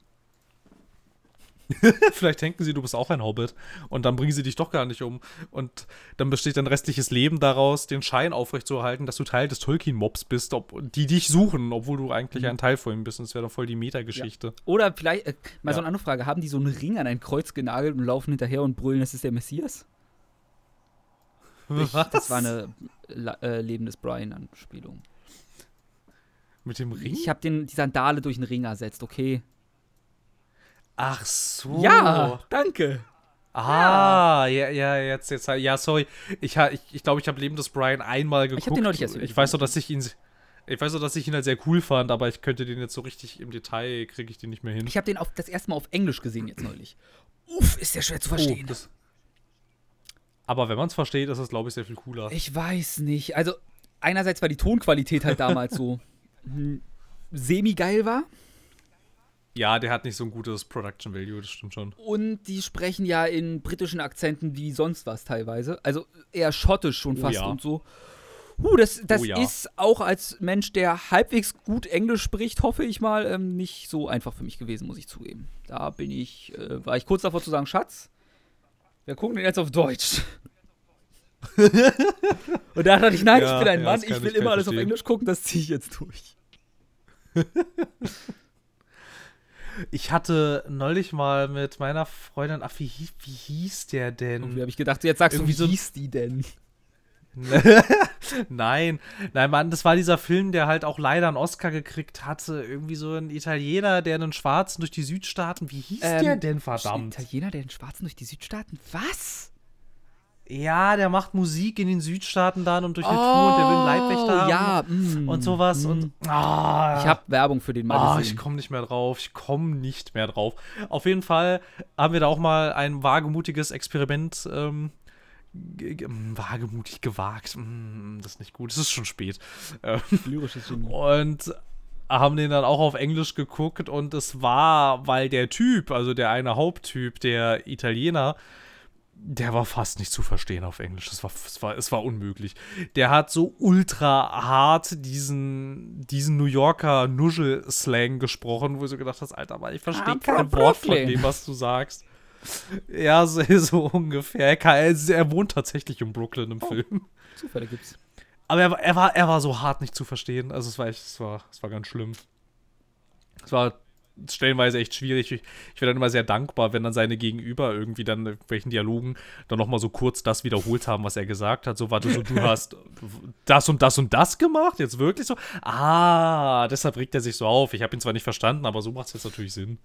Vielleicht denken sie, du bist auch ein Hobbit und dann bringen sie dich doch gar nicht um. Und dann besteht dein restliches Leben daraus, den Schein aufrechtzuerhalten, dass du Teil des Tolkien-Mobs bist, ob, die dich suchen, obwohl du eigentlich
Mhm.
ein Teil von ihm bist. Und das wäre doch voll die Metageschichte.
Oder vielleicht, äh, mal
Ja.
so eine andere Frage: Haben die so einen Ring an ein Kreuz genagelt und laufen hinterher und brüllen, das ist der Messias? Ich, das war eine äh, Leben des Brian-Anspielung.
Mit dem Ring?
Ich habe die Sandale durch einen Ring ersetzt, okay?
Ach so.
Ja, danke.
Ah, ja, ja, jetzt, jetzt, ja, sorry. Ich glaube, ich, ich, glaub, ich habe Leben des Brian einmal geguckt.
hab den neulich erst
Ich weiß doch, dass ich ihn, ich weiß doch, dass ich ihn halt sehr cool fand, aber ich könnte den jetzt so richtig im Detail, kriege ich den nicht mehr hin.
Ich habe den auf, das erste Mal auf Englisch gesehen jetzt neulich. Uff, ist der schwer zu verstehen.
Oh, das, aber wenn man es versteht, ist es, glaube ich, sehr viel cooler.
ich weiß nicht. Also, einerseits war die Tonqualität halt damals so hm, semi-geil war.
Ja, der hat nicht so ein gutes Production Value, das stimmt schon.
Und die sprechen ja in britischen Akzenten wie sonst was teilweise. Also eher schottisch schon
Oh
fast
ja.
und so. Huh, das, das
Oh ja.
ist auch als Mensch, der halbwegs gut Englisch spricht, hoffe ich mal, ähm, nicht so einfach für mich gewesen, muss ich zugeben. Da bin ich, äh, war ich kurz davor zu sagen, Schatz, wir gucken den jetzt auf Deutsch. und da dachte ich, nein,
Ja,
ich bin ein Mann, ich will
ich-
immer alles auf
verstehen.
Englisch gucken, das ziehe ich jetzt durch.
Ich hatte neulich mal mit meiner Freundin, ach, wie, wie hieß der denn?
Irgendwie habe ich gedacht, jetzt sagst du,
Irgendwie
wie
so-
hieß die denn?
nein, nein, Mann, das war dieser Film, der halt auch leider einen Oscar gekriegt hatte. Irgendwie so ein Italiener, der einen Schwarzen durch die Südstaaten. Wie hieß
Ähm,
der denn,
Ein
verdammt?
Italiener, der den Schwarzen durch die Südstaaten. Was?
Ja, der macht Musik in den Südstaaten dann und durch eine Tour und der will Leibwächter.
Oh, ja, mm,
Und sowas
mm.
und. Ah,
Ich habe Werbung für den mal
Ah,
gesehen.
ich komme nicht mehr drauf. Ich komme nicht mehr drauf. Auf jeden Fall haben wir da auch mal ein wagemutiges Experiment ähm, mm, wagemutig gewagt. Mm, das ist nicht gut. Es ist schon spät. Ähm,
Lyrisches Genie.
und haben den dann auch auf Englisch geguckt und es war, weil der Typ, also der eine Haupttyp, der Italiener, der war fast nicht zu verstehen auf Englisch. Das war, es war, es war unmöglich. Der hat so ultra hart diesen, diesen New Yorker Nuschel-Slang gesprochen, wo du so gedacht hast, Alter, Mann, ich verstehe
I'm
kein Wort von dem, was du sagst. Ja, so, so ungefähr. Er, er, wohnt tatsächlich in Brooklyn im Film.
Zufälle gibt's.
Aber er, war- er, war, er war so hart nicht zu verstehen. Also es war echt, es war, es war ganz schlimm. Es war stellenweise echt schwierig. Ich, ich bin dann immer sehr dankbar, wenn dann seine Gegenüber irgendwie dann in welchen Dialogen dann nochmal so kurz das wiederholt haben, was er gesagt hat. So, warte, so, du hast das und das und das gemacht? Jetzt wirklich so? Ah, deshalb regt er sich so auf. Ich habe ihn zwar nicht verstanden, aber so macht es jetzt natürlich Sinn.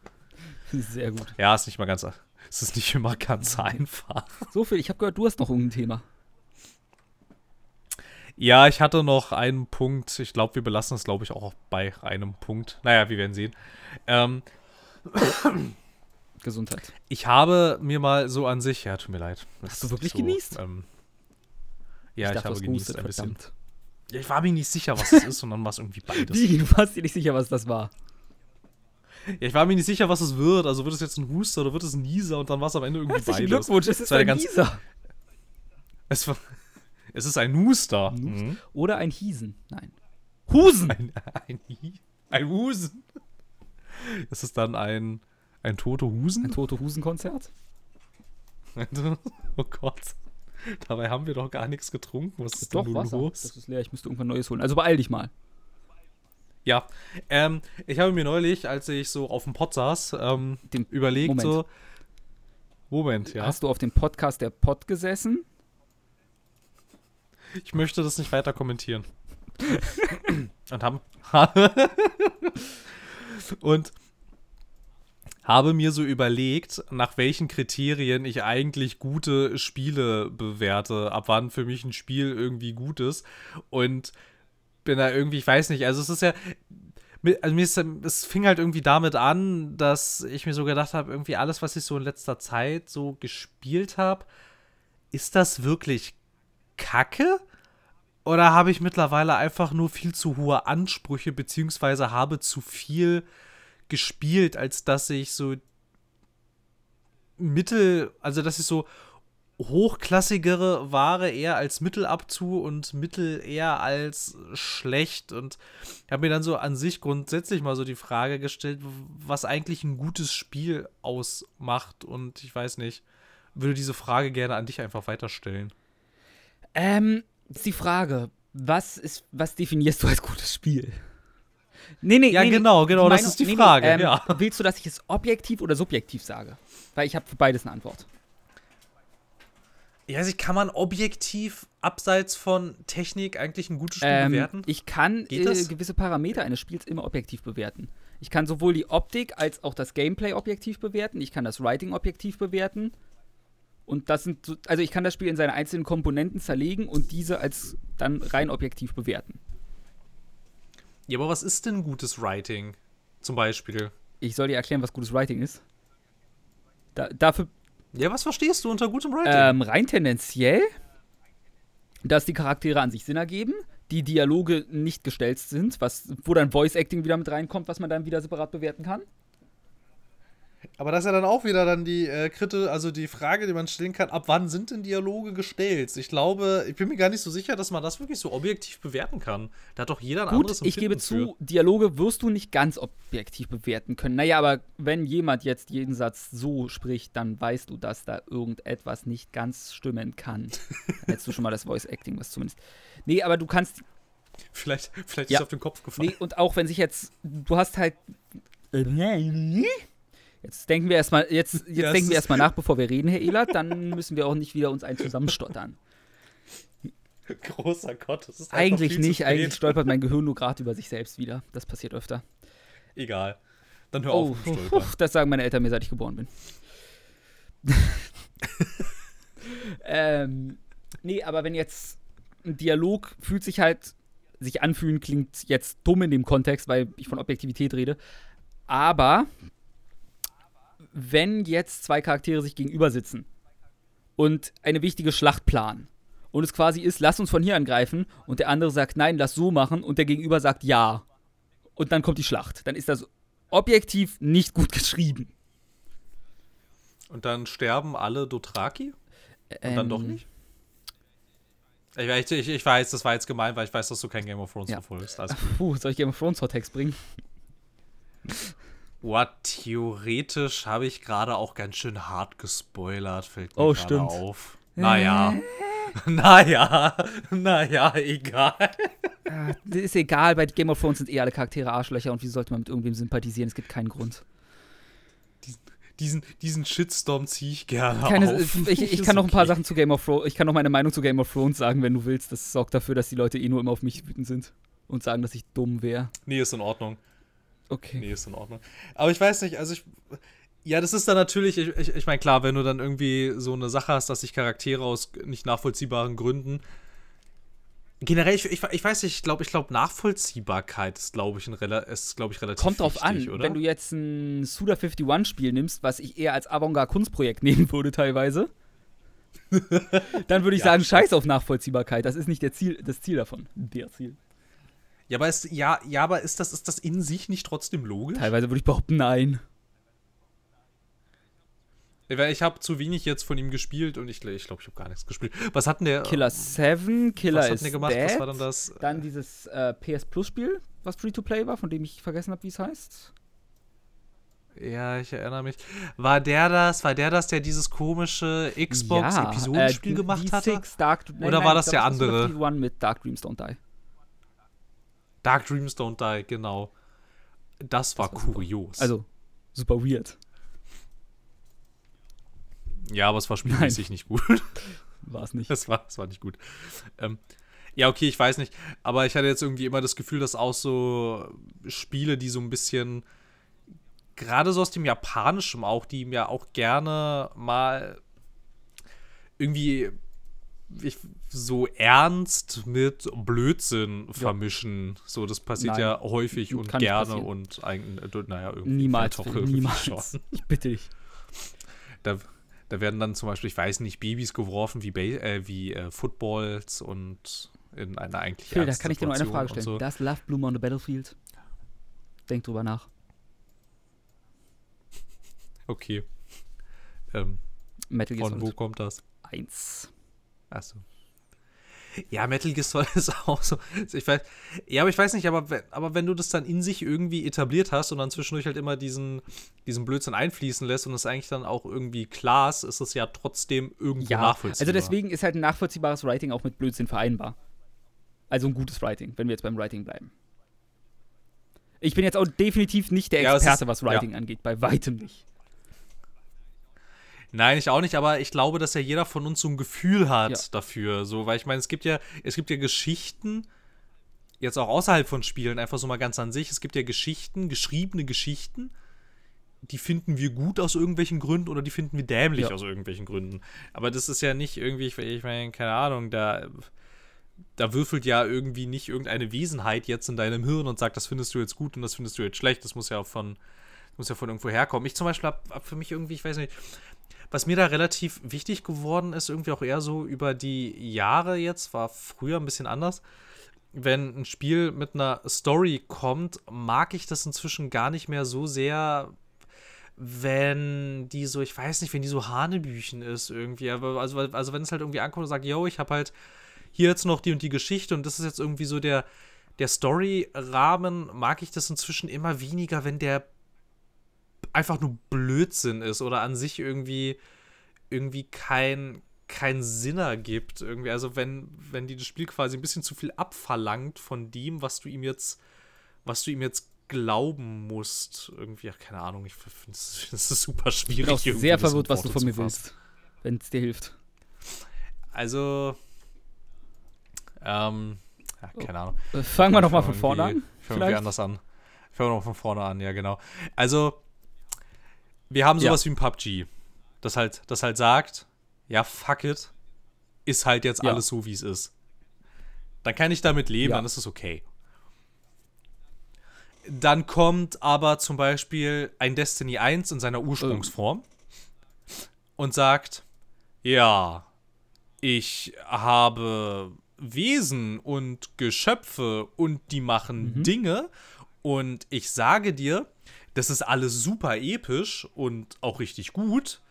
Sehr gut.
Ja, ist nicht mal ganz, es ist nicht immer ganz einfach.
So viel, ich habe gehört, du hast noch irgendein Thema.
Ja, ich hatte noch einen Punkt. Ich glaube, wir belassen es, glaube ich, auch bei einem Punkt. Naja, wir werden sehen. Ähm,
Gesundheit.
Ich habe mir mal so an sich, ja, tut mir leid.
Hast du wirklich so, genießt?
Ähm, ja, ich, dachte, ich habe genießt ein bisschen.
Verdammt.
Ja, ich war mir nicht sicher, was es ist, und dann war es irgendwie beides.
Wie? Du warst dir nicht sicher, was das war?
Ja, ich war mir nicht sicher, was es wird. Also wird es jetzt ein Huster oder wird es ein Nieser und dann war es am Ende irgendwie
Herzlichen
beides.
Glückwunsch, es ist ein
ganz,
Nieser.
Es, war, es ist ein Huster.
Mhm. Oder ein Hiesen. Nein. Husen!
Ein, ein, ein Husen. Ist es dann ein, ein tote Husen?
Ein tote Husen-Konzert?
oh Gott. Dabei haben wir doch gar nichts getrunken. Was ist
doch
denn
Wasser.
los?
Das ist leer, ich müsste irgendwann Neues holen. Also beeil dich mal.
Ja, ähm, ich habe mir neulich, als ich so auf dem Pod saß, ähm, überlegt
Moment.
so. Moment, ja.
Hast du auf dem Podcast der Pod gesessen?
Ich möchte das nicht weiter kommentieren. Und haben. und habe mir so überlegt, nach welchen Kriterien ich eigentlich gute Spiele bewerte, ab wann für mich ein Spiel irgendwie gut ist. Und bin da irgendwie, ich weiß nicht, also es ist ja. Also mir ist, es fing halt irgendwie damit an, dass ich mir so gedacht habe, irgendwie alles, was ich so in letzter Zeit so gespielt habe, ist das wirklich Kacke? Oder habe ich mittlerweile einfach nur viel zu hohe Ansprüche, beziehungsweise habe zu viel gespielt, als dass ich so mittel, also dass ich so hochklassigere Ware eher als Mittel abzu und Mittel eher als schlecht und habe mir dann so an sich grundsätzlich mal so die Frage gestellt, was eigentlich ein gutes Spiel ausmacht und ich weiß nicht, würde diese Frage gerne an dich einfach weiterstellen.
Ähm, ist die Frage, was ist, was definierst du als gutes Spiel? Nee, nee,
Ja,
nee,
genau,
nee.
genau, das
Meinung-
ist die
nee, nee,
Frage,
ähm,
ja.
Willst du, dass ich es objektiv oder subjektiv sage? Weil ich habe für beides eine Antwort.
Ja, also kann man objektiv abseits von Technik eigentlich ein gutes Spiel
Ähm,
bewerten?
ich kann
Geht
äh,
das?
gewisse Parameter eines Spiels immer objektiv bewerten. Ich kann sowohl die Optik als auch das Gameplay objektiv bewerten. Ich kann das Writing objektiv bewerten. Und das sind, so, also ich kann das Spiel in seine einzelnen Komponenten zerlegen und diese als dann rein objektiv bewerten.
Ja, aber was ist denn gutes Writing? Zum Beispiel.
Ich soll dir erklären, was gutes Writing ist. Da, dafür
Ja, was verstehst du unter gutem Writing?
ähm, rein tendenziell, dass die Charaktere an sich Sinn ergeben, die Dialoge nicht gestellt sind, was, wo dann Voice Acting wieder mit reinkommt, was man dann wieder separat bewerten kann.
Aber das ist ja dann auch wieder dann die äh, Kritte, also die Frage, die man stellen kann, ab wann sind denn Dialoge gestellt? Ich glaube, ich bin mir gar nicht so sicher, dass man das wirklich so objektiv bewerten kann. Da hat doch jeder ein
Gut,
anderes
ich gebe
Empfinden
zu, Dialoge wirst du nicht ganz objektiv bewerten können. Naja, aber wenn jemand jetzt jeden Satz so spricht, dann weißt du, dass da irgendetwas nicht ganz stimmen kann. Dann hättest du schon mal das Voice Acting, was zumindest. Nee, aber du kannst.
Vielleicht, vielleicht
Ja.
ist auf den Kopf gefallen.
Nee, und auch wenn sich jetzt. Du hast halt. Jetzt denken wir erstmal, jetzt, jetzt
Ja, es
denken wir
ist-
erstmal nach, bevor wir reden, Herr Ehlert, dann müssen wir auch nicht wieder uns einen zusammenstottern.
Großer Gott, das ist
Eigentlich nicht, eigentlich stolpert mein Gehirn nur gerade über sich selbst wieder. Das passiert öfter.
Egal. Dann hör
Oh,
auf Stolpern.
das sagen meine Eltern mir, seit ich geboren bin. ähm, nee, aber wenn jetzt ein Dialog fühlt sich halt, sich anfühlen klingt jetzt dumm in dem Kontext, weil ich von Objektivität rede. Aber wenn jetzt zwei Charaktere sich gegenüber sitzen und eine wichtige Schlacht planen und es quasi ist, lass uns von hier angreifen und der andere sagt, nein, lass so machen und der Gegenüber sagt ja und dann kommt die Schlacht, dann ist das objektiv nicht gut geschrieben.
Und dann sterben alle Dothraki? Und dann doch
Ähm,
nicht? Ich, weiß- ich, ich weiß, das war jetzt gemein, weil ich weiß, dass du kein Game of Thrones
Ja.
verfolgst. Also,
Puh, soll ich Game of Thrones Hot-Text bringen?
What, theoretisch habe ich gerade auch ganz schön hart gespoilert, fällt mir
Oh,
gerade
stimmt.
auf. Naja, naja, naja, egal.
Ah, das ist egal, bei Game of Thrones sind eh alle Charaktere Arschlöcher und wie sollte man mit irgendwem sympathisieren? Es gibt keinen Grund.
Diesen, diesen Shitstorm ziehe ich gerne
Keine,
auf.
ich, ich kann noch ein paar
okay.
Sachen zu Game of Thrones, ich kann noch meine Meinung zu Game of Thrones sagen, wenn du willst. Das sorgt dafür, dass die Leute eh nur immer auf mich wütend sind und sagen, dass ich dumm wäre.
Nee, ist in Ordnung.
Okay.
Nee, ist in Ordnung. Aber ich weiß nicht, also ich. Ja, das ist dann natürlich, ich, ich, ich meine, klar, wenn du dann irgendwie so eine Sache hast, dass sich Charaktere aus nicht nachvollziehbaren Gründen. Generell, ich, ich, ich weiß nicht, ich glaube, ich glaube, Nachvollziehbarkeit ist, glaube ich, ein ist, glaube ich, relativ
Kommt drauf
wichtig,
an,
oder?
wenn du jetzt ein Suda51-Spiel nimmst, was ich eher als Avantgarde-Kunstprojekt nehmen würde teilweise, dann würde ich
Ja,
sagen, scheiß auf Nachvollziehbarkeit. Das ist nicht der Ziel, das Ziel davon. Der Ziel.
Ja, aber ist, ja, ja, aber ist das, ist das in sich nicht trotzdem logisch?
Teilweise würde ich behaupten, nein.
Ich habe zu wenig jetzt von ihm gespielt und ich glaube, ich, glaub, ich habe gar nichts gespielt. Was hat denn der?
Killer 7, Killer
was hat der gemacht?
dead.
Was war dann das?
Dann dieses äh, PS Plus Spiel, was Free-to-Play war, von dem ich vergessen habe, wie es heißt.
Ja, ich erinnere mich. War der das, war der das, der dieses komische Xbox-Episodenspiel
äh,
gemacht hatte?
D6 Dark,
Oder war das der andere?
51 mit Dark Dreams Don't Die.
Dark Dreams Don't Die, genau. Das war
war super.
kurios.
Also, super weird.
ja, aber es war spielmäßig nicht gut.
War es nicht.
Es war, es war nicht gut. Ähm, ja, okay, ich weiß nicht. Aber ich hatte jetzt irgendwie immer das Gefühl, dass auch so Spiele, die so ein bisschen, gerade so aus dem Japanischen auch, die mir auch gerne mal irgendwie ich, so ernst mit Blödsinn vermischen. So, das passiert
Nein,
ja häufig und gerne und eigentlich, äh, naja, irgendwie.
Niemals,
irgendwie
niemals.
schon.
Ich bitte dich.
Da, da werden dann zum Beispiel, ich weiß nicht, Babys geworfen wie, äh, wie äh, Footballs und in einer eigentlich
Phil, da kann ich dir nur eine Frage stellen.
So.
Das Love Bloom on the Battlefield? Denk drüber nach.
Okay. Ähm,
Metal Gear
von wo kommt das?
1.
Achso. Ja, Metal Gear Solid ist auch so. Ich weiß, ja, aber ich weiß nicht, aber wenn, aber wenn du das dann in sich irgendwie etabliert hast und dann zwischendurch halt immer diesen, diesen Blödsinn einfließen lässt und es eigentlich dann auch irgendwie klar ist, ist es ja trotzdem irgendwo
Ja,
nachvollziehbar.
also deswegen ist halt ein nachvollziehbares Writing auch mit Blödsinn vereinbar. Also ein gutes Writing, wenn wir jetzt beim Writing bleiben. Ich bin jetzt auch definitiv nicht der
Ja,
Experte,
ist-
was Writing angeht, bei weitem nicht.
Nein, ich auch nicht, aber ich glaube, dass ja jeder von uns so ein Gefühl hat
Ja.
dafür. So, weil ich meine, es gibt ja, es gibt ja Geschichten, jetzt auch außerhalb von Spielen, einfach so mal ganz an sich, es gibt ja Geschichten, geschriebene Geschichten, die finden wir gut aus irgendwelchen Gründen oder die finden wir dämlich
Ja.
aus irgendwelchen Gründen. Aber das ist ja nicht irgendwie, ich, meine, keine Ahnung, da, da würfelt ja irgendwie nicht irgendeine Wesenheit jetzt in deinem Hirn und sagt, das findest du jetzt gut und das findest du jetzt schlecht. Das muss ja von, muss ja von irgendwo herkommen. Ich zum Beispiel habe hab für mich irgendwie, ich weiß nicht, was mir da relativ wichtig geworden ist, irgendwie auch eher so über die Jahre jetzt, war früher ein bisschen anders. Wenn ein Spiel mit einer Story kommt, mag ich das inzwischen gar nicht mehr so sehr, wenn die so, ich weiß nicht, wenn die so Hanebüchen ist irgendwie. Aber also, also wenn es halt irgendwie ankommt und sagt, yo, ich habe halt hier jetzt noch die und die Geschichte und das ist jetzt irgendwie so der, der Story-Rahmen, mag ich das inzwischen immer weniger, wenn der einfach nur Blödsinn ist oder an sich irgendwie irgendwie kein keinen Sinn ergibt irgendwie also wenn wenn die das Spiel quasi ein bisschen zu viel abverlangt von dem was du ihm jetzt was du ihm jetzt glauben musst irgendwie ach, keine Ahnung ich finde es super
Ich
schwierig
bin auch sehr verwirrt, was du von mir willst, wenn es dir hilft.
also ähm ja, keine Ahnung
Äh, Fangen wir nochmal von vorne an.
Ich fange irgendwie
vielleicht?
anders an. Ich fange noch von vorne an, ja, genau. Also, wir haben
Ja.
sowas wie ein PUBG, das halt, das halt sagt, ja, fuck it, ist halt jetzt
Ja.
alles so, wie es ist. Dann kann ich damit leben,
Ja.
dann ist es okay. Dann kommt aber zum Beispiel ein Destiny 1 in seiner Ursprungsform und sagt, ja, ich habe Wesen und Geschöpfe und die machen Dinge und ich sage dir, das ist alles super episch und auch richtig gut,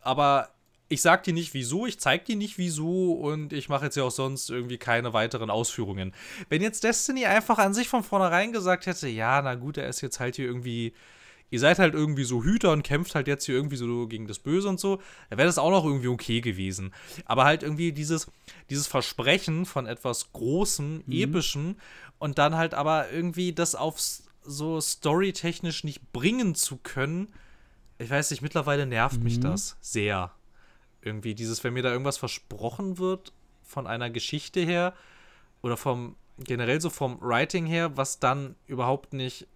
aber ich sag dir nicht wieso, ich zeig dir nicht wieso und ich mache jetzt ja auch sonst irgendwie keine weiteren Ausführungen. Wenn jetzt Destiny einfach an sich von vornherein gesagt hätte, ja, na gut, er ist jetzt halt hier irgendwie ihr seid halt irgendwie so Hüter und kämpft halt jetzt hier irgendwie so gegen das Böse und so, dann wäre das auch noch irgendwie okay gewesen. Aber halt irgendwie dieses, dieses Versprechen von etwas Großem, mhm. Epischem und dann halt aber irgendwie das aufs so storytechnisch nicht bringen zu können, ich weiß nicht, mittlerweile nervt mhm. mich das sehr. Irgendwie dieses, wenn mir da irgendwas versprochen wird von einer Geschichte her oder vom generell so vom Writing her, was dann überhaupt nicht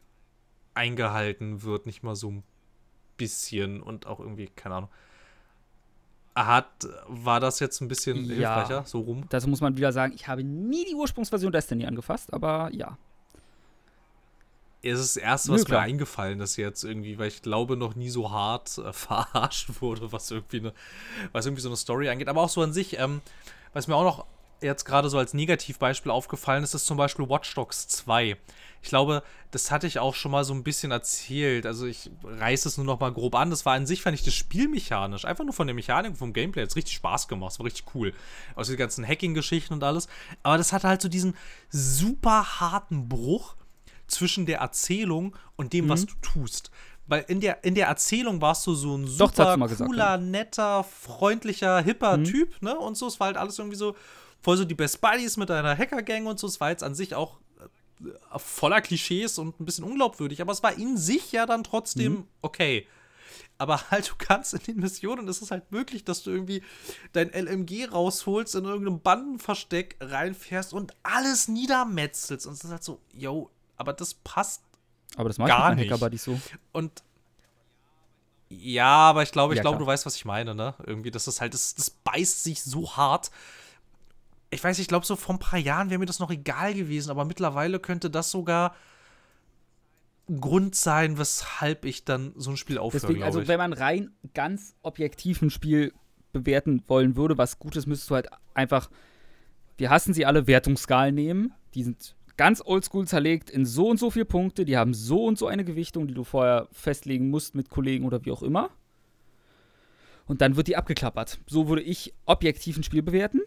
eingehalten wird, nicht mal so ein bisschen und auch irgendwie, keine Ahnung. Hat, war das jetzt ein bisschen ja, hilfreicher, so rum?
Das muss man wieder sagen, ich habe nie die Ursprungsversion Destiny angefasst, aber ja.
Es ist das erste, was Nö, mir eingefallen ist jetzt irgendwie, weil ich glaube, noch nie so hart äh, verarscht wurde, was irgendwie, eine, was irgendwie so eine Story angeht. Aber auch so an sich, ähm, was mir auch noch jetzt gerade so als Negativbeispiel aufgefallen ist, ist zum Beispiel Watch Dogs 2. Ich glaube, das hatte ich auch schon mal so ein bisschen erzählt. Also ich reiße es nur noch mal grob an. Das war an sich, fand ich das Spiel mechanisch, einfach nur von der Mechanik, vom Gameplay, hat richtig Spaß gemacht. Es war richtig cool. Aus den ganzen Hacking-Geschichten und alles. Aber das hatte halt so diesen super harten Bruch zwischen der Erzählung und dem, mhm. was du tust. Weil in der, in der Erzählung warst du so ein super Doch, cooler, gesagt, netter, freundlicher, hipper mhm. Typ, ne? Und so, es war halt alles irgendwie so voll so die Best Buddies mit deiner Hacker-Gang und so. Es war jetzt an sich auch äh, voller Klischees und ein bisschen unglaubwürdig, aber es war in sich ja dann trotzdem mhm. okay. Aber halt, du kannst in den Missionen, ist es halt möglich, dass du irgendwie dein LMG rausholst, in irgendeinem Bandenversteck reinfährst und alles niedermetzelst. Und es ist halt so, yo, aber das passt.
Aber das gar nicht. Hacker so.
Und ja, aber ich glaube, ich ja, glaube, du weißt, was ich meine, ne? Irgendwie, das ist halt, das, das beißt sich so hart. Ich weiß, ich glaube, so vor ein paar Jahren wäre mir das noch egal gewesen, aber mittlerweile könnte das sogar Grund sein, weshalb ich dann so ein Spiel aufhöre. Deswegen,
also, wenn man rein ganz objektiv ein Spiel bewerten wollen würde, was Gutes, müsstest du halt einfach, wir hassen sie alle, Wertungsskalen nehmen. Die sind ganz oldschool zerlegt in so und so viele Punkte, die haben so und so eine Gewichtung, die du vorher festlegen musst mit Kollegen oder wie auch immer. Und dann wird die abgeklappert. So würde ich objektiv ein Spiel bewerten.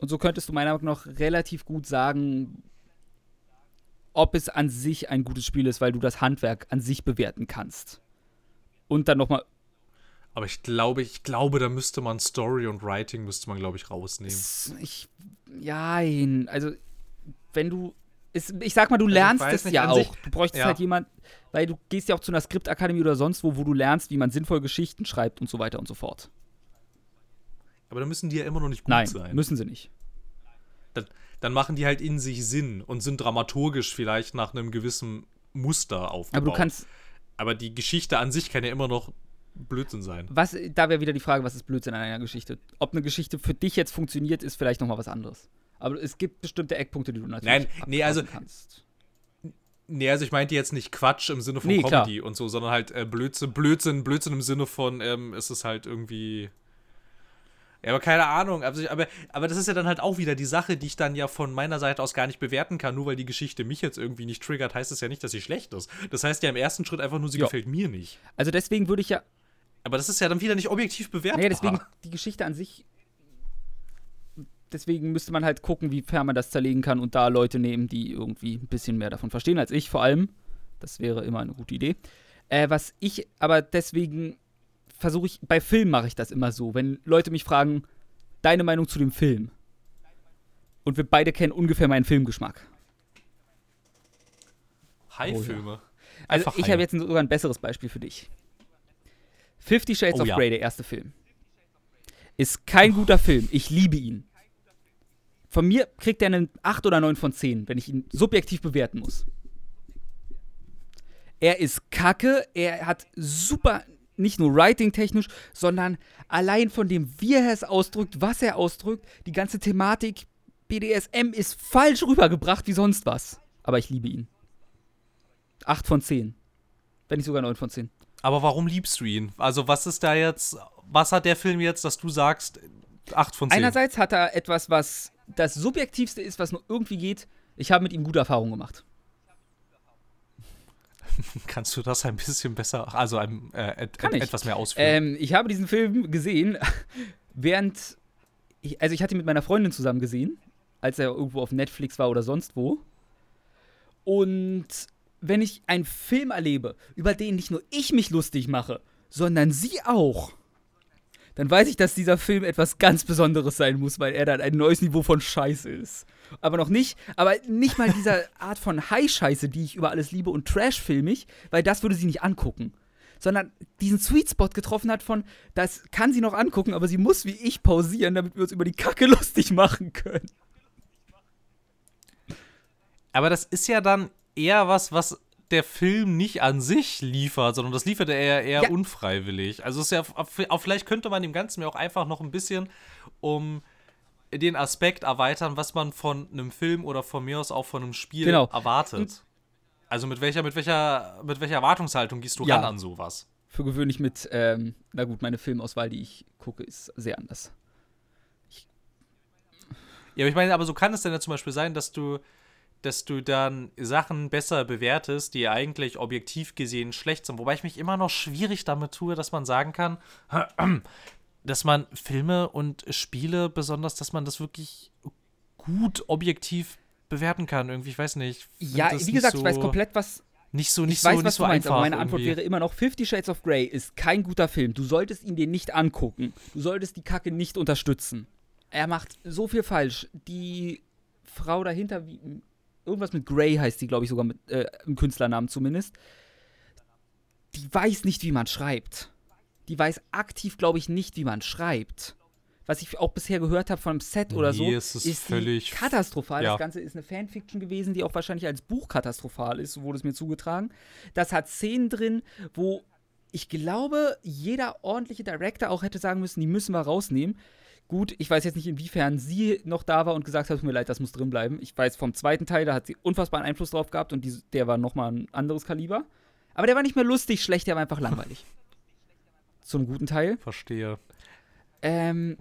Und so könntest du meiner Meinung nach relativ gut sagen, ob es an sich ein gutes Spiel ist, weil du das Handwerk an sich bewerten kannst. Und dann nochmal.
Aber ich glaube, ich glaube, da müsste man Story und Writing müsste man, glaube ich, rausnehmen.
Ich. Ja, also wenn du. Ist, ich sag mal, du also lernst es ja auch. Sich, du bräuchtest ja. halt jemand, weil du gehst ja auch zu einer Skriptakademie oder sonst wo, wo du lernst, wie man sinnvoll Geschichten schreibt und so weiter und so fort.
Aber dann müssen die ja immer noch nicht gut
Nein,
sein.
müssen sie nicht.
Dann, dann, machen die halt in sich Sinn und sind dramaturgisch vielleicht nach einem gewissen Muster aufgebaut.
Aber du kannst.
Aber die Geschichte an sich kann ja immer noch Blödsinn sein.
Was, da wäre wieder die Frage, was ist Blödsinn an einer Geschichte? Ob eine Geschichte für dich jetzt funktioniert, ist vielleicht noch mal was anderes. Aber es gibt bestimmte Eckpunkte, die du natürlich
Nein, nee, also, kannst. Nee, also ich meinte jetzt nicht Quatsch im Sinne von nee, Comedy klar. und so, sondern halt äh, Blödsinn, Blödsinn, Blödsinn im Sinne von, ähm, ist es halt irgendwie. Ja, aber keine Ahnung. Also, aber, aber das ist ja dann halt auch wieder die Sache, die ich dann ja von meiner Seite aus gar nicht bewerten kann. Nur weil die Geschichte mich jetzt irgendwie nicht triggert, heißt es ja nicht, dass sie schlecht ist. Das heißt ja im ersten Schritt einfach nur, sie jo. gefällt mir nicht.
Also deswegen würde ich ja.
Aber das ist ja dann wieder nicht objektiv bewertbar.
Ja, deswegen die Geschichte an sich deswegen müsste man halt gucken, wie fern man das zerlegen kann und da Leute nehmen, die irgendwie ein bisschen mehr davon verstehen als ich vor allem. Das wäre immer eine gute Idee. Äh, was ich aber deswegen versuche ich, bei Filmen mache ich das immer so, wenn Leute mich fragen, deine Meinung zu dem Film. Und wir beide kennen ungefähr meinen Filmgeschmack.
High-Filme. Oh, ja.
Also ich habe jetzt sogar ein besseres Beispiel für dich. Fifty Shades oh, of ja. Grey, der erste Film. Ist kein guter Film. Ich liebe ihn. Von mir kriegt er einen 8 oder 9 von 10, wenn ich ihn subjektiv bewerten muss. Er ist kacke, er hat super, nicht nur writing-technisch, sondern allein von dem, wie er es ausdrückt, was er ausdrückt, die ganze Thematik BDSM ist falsch rübergebracht wie sonst was. Aber ich liebe ihn. 8 von 10. Wenn nicht sogar 9 von 10.
Aber warum liebst du ihn? Also, was ist da jetzt, was hat der Film jetzt, dass du sagst, 8 von 10?
Einerseits hat er etwas, was das Subjektivste ist, was nur irgendwie geht. Ich habe mit ihm gute Erfahrungen gemacht.
Kannst du das ein bisschen besser, also ein, äh, et, etwas mehr ausführen?
Ähm, ich habe diesen Film gesehen, während, ich, also ich hatte ihn mit meiner Freundin zusammen gesehen, als er irgendwo auf Netflix war oder sonst wo. Und wenn ich einen Film erlebe, über den nicht nur ich mich lustig mache, sondern sie auch, dann weiß ich, dass dieser Film etwas ganz Besonderes sein muss, weil er dann ein neues Niveau von Scheiße ist. Aber noch nicht, aber nicht mal dieser Art von High-Scheiße, die ich über alles liebe und Trash-filmig, weil das würde sie nicht angucken. Sondern diesen Sweet Spot getroffen hat von, das kann sie noch angucken, aber sie muss wie ich pausieren, damit wir uns über die Kacke lustig machen können.
Aber das ist ja dann eher was, was der Film nicht an sich liefert, sondern das liefert er eher, eher ja. unfreiwillig. Also ist ja, auch vielleicht könnte man dem Ganzen ja auch einfach noch ein bisschen um den Aspekt erweitern, was man von einem Film oder von mir aus auch von einem Spiel genau. erwartet. Also mit welcher, mit welcher, mit welcher Erwartungshaltung gehst du ja. ran an sowas?
Für gewöhnlich mit, ähm, na gut, meine Filmauswahl, die ich gucke, ist sehr anders.
Ich ja, aber ich meine, aber so kann es denn ja zum Beispiel sein, dass du dass du dann Sachen besser bewertest, die eigentlich objektiv gesehen schlecht sind. Wobei ich mich immer noch schwierig damit tue, dass man sagen kann, dass man Filme und Spiele, besonders, dass man das wirklich gut objektiv bewerten kann. Irgendwie, ich weiß nicht.
Ja, wie gesagt, so ich weiß komplett, was.
Nicht so, nicht ich so, weiß, nicht was so du meinst, aber
meine Antwort wäre immer noch: Fifty Shades of Grey ist kein guter Film. Du solltest ihn dir nicht angucken. Du solltest die Kacke nicht unterstützen. Er macht so viel falsch. Die Frau dahinter, wie, irgendwas mit Grey heißt die, glaube ich, sogar mit äh, im Künstlernamen zumindest. Die weiß nicht, wie man schreibt. Die weiß aktiv, glaube ich, nicht, wie man schreibt. Was ich auch bisher gehört habe von einem Set oder so,
ist, ist völlig
katastrophal. Ja. Das Ganze ist eine Fanfiction gewesen, die auch wahrscheinlich als Buch katastrophal ist, so wurde es mir zugetragen. Das hat Szenen drin, wo ich glaube, jeder ordentliche Director auch hätte sagen müssen, die müssen wir rausnehmen. Gut, ich weiß jetzt nicht, inwiefern sie noch da war und gesagt hat, tut mir leid, das muss drin bleiben. Ich weiß vom zweiten Teil, da hat sie unfassbaren Einfluss drauf gehabt und die, der war nochmal ein anderes Kaliber. Aber der war nicht mehr lustig, schlecht, der war einfach langweilig. Zum guten Teil.
Verstehe.
Ähm,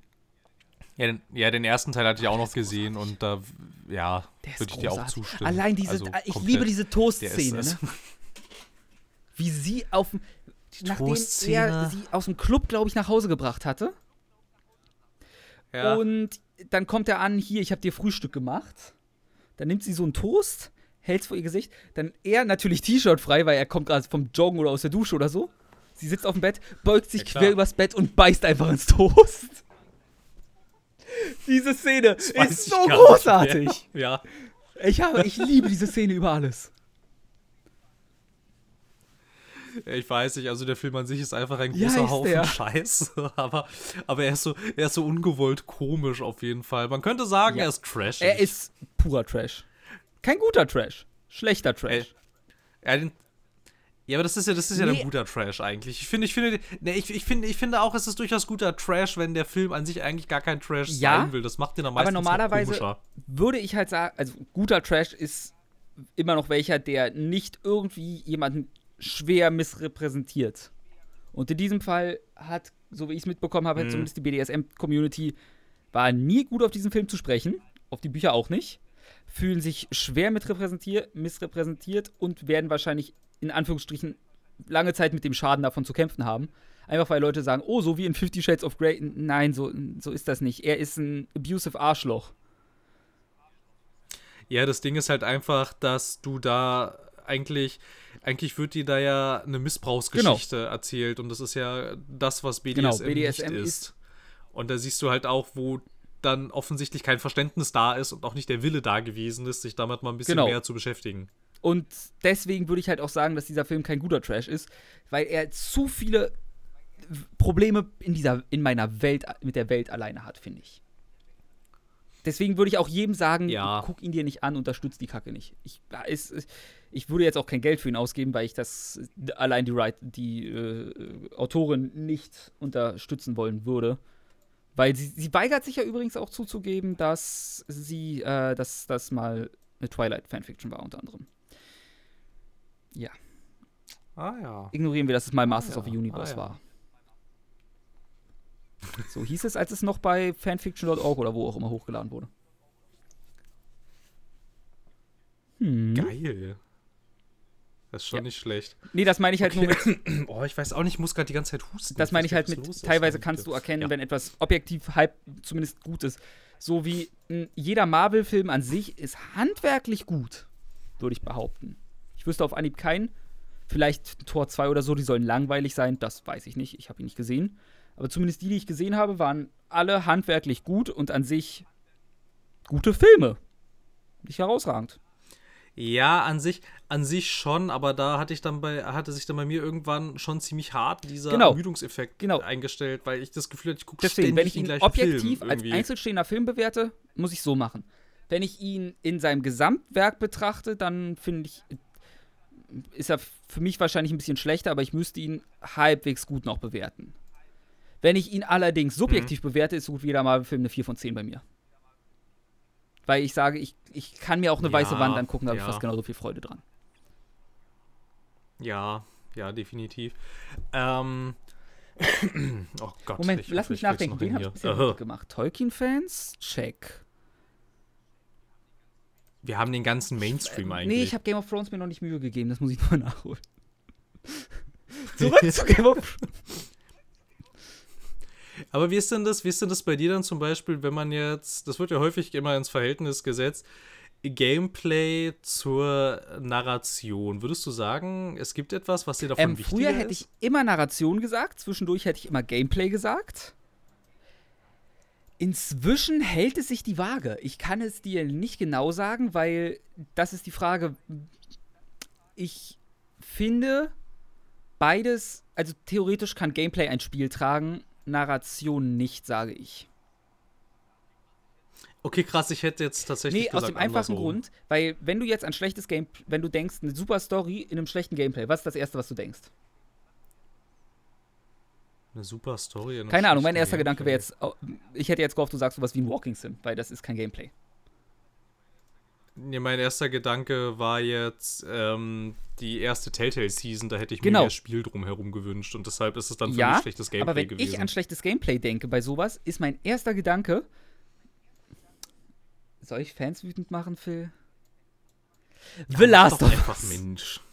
ja den, ja, den, ersten Teil hatte ich auch noch gesehen und da, ja, würde ich dir auch zustimmen.
Allein diese, also, ich komplett. liebe diese Toast-Szene, ne? Wie sie auf nachdem er sie aus dem Club, glaube ich, nach Hause gebracht hatte ja. Und dann kommt er an, hier, ich habe dir Frühstück gemacht. Dann nimmt sie so einen Toast, hält es vor ihr Gesicht. Dann er natürlich T-Shirt frei, weil er kommt gerade vom Joggen oder aus der Dusche oder so. Sie sitzt auf dem Bett, beugt sich ja, quer übers Bett und beißt einfach ins Toast. diese Szene ist so großartig.
Ja.
Ich, habe, ich liebe diese Szene über alles.
Ich weiß nicht, also der Film an sich ist einfach ein großer ja, Haufen der. Scheiß, aber, aber er, ist so, er ist so ungewollt komisch auf jeden Fall. Man könnte sagen, ja. er ist Trash.
Er ist purer Trash. Kein guter Trash. Schlechter Trash.
Er, den, ja, aber das ist ja, das ist nee. ja ein guter Trash eigentlich. Ich finde, ich finde, ne, ich, ich, finde, ich finde auch, es ist durchaus guter Trash, wenn der Film an sich eigentlich gar kein Trash ja, sein will. Das macht den am meisten
Aber normalerweise würde ich halt sagen, also guter Trash ist immer noch welcher, der nicht irgendwie jemanden schwer missrepräsentiert. Und in diesem Fall hat, so wie ich es mitbekommen habe, mhm. zumindest die BDSM-Community war nie gut auf diesen Film zu sprechen, auf die Bücher auch nicht, fühlen sich schwer missrepräsentiert und werden wahrscheinlich in Anführungsstrichen lange Zeit mit dem Schaden davon zu kämpfen haben. Einfach weil Leute sagen, oh, so wie in Fifty Shades of Grey. Nein, so, so ist das nicht. Er ist ein abusive Arschloch.
Ja, das Ding ist halt einfach, dass du da eigentlich eigentlich wird dir da ja eine Missbrauchsgeschichte genau. erzählt und das ist ja das, was BDSM, genau, BDSM ist. ist. Und da siehst du halt auch, wo dann offensichtlich kein Verständnis da ist und auch nicht der Wille da gewesen ist, sich damit mal ein bisschen genau. mehr zu beschäftigen.
Und deswegen würde ich halt auch sagen, dass dieser Film kein guter Trash ist, weil er zu viele Probleme in dieser in meiner Welt mit der Welt alleine hat, finde ich. Deswegen würde ich auch jedem sagen, ja. guck ihn dir nicht an, unterstütz die Kacke nicht. Ich, es, ich würde jetzt auch kein Geld für ihn ausgeben, weil ich das allein die, Write, die äh, Autorin nicht unterstützen wollen würde. Weil sie, sie, weigert sich ja übrigens auch zuzugeben, dass sie, äh, dass das mal eine Twilight-Fanfiction war, unter anderem. Ja.
Ah ja.
Ignorieren wir, dass es mal Masters ah, ja. of the Universe ah, ja. war. So hieß es, als es noch bei fanfiction.org oder wo auch immer hochgeladen wurde.
Hm. Geil. Das ist schon ja. nicht schlecht.
Nee, das meine ich halt
okay.
nur mit.
oh, ich weiß auch nicht, ich muss gerade die ganze Zeit husten.
Das meine ich halt mit. Teilweise kannst du erkennen, ja. wenn etwas objektiv halb zumindest gut ist. So wie mh, jeder Marvel-Film an sich ist handwerklich gut, würde ich behaupten. Ich wüsste auf Anhieb keinen. Vielleicht Tor 2 oder so, die sollen langweilig sein, das weiß ich nicht. Ich habe ihn nicht gesehen. Aber zumindest die, die ich gesehen habe, waren alle handwerklich gut und an sich gute Filme. Nicht herausragend.
Ja, an sich, an sich schon, aber da hatte ich dann bei, hatte sich dann bei mir irgendwann schon ziemlich hart dieser
Genau.
Ermüdungseffekt
Genau.
eingestellt, weil ich das Gefühl hatte, ich gucke
Deswegen, wenn ich ihn objektiv als einzelstehender Film bewerte, muss ich so machen. Wenn ich ihn in seinem Gesamtwerk betrachte, dann finde ich, ist er für mich wahrscheinlich ein bisschen schlechter, aber ich müsste ihn halbwegs gut noch bewerten. Wenn ich ihn allerdings
Mhm.
subjektiv bewerte, ist so gut wie jeder Marvel-Film eine 4 von 10 bei mir. Weil ich sage, ich, ich kann mir auch eine weiße
Ja,
Wand angucken, da habe ich
ja.
fast genauso viel Freude dran.
Ja, ja, definitiv. Ähm. oh Gott.
Moment,
ich
lass mich nachdenken. Wen habe ich bisher
Aha.
gut gemacht? Tolkien-Fans? Check.
Wir haben den ganzen Mainstream eigentlich.
Nee, ich habe Game of Thrones mir noch nicht Mühe gegeben, das muss ich noch nachholen. Zurück zu Game of Thrones.
Aber wie ist denn das, wie ist denn das bei dir dann zum Beispiel, wenn man jetzt, das wird ja häufig immer ins Verhältnis gesetzt, Gameplay zur Narration. Würdest du sagen, es gibt etwas, was dir davon
Ähm, früher
ist?
hätte ich immer Narration gesagt, zwischendurch hätte ich immer Gameplay gesagt. Inzwischen hält es sich die Waage. Ich kann es dir nicht genau sagen, weil das ist die Frage. Ich finde beides, also theoretisch kann Gameplay ein Spiel tragen, Narration nicht, sage ich.
Okay, krass, ich hätte jetzt tatsächlich
Nee, aus
gesagt
dem einfachen
andersrum.
Grund, weil wenn du jetzt an schlechtes Game, wenn du denkst, eine super Story in einem schlechten Gameplay, was ist das erste, was du denkst?
Eine super Story. in einem
Keine Ahnung, mein erster Gedanke wäre
Gameplay.
jetzt, oh, ich hätte jetzt gehofft, du sagst sowas wie ein Walking Sim, weil das ist kein Gameplay.
Nee, mein erster Gedanke war jetzt ähm, die erste Telltale-Season, da hätte ich
Genau.
mir mehr Spiel drumherum gewünscht und deshalb ist es dann für mich
Ja,
schlechtes Gameplay
aber wenn
gewesen.
ich an schlechtes Gameplay denke bei sowas, ist mein erster Gedanke, soll ich Fans wütend machen, Phil?
Ja,
The
mach
Last
doch
of
einfach,
Us.
Mensch.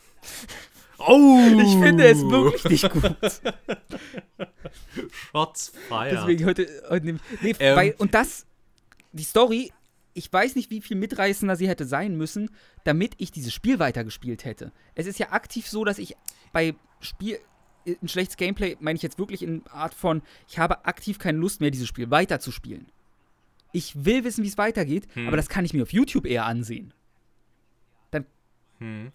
Oh!
Ich finde es wirklich nicht gut.
Shots fired.
Deswegen heute, heute nee,
Ähm.
weil, und das, die Story, ich weiß nicht, wie viel mitreißender sie hätte sein müssen, damit ich dieses Spiel weitergespielt hätte. Es ist ja aktiv so, dass ich bei Spiel, ein schlechtes Gameplay meine ich jetzt wirklich in Art von, ich habe aktiv keine Lust mehr, dieses Spiel weiterzuspielen. Ich will wissen, wie es weitergeht,
Hm.
aber das kann ich mir auf YouTube eher ansehen.
Hm.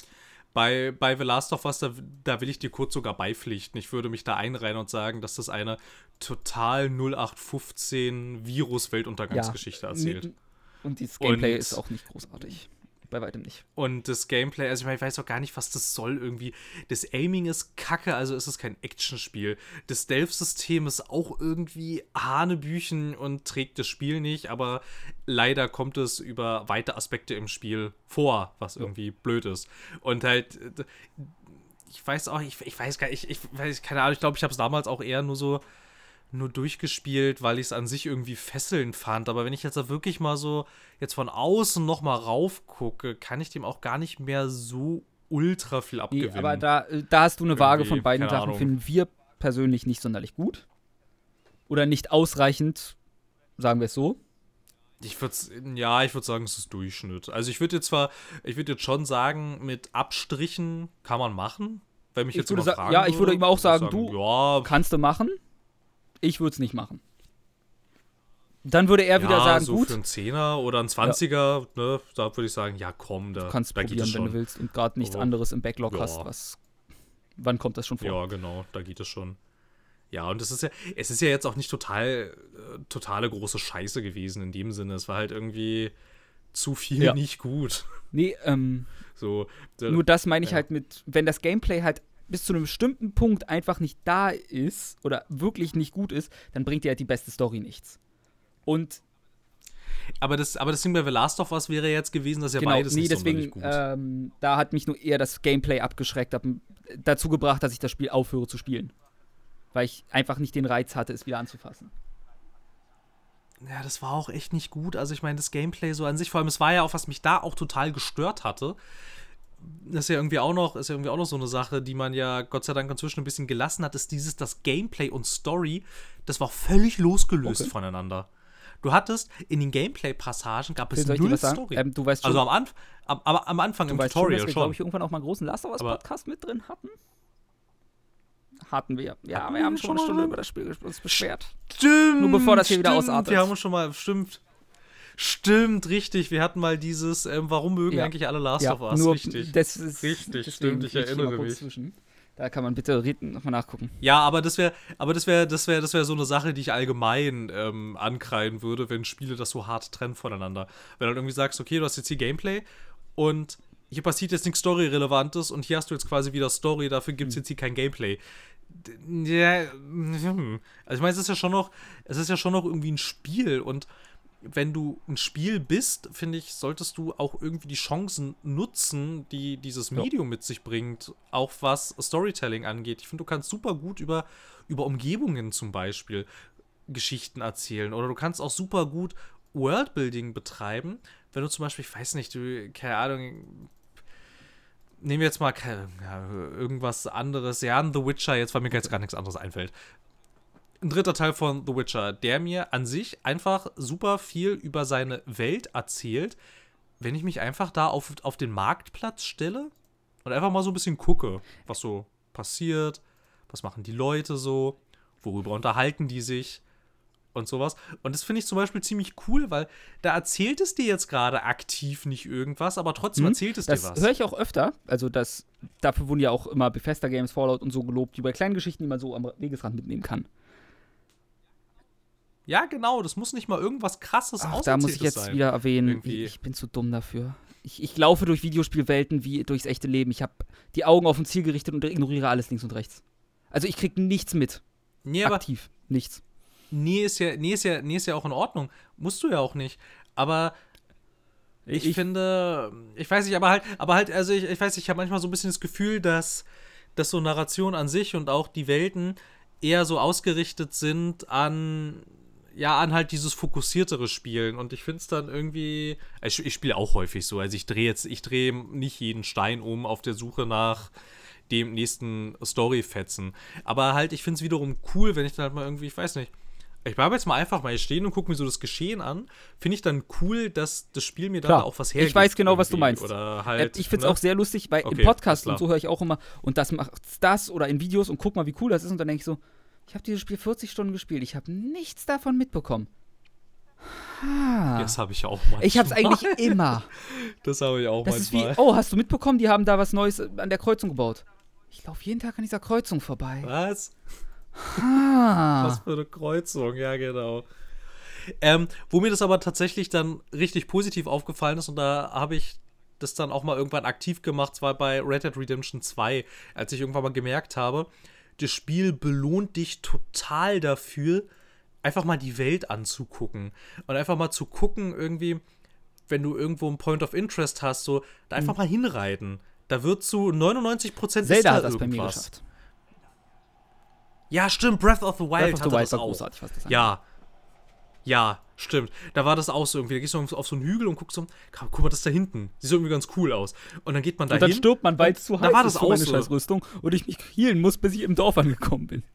Bei, bei The Last of Us, da, da will ich dir kurz sogar beipflichten. Ich würde mich da einreihen und sagen, dass das eine total 0815 Virus-Weltuntergangsgeschichte erzählt.
Und dieses Gameplay
Und-
ist auch nicht großartig. Bei weitem nicht.
Und das Gameplay, also ich meine, ich weiß auch gar nicht, was das soll irgendwie. Das Aiming ist kacke, also ist es kein Actionspiel. Das Stealth-System ist auch irgendwie Hanebüchen und trägt das Spiel nicht, aber leider kommt es über weite Aspekte im Spiel vor, was irgendwie blöd ist. Und halt, äh, ich weiß auch, ich, ich weiß gar nicht, ich, ich weiß, keine Ahnung, ich glaube, ich habe es damals auch eher nur so nur durchgespielt, weil ich es an sich irgendwie fesselnd fand. Aber wenn ich jetzt da wirklich mal so jetzt von außen noch mal rauf gucke, kann ich dem auch gar nicht mehr so ultra viel
Nee,
abgewinnen.
aber da, äh, da hast du eine Waage
Irgendwie,
von beiden Sachen,
Ahnung.
finden wir persönlich nicht sonderlich gut. Oder nicht ausreichend, sagen wir es so.
Ich würde ja, ich würde sagen, es ist Durchschnitt. Also ich würde jetzt zwar, ich würde jetzt schon sagen, mit Abstrichen kann man machen. Wenn mich
Ich
jetzt
würde
jemand fragen
ja, ich würde ihm auch
ich
sagen, du-
ja,
Kannst du machen. Ich würde es nicht machen. Dann würde er wieder
ja,
sagen,
so
gut,
für einen Zehner oder einen 20er, ne, da würde ich sagen, ja komm, da,
du kannst
da
probieren, wenn du willst und gerade nichts
Aber-
anderes im Backlog
Ja.
hast, was. Wann kommt das schon vor?
Ja, genau, da geht es schon. Ja, und es ist ja, es ist ja jetzt auch nicht total, äh, totale große Scheiße gewesen in dem Sinne. Es war halt irgendwie zu viel
Ja.
nicht gut.
Nee, ähm,
So, äh,
nur das meine ich
ja.
halt mit, wenn das Gameplay halt bis zu einem bestimmten Punkt einfach nicht da ist oder wirklich nicht gut ist, dann bringt dir halt die beste Story nichts. Und
aber, das, aber das Ding bei The Last of Us wäre jetzt gewesen, dass ja
genau,
beides
nee,
nicht
deswegen,
gut.
ähm, da hat mich nur eher das Gameplay abgeschreckt, hab, dazu gebracht, dass ich das Spiel aufhöre zu spielen. Weil ich einfach nicht den Reiz hatte, es wieder anzufassen.
Ja, das war auch echt nicht gut. Also ich meine, das Gameplay so an sich, vor allem, es war ja auch, was mich da auch total gestört hatte. Das ist ja irgendwie auch noch, ist ja irgendwie auch noch so eine Sache, die man ja Gott sei Dank inzwischen ein bisschen gelassen hat, ist dieses, das Gameplay und Story, das war völlig losgelöst
Okay.
voneinander. du hattest in den Gameplay-Passagen gab es null? Story.
Ähm, du weißt schon,
also am, Anf am, am, am Anfang
du
im
weißt schon,
Tutorial
dass wir,
schon.
glaube ich, irgendwann auch mal einen großen Last of Us Podcast mit drin hatten. Hatten wir. Ja,
Hatten
wir haben
schon
schon eine
mal
Stunde über das Spiel uns beschwert.
Stimmt.
Nur bevor das hier wieder
stimmt,
ausartet.
Wir haben uns schon mal, stimmt. Stimmt, richtig. Wir hatten mal dieses, ähm, warum mögen
Ja.
eigentlich alle Last
ja,
of Us?
nur
richtig.
Das ist,
Richtig, stimmt, ich erinnere mich.
Zwischen. Da kann man bitte nochmal nachgucken.
Ja, aber das wäre, aber das wäre, das wäre, das wäre so eine Sache, die ich allgemein ähm, ankreiden würde, wenn Spiele das so hart trennen voneinander. Wenn du dann irgendwie sagst, okay, du hast jetzt hier Gameplay und hier passiert jetzt nichts Story-Relevantes und hier hast du jetzt quasi wieder Story, dafür gibt es jetzt hier kein Gameplay. Ja, hm. also ich meine, es ist ja schon noch, es ist ja schon noch irgendwie ein Spiel und wenn du ein Spiel bist, finde ich, solltest du auch irgendwie die Chancen nutzen, die dieses. Medium mit sich bringt, auch was Storytelling angeht. Ich finde, du kannst super gut über, über Umgebungen zum Beispiel Geschichten erzählen oder du kannst auch super gut Worldbuilding betreiben, wenn du zum Beispiel, ich weiß nicht, du, keine Ahnung, nehmen wir jetzt mal keine, ja, irgendwas anderes, ja, The Witcher, jetzt, weil mir jetzt gar nichts anderes einfällt ein dritter Teil von The Witcher, der mir an sich einfach super viel über seine Welt erzählt, wenn ich mich einfach da auf, auf den Marktplatz stelle und einfach mal so ein bisschen gucke, was so passiert, was machen die Leute so, worüber unterhalten die sich und sowas. Und das finde ich zum Beispiel ziemlich cool, weil da erzählt es dir jetzt gerade aktiv nicht irgendwas, aber trotzdem
Mhm.
erzählt es
Das
dir was.
höre ich auch öfter. Also, das, dafür wurden ja auch immer Bethesda Games, Fallout und so gelobt, die bei kleinen Geschichten, die man so am Wegesrand mitnehmen kann.
Ja, genau, das muss nicht mal irgendwas krasses
Ach, da muss ich jetzt
sein.
wieder erwähnen,
Irgendwie.
ich bin zu dumm dafür. Ich, ich laufe durch Videospielwelten wie durchs echte Leben. Ich habe die Augen auf ein Ziel gerichtet und ignoriere alles links und rechts. Also ich krieg nichts mit.
Nee, aber
Aktiv. Nichts.
Nee, ist ja, nee, ist ja, nee, ist ja auch in Ordnung. Musst du ja auch nicht. Aber ich,
Ich-
finde, ich weiß nicht, aber halt, aber halt, also ich, ich weiß nicht, ich habe manchmal so ein bisschen das Gefühl, dass, dass so Narration an sich und auch die Welten eher so ausgerichtet sind an, ja, an halt dieses fokussiertere Spielen. Und ich finde es dann irgendwie, ich, ich spiele auch häufig so. Also ich drehe jetzt, ich drehe nicht jeden Stein um auf der Suche nach dem nächsten Story-Fetzen. Aber halt, ich finde es wiederum cool, wenn ich dann halt mal irgendwie, ich weiß nicht, ich bleibe jetzt mal einfach mal hier stehen und gucke mir so das Geschehen an. Finde ich dann cool, dass das Spiel mir da auch was
Ich
hergibt.
weiß genau, was du meinst.
Halt.
ich finde es
ne?
auch sehr lustig, weil
Okay,
im Podcast und so höre ich auch immer, und das macht das oder in Videos und guck mal, wie cool das ist. Und dann denke ich so, ich habe dieses Spiel 40 Stunden gespielt, ich habe nichts davon mitbekommen. Ha.
Das habe ich auch mal.
ich habe es eigentlich immer.
Das habe ich auch
Das ist wie, oh, hast du mitbekommen, die haben da was Neues an der Kreuzung gebaut. Ich laufe jeden Tag an dieser Kreuzung vorbei.
Was?
Ah.
Was für eine Kreuzung, ja, genau. Ähm, wo mir das aber tatsächlich dann richtig positiv aufgefallen ist, und da habe ich das dann auch mal irgendwann aktiv gemacht, zwar bei Red Dead Redemption 2, als ich irgendwann mal gemerkt habe, das Spiel belohnt dich total dafür, einfach mal die Welt anzugucken. Und einfach mal zu gucken, irgendwie, wenn du irgendwo einen Point of Interest hast, so, da einfach mal hinreiten. Da wird zu 99% ist
Mhm. Zelda
da
hat das bei mir
irgendwas.
geschafft.
Ja, stimmt, Breath of the Wild
Breath of the Wild war
auch.
großartig, was das angeht.
Ja. Ja, stimmt. Da war das auch so irgendwie. Da gehst du auf so einen Hügel und guckst so, guck mal, das ist da hinten. Sieht so irgendwie ganz cool aus. Und dann geht man da
Und dann
hin.
stirbt man, weil es zu
da
heiß
war
ist
das
für
auch
meine
so.
Scheißrüstung und ich mich healen muss, bis ich im Dorf angekommen bin.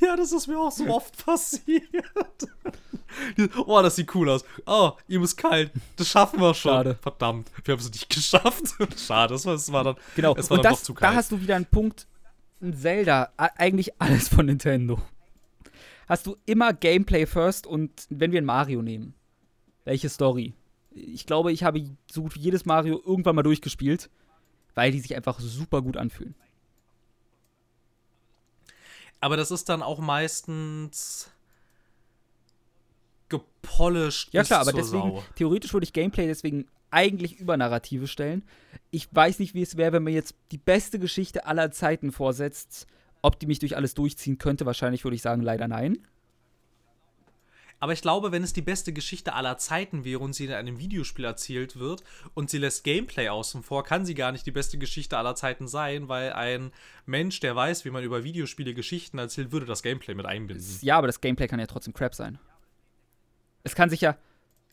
Ja, das ist mir auch so oft passiert. Oh, das sieht cool aus. Oh, ihm ist kalt. Das schaffen wir schon.
Schade.
Verdammt, wir haben es nicht geschafft. Schade, das war, das war dann,
Genau,
es war
und
dann
das,
zu
da
kalt.
hast du wieder einen Punkt, ein Zelda, eigentlich alles von Nintendo. Hast du immer Gameplay first und wenn wir ein Mario nehmen, welche Story? Ich glaube, ich habe so gut wie jedes Mario irgendwann mal durchgespielt, weil die sich einfach super gut anfühlen.
Aber das ist dann auch meistens gepolished.
Ja klar, aber deswegen,
Sau.
theoretisch würde ich Gameplay deswegen eigentlich über Narrative stellen. Ich weiß nicht, wie es wäre, wenn man jetzt die beste Geschichte aller Zeiten vorsetzt, ob die mich durch alles durchziehen könnte. Wahrscheinlich würde ich sagen, leider nein.
Aber ich glaube, wenn es die beste Geschichte aller Zeiten wäre und sie in einem Videospiel erzählt wird und sie lässt Gameplay außen vor, kann sie gar nicht die beste Geschichte aller Zeiten sein, weil ein Mensch, der weiß, wie man über Videospiele Geschichten erzählt, würde das Gameplay mit einbinden.
Ja, aber das Gameplay kann ja trotzdem Crap sein. Es kann sich ja.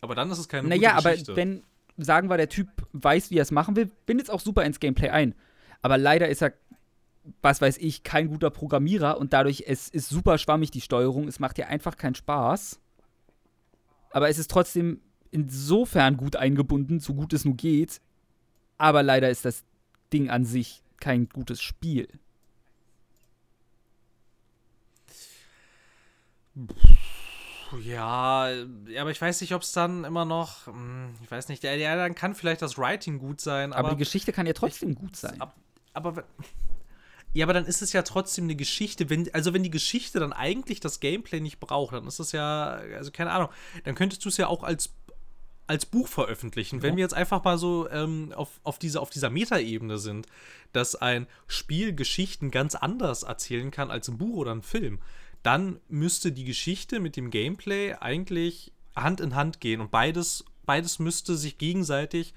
Aber dann ist es keine
Naja,
gute
aber
Geschichte.
wenn, sagen wir, der Typ weiß, wie er es machen will, bindet es auch super ins Gameplay ein. Aber leider ist er, was weiß ich, kein guter Programmierer und dadurch es ist super schwammig die Steuerung. Es macht ja einfach keinen Spaß. aber es ist trotzdem insofern gut eingebunden, so gut es nur geht. Aber leider ist das Ding an sich kein gutes Spiel.
Ja, aber ich weiß nicht, ob es dann immer noch, hm, ich weiß nicht, ja, ja, dann kann vielleicht das Writing gut sein.
Aber, aber die Geschichte kann ja trotzdem ich, gut sein.
Ab, aber ja, aber dann ist es ja trotzdem eine Geschichte. Wenn, also wenn die Geschichte dann eigentlich das Gameplay nicht braucht, dann ist es ja, also keine Ahnung, dann könntest du es ja auch als als Buch veröffentlichen. Ja. Wenn wir jetzt einfach mal so ähm, auf, auf, diese, auf dieser Metaebene sind, dass ein Spiel Geschichten ganz anders erzählen kann als ein Buch oder ein Film, dann müsste die Geschichte mit dem Gameplay eigentlich Hand in Hand gehen und beides, beides müsste sich gegenseitig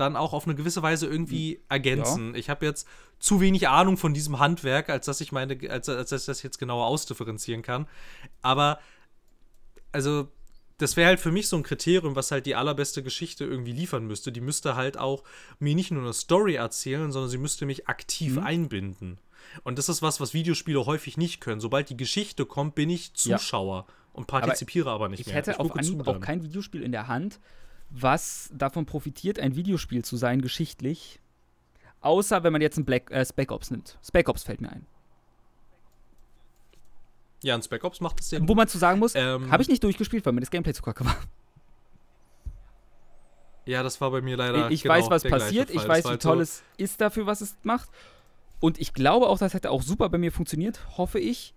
dann auch auf eine gewisse Weise irgendwie hm. ergänzen. Ja. Ich habe jetzt zu wenig Ahnung von diesem Handwerk, als dass ich meine, als, als dass ich das jetzt genauer ausdifferenzieren kann. Aber also das wäre halt für mich so ein Kriterium, was halt die allerbeste Geschichte irgendwie liefern müsste. Die müsste halt auch mir nicht nur eine Story erzählen, sondern sie müsste mich aktiv mhm. einbinden. Und das ist was, was Videospiele häufig nicht können. Sobald die Geschichte kommt, bin ich Zuschauer ja. und partizipiere aber, aber nicht
ich
mehr.
Hätte ich hätte auf Anhieb auch kein Videospiel in der Hand, was davon profitiert, ein Videospiel zu sein, geschichtlich. Außer wenn man jetzt ein Black, äh, Spec Ops nimmt. Spec Ops fällt mir ein.
Ja, ein Spec Ops macht es
sehr Wo man zu sagen muss, ähm, habe ich nicht durchgespielt, weil mir das Gameplay zu kacke war.
Ja, das war bei mir leider.
Ich genau weiß, was passiert. Ich weiß, wie toll so es ist dafür, was es macht. Und ich glaube auch, das hätte auch super bei mir funktioniert, hoffe ich.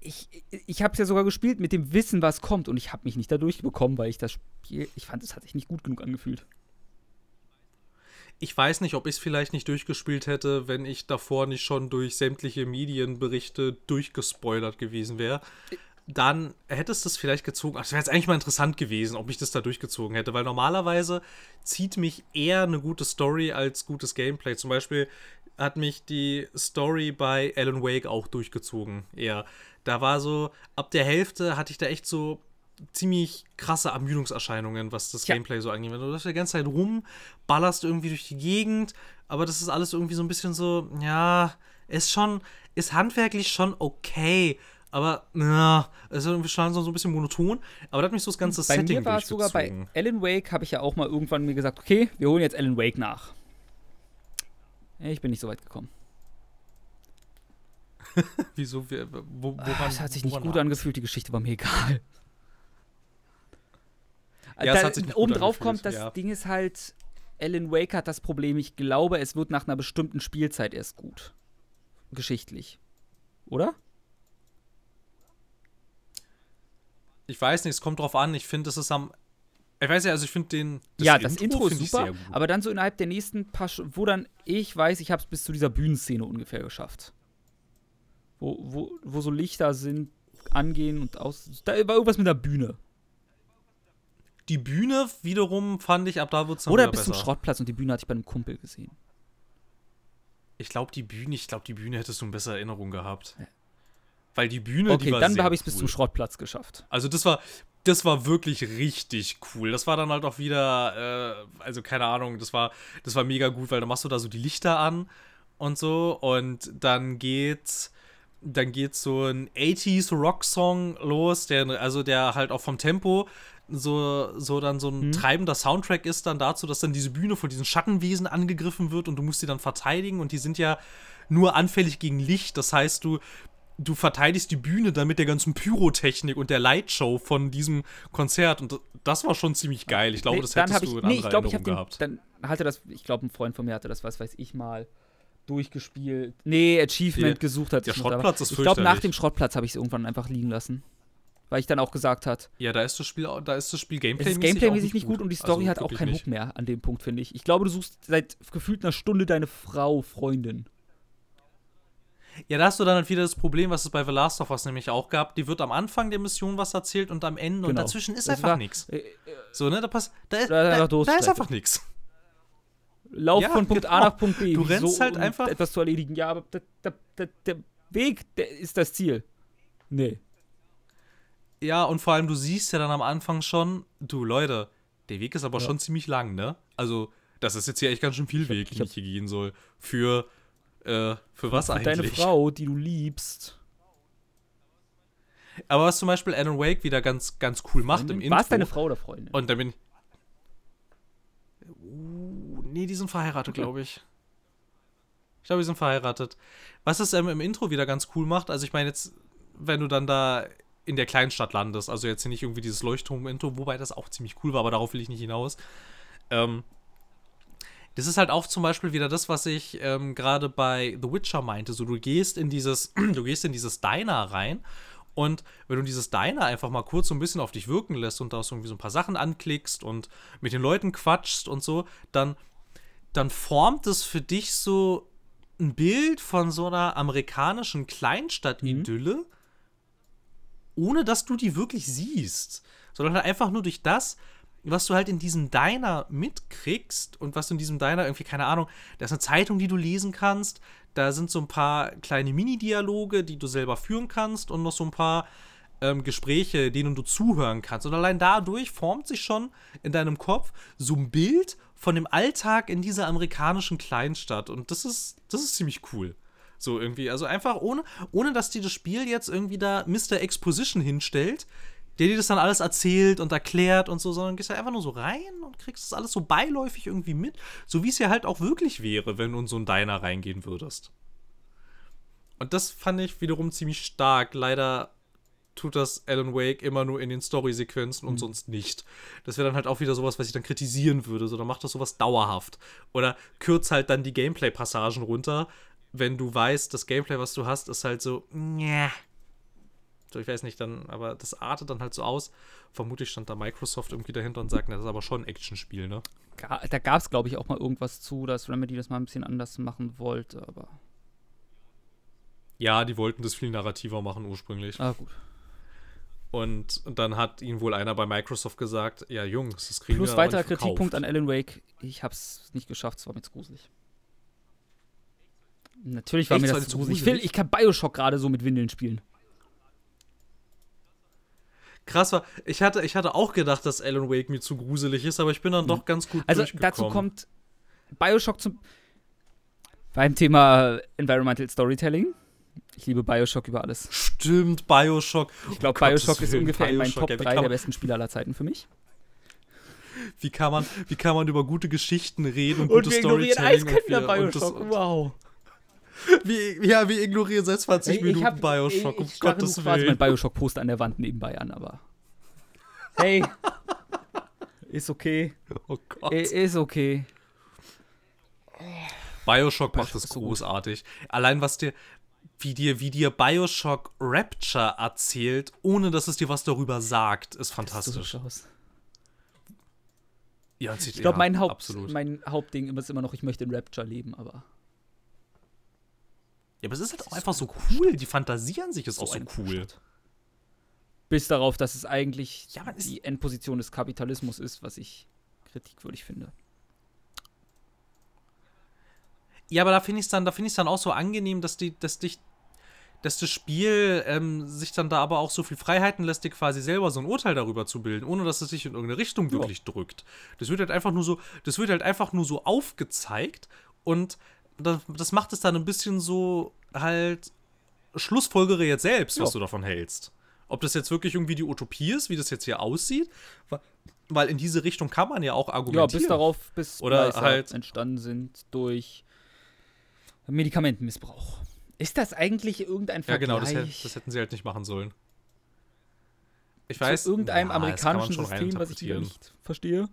Ich, ich habe es ja sogar gespielt mit dem Wissen, was kommt. Und ich habe mich nicht da durchbekommen, weil ich das Spiel, ich fand, es hat sich nicht gut genug angefühlt.
Ich weiß nicht, ob ich es vielleicht nicht durchgespielt hätte, wenn ich davor nicht schon durch sämtliche Medienberichte durchgespoilert gewesen wäre. Dann hättest du es vielleicht gezogen. Ach, das wäre jetzt eigentlich mal interessant gewesen, ob ich das da durchgezogen hätte, weil normalerweise zieht mich eher eine gute Story als gutes Gameplay. Zum Beispiel hat mich die Story bei Alan Wake auch durchgezogen. Eher. Da war so, ab der Hälfte hatte ich da echt so ziemlich krasse Ermüdungserscheinungen, was das ja. Gameplay so angeht. Du das die ganze Zeit rumballerst irgendwie durch die Gegend, aber das ist alles irgendwie so ein bisschen so, ja, ist schon, ist handwerklich schon okay. Aber, ja, ist irgendwie schon so ein bisschen monoton. Aber da hat mich so das ganze
bei
Setting
mir war es sogar bei Alan Wake, habe ich ja auch mal irgendwann mir gesagt, okay, wir holen jetzt Alan Wake nach. Ich bin nicht so weit gekommen.
Wieso? Wo,
woran, ah, es hat sich nicht gut angefühlt, die Geschichte war mir egal.
Ja, da,
obendrauf kommt, das ja. Ding ist halt, Alan Wake hat das Problem, ich glaube, es wird nach einer bestimmten Spielzeit erst gut. Geschichtlich. Oder?
Ich weiß nicht, es kommt drauf an. Ich finde, es ist am. Ich weiß ja, also ich finde den.
Das ja, das Intro, Intro ist super, aber dann so innerhalb der nächsten paar, Sch wo dann ich weiß, ich habe es bis zu dieser Bühnenszene ungefähr geschafft. Wo, wo, wo so Lichter sind, angehen und aus. Da war irgendwas mit der Bühne.
Die Bühne wiederum fand ich, ab da wird es
Oder bis zum Schrottplatz und die Bühne hatte ich bei einem Kumpel gesehen.
Ich glaube, die Bühne, ich glaube, die Bühne hättest du eine bessere Erinnerung gehabt. Ja. Weil die Bühne,
okay,
die war
dann habe ich es cool. bis zum Schrottplatz geschafft.
Also das war, das war wirklich richtig cool. Das war dann halt auch wieder, äh, also keine Ahnung, das war, das war mega gut, weil dann machst du da so die Lichter an und so und dann geht's dann geht so ein 80s Rock-Song los, der, also der halt auch vom Tempo so, so dann so ein mhm. treibender Soundtrack ist dann dazu, dass dann diese Bühne von diesen Schattenwesen angegriffen wird und du musst sie dann verteidigen und die sind ja nur anfällig gegen Licht. Das heißt, du, du verteidigst die Bühne dann mit der ganzen Pyrotechnik und der Lightshow von diesem Konzert und das war schon ziemlich geil. Ich glaube, nee, das hättest
ich,
du in
nee, ich glaub, ich gehabt. Den, dann hatte das, ich glaube, ein Freund von mir hatte das, was weiß ich mal durchgespielt. Nee, Achievement die, gesucht hat.
Der Schrottplatz ist
Ich glaube, nach dem Schrottplatz habe ich es irgendwann einfach liegen lassen. Weil ich dann auch gesagt hat.
Ja, da ist das Spiel, da ist das Spiel
Gameplay-mäßig
ist
Gameplay-mäßig nicht gut. gut und die Story also, hat auch keinen Hook mehr an dem Punkt, finde ich. Ich glaube, du suchst seit gefühlt einer Stunde deine Frau, Freundin.
Ja, da hast du dann halt wieder das Problem, was es bei The Last of Us nämlich auch gab. Die wird am Anfang der Mission was erzählt und am Ende genau. und dazwischen ist das einfach nichts. Äh, äh, so, ne? Da, pass, da, ist, da, da, da ist einfach nichts.
Lauf ja, von Punkt genau. A nach Punkt B.
Du rennst so, halt einfach.
Etwas zu erledigen. Ja, aber der, der, der Weg der ist das Ziel. Nee.
Ja, und vor allem, du siehst ja dann am Anfang schon, du Leute, der Weg ist aber ja. schon ziemlich lang, ne? Also, das ist jetzt hier echt ganz schön viel Weg, den ich hier gehen soll. Für, äh, für was für eigentlich?
Deine Frau, die du liebst.
Aber was zum Beispiel Alan Wake wieder ganz, ganz cool macht im Intro.
War es deine Frau oder Freundin?
Und da bin ich. Uh, nee, die sind verheiratet,
Okay.
glaube ich. Ich glaube, die sind verheiratet. Was es ähm, im Intro wieder ganz cool macht, also ich meine jetzt, wenn du dann da in der Kleinstadt landest, also jetzt hier nicht irgendwie dieses Leuchtturm-Intro, wobei das auch ziemlich cool war, aber darauf will ich nicht hinaus. Ähm, das ist halt auch zum Beispiel wieder das, was ich ähm, gerade bei The Witcher meinte. So, du gehst in dieses, du gehst in dieses Diner rein und wenn du dieses Diner einfach mal kurz so ein bisschen auf dich wirken lässt und da so irgendwie so ein paar Sachen anklickst und mit den Leuten quatschst und so, dann, dann formt es für dich so ein Bild von so einer amerikanischen Kleinstadt-Idylle, ohne dass du die wirklich siehst. Sondern halt einfach nur durch das, was du halt in diesem Diner mitkriegst und was du in diesem Diner irgendwie, keine Ahnung, da ist eine Zeitung, die du lesen kannst, da sind so ein paar kleine Mini-Dialoge, die du selber führen kannst und noch so ein paar ähm, Gespräche, denen du zuhören kannst. Und allein dadurch formt sich schon in deinem Kopf so ein Bild von dem Alltag in dieser amerikanischen Kleinstadt. Und das ist, das ist ziemlich cool. So irgendwie, also einfach ohne, ohne dass dir das Spiel jetzt irgendwie da Mr. Exposition hinstellt, der dir das dann alles erzählt und erklärt und so, sondern gehst halt einfach nur so rein und kriegst das alles so beiläufig irgendwie mit, so wie es ja halt auch wirklich wäre, wenn du in so ein Diner reingehen würdest. Und das fand ich wiederum ziemlich stark. Leider tut das Alan Wake immer nur in den Story-Sequenzen und sonst nicht. Das wäre dann halt auch wieder sowas, was ich dann kritisieren würde. So, dann macht das sowas dauerhaft. Oder kürzt halt dann die Gameplay-Passagen runter, wenn du weißt, das Gameplay, was du hast, ist halt so, ja. So, ich weiß nicht, dann, aber das artet dann halt so aus. Vermutlich stand da Microsoft irgendwie dahinter und sagt, das ist aber schon ein Actionspiel, ne?
Da gab es, glaube ich, auch mal irgendwas zu, dass Remedy das mal ein bisschen anders machen wollte, aber.
Ja, die wollten das viel narrativer machen ursprünglich.
Ah, gut.
Und, dann hat ihnen wohl einer bei Microsoft gesagt, ja, Jungs, das kriegen
Plus
wir aber
weiterer. Kritikpunkt an Alan Wake. Ich hab's nicht geschafft, es war mir zu gruselig. Natürlich war
Echt?
mir das zu
zu
gruselig. Ich, will,
gruselig?
ich kann Bioshock gerade so mit Windeln spielen.
Krass war, ich hatte, ich hatte auch gedacht, dass Alan Wake mir zu gruselig ist, aber ich bin dann doch ganz gut
Also
durchgekommen.
dazu kommt Bioshock zum. Beim Thema Environmental Storytelling. Ich liebe Bioshock über alles.
Stimmt, Bioshock.
Ich glaube,
Oh,
Bioshock ist ungefähr in meinen
Bioshock,
Top
ja, wie
3
kann
der besten Spiele aller Zeiten für mich.
Wie kann man, wie kann man über gute Geschichten reden und, gutes Storytelling
eiskalt wieder
und wir- und das-
Bioshock. Wow.
Wie, ja, wir ignorieren seit 20
Ey,
Minuten
hab-
Bioshock, um
ich starre
Gottes
nur quasi
Willen.
mein Bioshock-Poster an der Wand nebenbei an, aber. Hey. ist okay.
Oh Gott.
Ist okay.
Bioshock macht
Bioshock
das
ist so gut.
großartig. Allein was dir, wie dir, wie dir Bioshock Rapture erzählt, ohne dass es dir was darüber sagt, ist fantastisch.
aus.
Ja, sieht,
Ich glaube,
ja,
mein, Haupt, mein Hauptding ist immer noch, ich möchte in Rapture leben, aber.
Ja, aber es ist halt auch
ist
einfach
so
so cool. Die Fantasie an sich ist auch so cool.
Stadt. Bis darauf, dass es eigentlich
Ja,
die Endposition des Kapitalismus ist, was ich kritikwürdig finde.
Ja, aber da finde ich es dann, da finde ich dann auch so angenehm, dass die, dass dich, dass das Spiel ähm, sich dann da aber auch so viel Freiheiten lässt, dir quasi selber so ein Urteil darüber zu bilden, ohne dass es sich in irgendeine Richtung
Ja.
wirklich drückt. Das wird halt einfach nur so, das wird halt einfach nur so aufgezeigt und das, das macht es dann ein bisschen so halt Schlussfolgere jetzt selbst, was
Ja.
du davon hältst. Ob das jetzt wirklich irgendwie die Utopie ist, wie das jetzt hier aussieht, weil in diese Richtung kann man ja auch
Ja,
argumentieren.
bis darauf, bis
Oder halt-
entstanden sind durch Medikamentenmissbrauch. Ist das eigentlich irgendein
Ja,
Vergleich
genau, das, das hätten sie halt nicht machen sollen. Ich
zu
weiß.
irgendeinem
ja, das kann man
amerikanischen System, was ich nicht verstehe?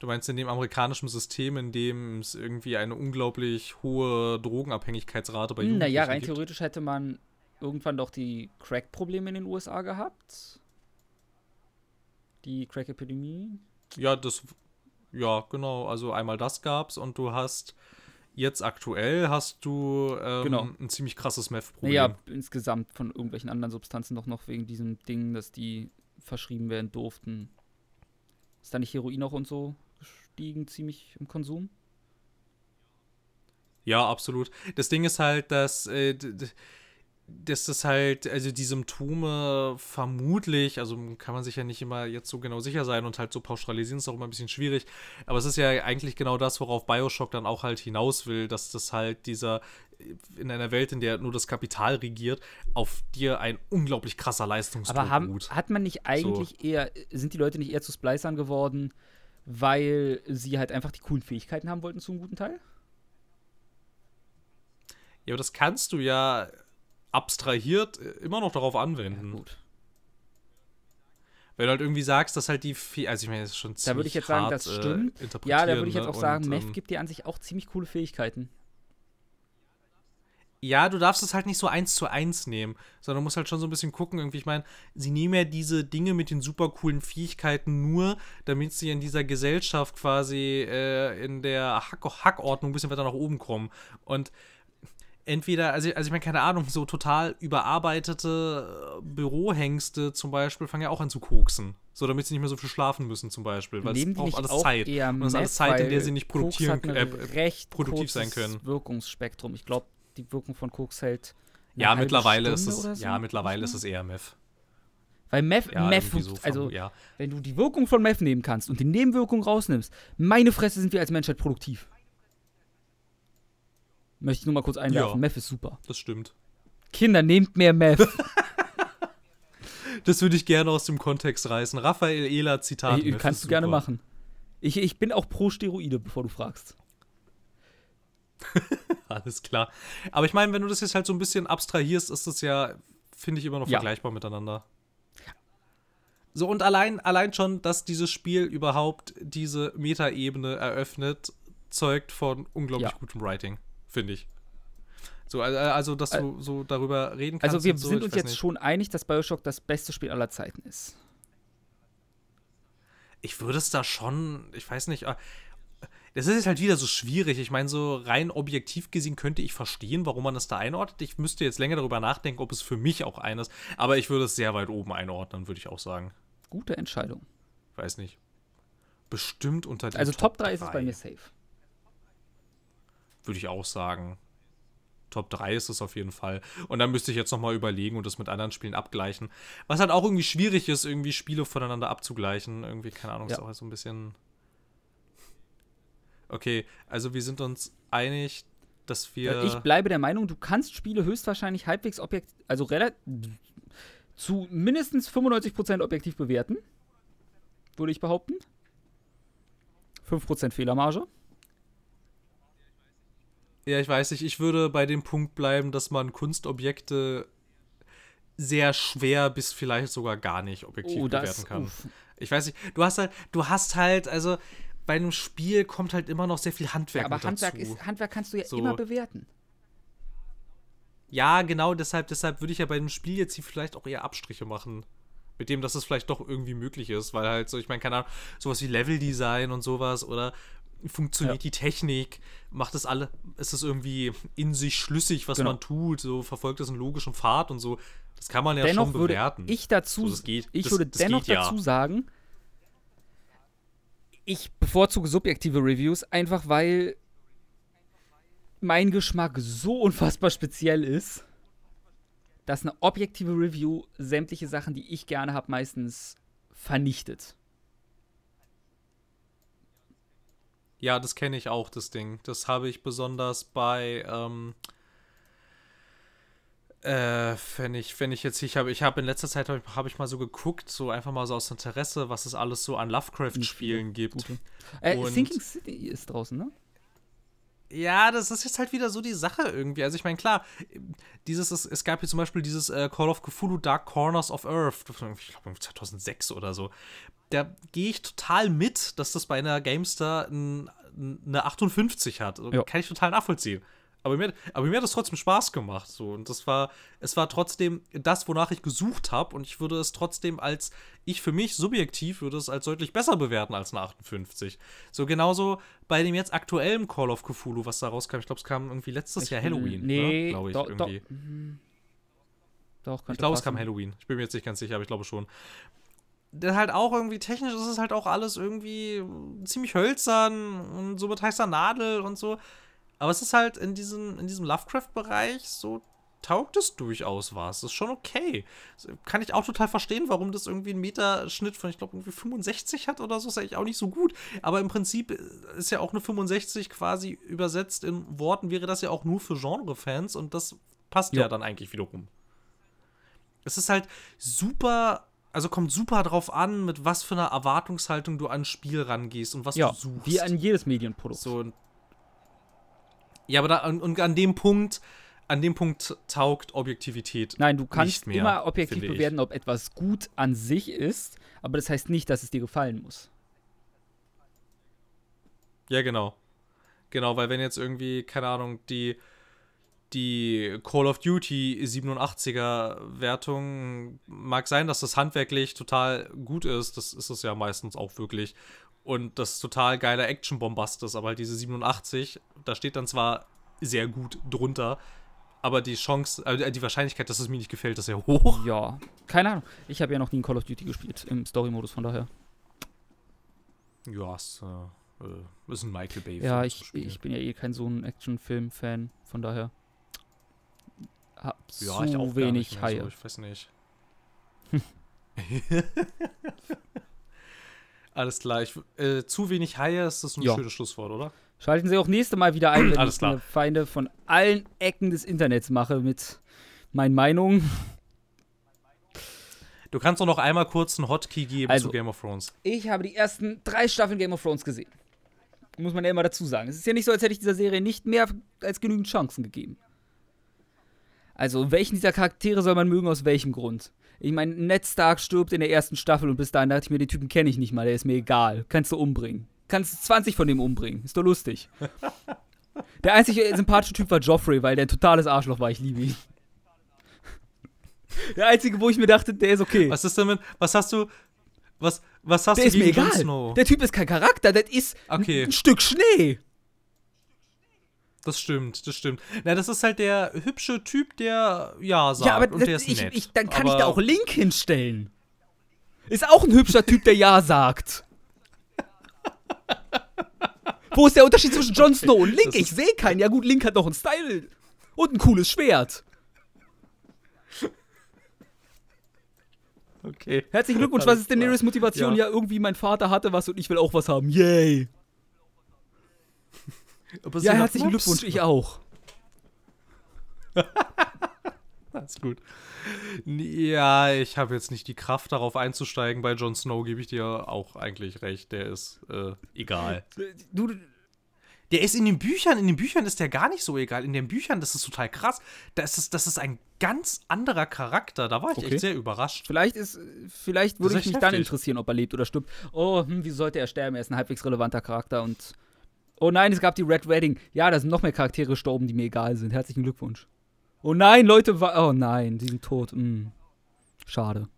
Du meinst in dem amerikanischen System, in dem es irgendwie eine unglaublich hohe Drogenabhängigkeitsrate bei Jugendlichen
Naja, rein
gibt?
theoretisch hätte man irgendwann doch die Crack-Probleme in den USA gehabt. Die Crack-Epidemie.
Ja, das. Ja, genau. Also einmal das gab's und du hast jetzt aktuell hast du ähm,
Genau.
ein ziemlich krasses Meth-Problem.
Naja, insgesamt von irgendwelchen anderen Substanzen doch noch wegen diesem Ding, dass die verschrieben werden durften. Ist da nicht Heroin auch und so gestiegen, ziemlich im Konsum?
Ja, absolut. Das Ding ist halt, dass äh, dass das halt, also die Symptome vermutlich, also kann man sich ja nicht immer jetzt so genau sicher sein und halt so pauschalisieren ist auch immer ein bisschen schwierig, aber es ist ja eigentlich genau das, worauf Bioshock dann auch halt hinaus will, dass das halt dieser, in einer Welt, in der nur das Kapital regiert, auf dir ein unglaublich krasser Leistungsdruck
Aber haben, hat man nicht eigentlich so. eher, sind die Leute nicht eher zu Splicern geworden, weil sie halt einfach die coolen Fähigkeiten haben wollten zu einem guten Teil?
Ja, aber das kannst du ja abstrahiert äh, immer noch darauf anwenden. Ja, gut. Wenn du halt irgendwie sagst, dass halt die, Fe also ich meine, das ist schon ziemlich
Da würde ich jetzt sagen,
hart,
das äh, stimmt.
Äh,
ja, da würde ich jetzt auch
ne?
sagen,
und,
Meth
ähm,
gibt dir an sich auch ziemlich coole Fähigkeiten.
Ja, du darfst es halt nicht so eins zu eins nehmen, sondern musst halt schon so ein bisschen gucken. Irgendwie, ich meine, sie nehmen ja diese Dinge mit den super coolen Fähigkeiten nur, damit sie in dieser Gesellschaft quasi äh, in der Hack Hackordnung ein bisschen weiter nach oben kommen. Und entweder, also, also ich meine, keine Ahnung, so total überarbeitete äh, Bürohengste zum Beispiel fangen ja auch an zu koksen. So, damit sie nicht mehr so viel schlafen müssen, zum Beispiel. Weil
Nehmen
es braucht alles
auch
Zeit. Und das ist alles Zeit, in der sie nicht
ein
äh,
recht
produktiv sein können.
Wirkungsspektrum. Ich glaube, die Wirkung von Koks hält.
Ja, mittlerweile ist
Stunde
es,
oder so,
ja, mittlerweile ist es eher Meth.
Weil Meth,
Ja,
Meth
so
also
ja.
wenn du die Wirkung von Meth nehmen kannst und die Nebenwirkung rausnimmst, meine Fresse sind wir als Menschheit produktiv. Möchte ich nur mal kurz einwerfen.
Ja.
Meth ist super.
Das stimmt.
Kinder, nehmt mehr Meth.
Das würde ich gerne aus dem Kontext reißen. Raphael Ehler, Zitat.
Ey, kannst
ist
du gerne
super.
machen. Ich, ich bin auch pro Steroide, bevor du fragst.
Alles klar. Aber ich meine, wenn du das jetzt halt so ein bisschen abstrahierst, ist das ja, finde ich, immer noch
Ja.
vergleichbar miteinander. So, und allein, allein schon, dass dieses Spiel überhaupt diese Metaebene eröffnet, zeugt von unglaublich
Ja.
gutem Writing, finde ich. So, also, also, dass du so darüber reden kannst.
Also wir
so,
sind uns jetzt
nicht.
schon einig, dass Bioshock das beste Spiel aller Zeiten ist.
Ich würde es da schon, ich weiß nicht, äh, das ist jetzt halt wieder so schwierig. Ich meine, so rein objektiv gesehen könnte ich verstehen, warum man das da einordnet. Ich müsste jetzt länger darüber nachdenken, ob es für mich auch eines, aber ich würde es sehr weit oben einordnen, würde ich auch sagen.
Gute Entscheidung.
Weiß nicht. Bestimmt unter den
Also Top 3 ist es bei mir safe.
Würde ich auch sagen. Top 3 ist es auf jeden Fall. Und dann müsste ich jetzt nochmal überlegen und das mit anderen Spielen abgleichen. Was halt auch irgendwie schwierig ist, irgendwie Spiele voneinander abzugleichen. Irgendwie, keine Ahnung, ist
Ja.
auch so ein bisschen. Okay, also wir sind uns einig, dass wir.
Äh, Ich bleibe der Meinung, du kannst Spiele höchstwahrscheinlich halbwegs objektiv, also relativ zu mindestens 95% objektiv bewerten. Würde ich behaupten. 5% Fehlermarge.
Ja, ich weiß nicht, ich würde bei dem Punkt bleiben, dass man Kunstobjekte sehr schwer bis vielleicht sogar gar nicht objektiv
Oh,
bewerten
das.
kann.
Uff.
Ich weiß nicht, du hast halt, du hast halt, also bei einem Spiel kommt halt immer noch sehr viel Handwerk
Aber
mit
Handwerk,
dazu.
ist, Handwerk kannst du ja
So.
immer bewerten.
Ja, genau, deshalb, deshalb würde ich ja bei einem Spiel jetzt hier vielleicht auch eher Abstriche machen. Mit dem, dass es vielleicht doch irgendwie möglich ist, weil halt so, ich meine, keine Ahnung, sowas wie Leveldesign und sowas oder funktioniert
Ja.
die Technik, macht es alle, ist es irgendwie in sich schlüssig, was
Genau.
man tut, so verfolgt es einen logischen Pfad und so. Das kann man ja
dennoch
schon
würde
bewerten.
ich dazu,
So, das geht.
ich
Das-
würde dennoch
geht ja.
dazu sagen, ich bevorzuge subjektive Reviews, einfach weil mein Geschmack so unfassbar speziell ist, dass eine objektive Review sämtliche Sachen, die ich gerne habe, meistens vernichtet.
Ja, das kenne ich auch, das Ding. Das habe ich besonders bei, ähm, äh, wenn ich, wenn ich jetzt, ich habe, ich habe in letzter Zeit, habe ich, hab ich mal so geguckt, so einfach mal so aus Interesse, was es alles so an Lovecraft-Spielen gibt.
Gute. Äh, Thinking City ist draußen, ne?
Ja, das ist jetzt halt wieder so die Sache irgendwie. Also ich meine, klar, dieses, es, es gab hier zum Beispiel dieses äh, Call of Cthulhu Dark Corners of Earth, ich glaube 2006 oder so. Da gehe ich total mit, dass das bei einer GameStar ein, eine 58 hat. Also
Ja.
Kann ich total nachvollziehen. Aber mir, aber mir hat es trotzdem Spaß gemacht. So. Und das war, es war trotzdem das, wonach ich gesucht habe. Und ich würde es trotzdem als, ich für mich subjektiv würde es als deutlich besser bewerten als eine 58. So genauso bei dem jetzt aktuellen Call of Cthulhu, was da rauskam. Ich glaube, es kam irgendwie letztes Jahr Halloween.
Nee,
glaube ich.
doch,
irgendwie.
mhm. doch
Ich glaube, es kam. Halloween. Ich bin mir jetzt nicht ganz sicher, aber ich glaube schon. Das halt auch irgendwie, technisch ist es halt auch alles irgendwie ziemlich hölzern und so mit heißer Nadel und so. Aber es ist halt in diesem, in diesem Lovecraft-Bereich so taugt es durchaus was. Das ist schon okay. Kann ich auch total verstehen, warum das irgendwie einen Meterschnitt von, ich glaube, irgendwie 65 hat oder so. Ist eigentlich auch nicht so gut. Aber im Prinzip ist ja auch eine 65 quasi übersetzt in Worten, wäre das ja auch nur für Genre-Fans und das passt ja. ja dann eigentlich wiederum. Es ist halt super also kommt super drauf an, mit was für einer Erwartungshaltung du an ein Spiel rangehst und was
ja,
du suchst.
Wie an jedes Medienprodukt.
So, ja, aber da, und an dem Punkt, an dem Punkt taugt Objektivität.
Nein, du kannst mehr, immer objektiv bewerten, ob etwas gut an sich ist, aber das heißt nicht, dass es dir gefallen muss.
Ja, genau. Genau, weil wenn jetzt irgendwie, keine Ahnung, die die Call of Duty 87er Wertung mag sein, dass das handwerklich total gut ist. Das ist es ja meistens auch wirklich. Und das total geiler Action-Bombast ist. Aber halt diese 87, da steht dann zwar sehr gut drunter, aber die Chance, äh, die Wahrscheinlichkeit, dass es mir nicht gefällt, ist sehr hoch.
Ja, keine Ahnung. Ich habe ja noch nie ein Call of Duty gespielt im Story-Modus, von daher.
Ja, es äh, äh ist ein Michael Bay.
Ja, ich, ich bin ja eh kein so ein Action-Film-Fan, von daher hab ja, zu ich auch wenig Haie. So,
ich weiß nicht. Alles klar. Ich, äh, zu wenig Haie ist das ein ja. schönes Schlusswort, oder?
Schalten Sie auch nächste Mal wieder ein, wenn Alles ich klar. Feinde von allen Ecken des Internets mache mit meinen Meinungen.
Du kannst doch noch einmal kurz einen Hotkey geben
also,
zu Game of Thrones.
Ich habe die ersten drei Staffeln Game of Thrones gesehen. Muss man ja immer dazu sagen. Es ist ja nicht so, als hätte ich dieser Serie nicht mehr als genügend Chancen gegeben. Also, welchen dieser Charaktere soll man mögen, aus welchem Grund? Ich meine, Ned Stark stirbt in der ersten Staffel und bis dahin dachte ich mir, den Typen kenne ich nicht mal, der ist mir egal. Kannst du umbringen. Kannst 20 von dem umbringen. Ist doch lustig. der einzige sympathische Typ war Joffrey, weil der ein totales Arschloch war. Ich liebe ihn. Der einzige, wo ich mir dachte, der ist okay.
Was ist denn mit, was hast du, was, was hast
der
du
ist gegen mir egal. Snow? Der Typ ist kein Charakter, das ist okay. ein Stück Schnee.
Das stimmt, das stimmt. Na, das ist halt der hübsche Typ, der Ja sagt ja, aber und der ist
ich,
nett.
Ich, dann kann aber ich da auch Link hinstellen. Ist auch ein hübscher Typ, der Ja sagt. Wo ist der Unterschied zwischen Jon Snow und Link? Ich sehe keinen. Ja gut, Link hat noch einen Style und ein cooles Schwert.
Okay.
Herzlichen Glückwunsch, was ist Daenerys Motivation? Ja. ja, irgendwie mein Vater hatte was und ich will auch was haben. Yay ja, herzlichen Mops. Glückwunsch, ich auch.
Alles gut. Ja, ich habe jetzt nicht die Kraft, darauf einzusteigen. Bei Jon Snow gebe ich dir auch eigentlich recht. Der ist äh, egal. Du, der ist in den Büchern, in den Büchern ist der gar nicht so egal. In den Büchern, das ist total krass. Das ist, das ist ein ganz anderer Charakter. Da war ich okay. echt sehr überrascht.
Vielleicht ist, vielleicht würde ich mich heftig. dann interessieren, ob er lebt oder stirbt. Oh, hm, wie sollte er sterben? Er ist ein halbwegs relevanter Charakter und Oh nein, es gab die Red Wedding. Ja, da sind noch mehr Charaktere gestorben, die mir egal sind. Herzlichen Glückwunsch. Oh nein, Leute, oh nein, die sind tot. Hm. Schade.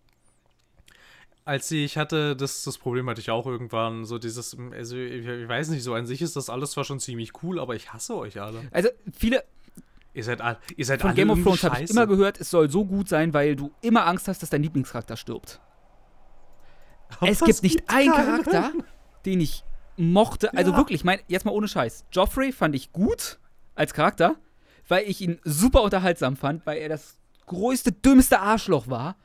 Als ich hatte, das, das Problem hatte ich auch irgendwann, so dieses, also ich, ich weiß nicht, so an sich ist das alles zwar schon ziemlich cool, aber ich hasse euch alle.
Also viele,
Ihr seid, all, ihr seid
Von alle Game of Thrones habe ich immer gehört, es soll so gut sein, weil du immer Angst hast, dass dein Lieblingscharakter stirbt. Aber es gibt nicht einen Charakter, den ich mochte, also ja. wirklich, mein, jetzt mal ohne Scheiß. Joffrey fand ich gut als Charakter, weil ich ihn super unterhaltsam fand, weil er das größte, dümmste Arschloch war.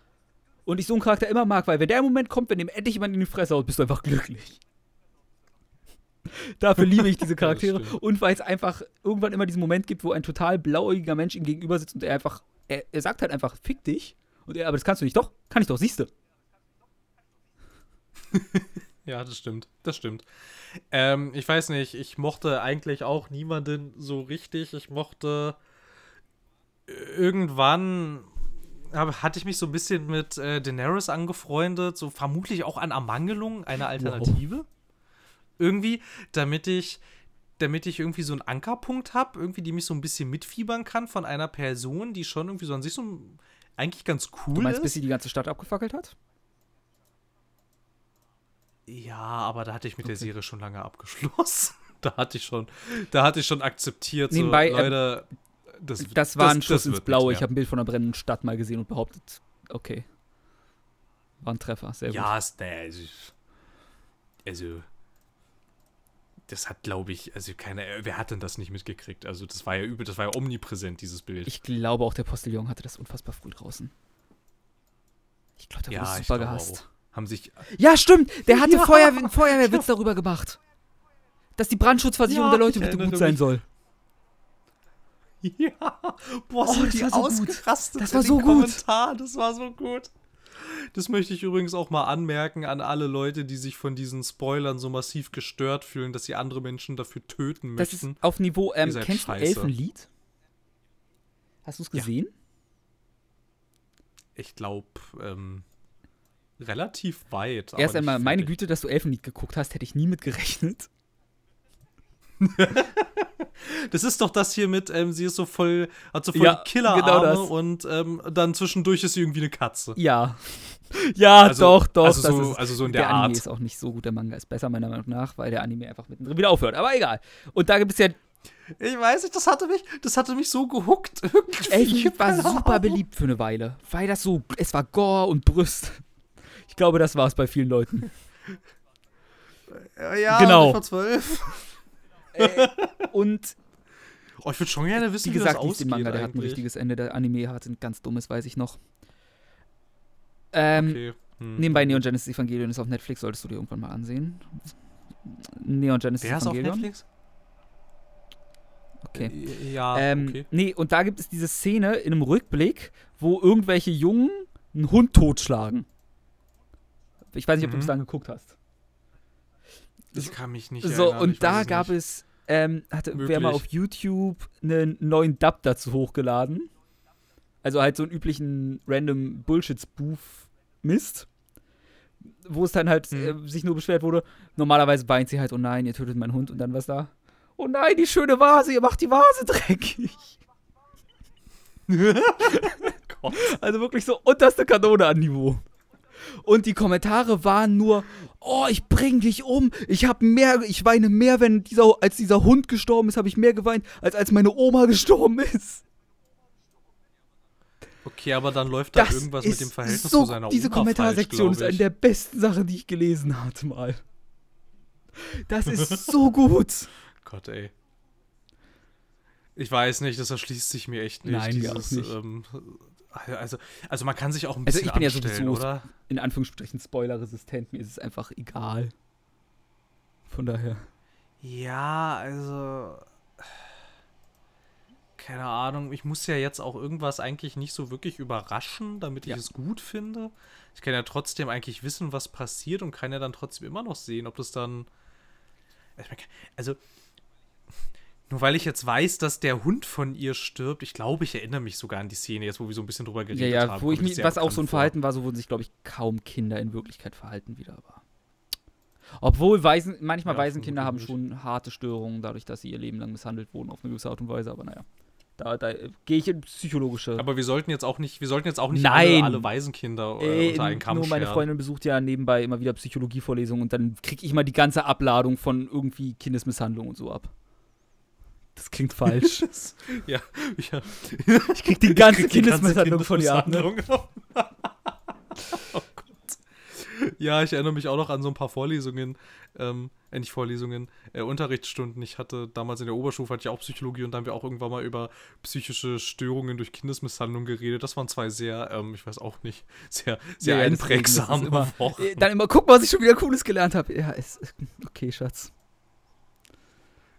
Und ich so einen Charakter immer mag, weil wenn der Moment kommt, wenn ihm endlich jemand in die Fresse haut, bist du einfach glücklich. Dafür liebe ich diese Charaktere. und weil es einfach irgendwann immer diesen Moment gibt, wo ein total blauäugiger Mensch ihm gegenüber sitzt und er einfach, er, er sagt halt einfach, fick dich. Und er, aber das kannst du nicht. Doch, kann ich doch, siehst du.
ja, das stimmt. Das stimmt. Ähm, ich weiß nicht, ich mochte eigentlich auch niemanden so richtig. Ich mochte irgendwann hab, hatte ich mich so ein bisschen mit äh, Daenerys angefreundet, so vermutlich auch an Ermangelung einer Alternative. Wow. Irgendwie, damit ich, damit ich irgendwie so einen Ankerpunkt habe, irgendwie, die mich so ein bisschen mitfiebern kann von einer Person, die schon irgendwie so an sich so eigentlich ganz cool du meinst, ist.
bis sie die ganze Stadt abgefackelt hat?
Ja, aber da hatte ich mit okay. der Serie schon lange abgeschlossen. da hatte ich schon, da hatte ich schon akzeptiert,
Nebenbei, so, ähm, Leute, das, das war ein Schuss ins Blaue. Ich habe ein Bild von einer brennenden Stadt mal gesehen und behauptet, okay. War ein Treffer, sehr
ja, gut. Ja, also, also das hat, glaube ich, also keine, wer hat denn das nicht mitgekriegt? Also das war ja übel, das war ja omnipräsent, dieses Bild.
Ich glaube auch der Postillon hatte das unfassbar früh draußen. Ich glaube, der wurde super gehasst.
Auch. Haben sich.
Ja, stimmt! Der hatte ja. Feuer, einen Feuerwehrwitz darüber gemacht. Dass die Brandschutzversicherung ja, der Leute bitte gut sein mich. soll.
Ja, boah, oh, die
war so
ausgerastet.
Das war so gut.
Das war so gut. Das möchte ich übrigens auch mal anmerken an alle Leute, die sich von diesen Spoilern so massiv gestört fühlen, dass sie andere Menschen dafür töten möchten. Das ist
auf Niveau, ähm, kennst scheiße. du Elfenlied? Hast du es gesehen? Ja.
Ich glaube, ähm, relativ weit.
Erst einmal, meine Güte, dass du Elfenlied geguckt hast, hätte ich nie mit gerechnet.
das ist doch das hier mit, ähm, sie ist so voll, hat so voll ja, Killerarme genau und ähm, dann zwischendurch ist sie irgendwie eine Katze.
Ja. Ja, also, doch, doch.
Also so, ist, also so in der,
der
Art.
Anime ist auch nicht so gut, der Manga ist besser, meiner Meinung nach, weil der Anime einfach mittendrin wieder aufhört. Aber egal. Und da gibt es ja.
Ich weiß nicht, das hatte mich, das hatte mich so gehuckt.
Elfenlied war super beliebt für eine Weile, weil das so, es war Gore und Brüste. Ich glaube, das war es bei vielen Leuten.
Ja, genau. vor zwölf.
Äh, und
oh, ich würde schon gerne wissen,
wie gesagt, wie das ausgeht. Manga, der eigentlich. hat ein richtiges Ende. Der Anime hat ein ganz dummes, weiß ich noch. Ähm, okay. hm. Nebenbei Neon Genesis Evangelion ist auf Netflix, solltest du dir irgendwann mal ansehen. Neon Genesis
Wer
Evangelion.
Ist auf Netflix?
Okay.
Äh, ja,
ähm, okay. Nee, und da gibt es diese Szene in einem Rückblick, wo irgendwelche Jungen einen Hund totschlagen. Ich weiß nicht, ob mhm. du es dann geguckt hast.
Ich kann mich nicht
So, erinnern, und da gab nicht. es, ähm, hatte wer mal auf YouTube einen neuen Dub dazu hochgeladen. Also halt so einen üblichen random Bullshit-Spoof Mist. Wo es dann halt hm. äh, sich nur beschwert wurde, normalerweise weint sie halt, oh nein, ihr tötet meinen Hund und dann was da? Oh nein, die schöne Vase, ihr macht die Vase dreckig. also wirklich so unterste Kanone an Niveau. Und die Kommentare waren nur, oh, ich bring dich um. Ich habe mehr, ich weine mehr, wenn dieser, als dieser Hund gestorben ist, habe ich mehr geweint, als als meine Oma gestorben ist.
Okay, aber dann läuft da irgendwas mit dem Verhältnis so, zu seiner
Diese
Oma
Kommentarsektion ist eine der besten Sachen, die ich gelesen hatte mal. Das ist so gut.
Gott, ey. Ich weiß nicht, das erschließt sich mir echt nicht.
Nein, dieses, mir auch nicht.
Ähm, also, also man kann sich auch ein bisschen
Also ich bin
ja
sowieso
oder?
in Anführungsstrichen spoilerresistent. Mir ist es einfach egal. Von daher.
Ja, also keine Ahnung, ich muss ja jetzt auch irgendwas eigentlich nicht so wirklich überraschen, damit ich ja. es gut finde. Ich kann ja trotzdem eigentlich wissen, was passiert und kann ja dann trotzdem immer noch sehen, ob das dann. Also, nur weil ich jetzt weiß, dass der Hund von ihr stirbt, ich glaube, ich erinnere mich sogar an die Szene, jetzt wo wir so ein bisschen drüber geredet
ja, ja,
haben.
Wo ich mich, was auch so ein Verhalten war, so wurden sich, glaube ich, kaum Kinder in Wirklichkeit verhalten wieder. Aber obwohl Waisen, manchmal ja, Waisenkinder haben schon harte Störungen, dadurch, dass sie ihr Leben lang misshandelt wurden auf eine gewisse Art und Weise, aber naja. Da, da gehe ich in psychologische.
Aber wir sollten jetzt auch nicht, wir sollten jetzt auch nicht
Nein.
alle, alle Waisenkinder äh, unter einen Kamm
Nur meine Freundin besucht ja nebenbei immer wieder Psychologievorlesungen und dann kriege ich mal die ganze Abladung von irgendwie Kindesmisshandlung und so ab. Das klingt falsch.
ja, ja.
Ich krieg die ganze krieg Kindesmisshandlung von ihr ab. Ne? oh
Gott. Ja, ich erinnere mich auch noch an so ein paar Vorlesungen, ähm, äh, nicht Vorlesungen, äh, Unterrichtsstunden. Ich hatte damals in der Oberstufe hatte ich auch Psychologie und dann haben wir auch irgendwann mal über psychische Störungen durch Kindesmisshandlung geredet. Das waren zwei sehr, ähm, ich weiß auch nicht, sehr, sehr ja, einprägsame
immer, Wochen. Äh, dann immer gucken, was ich schon wieder Cooles gelernt habe. Ja, ist okay, Schatz.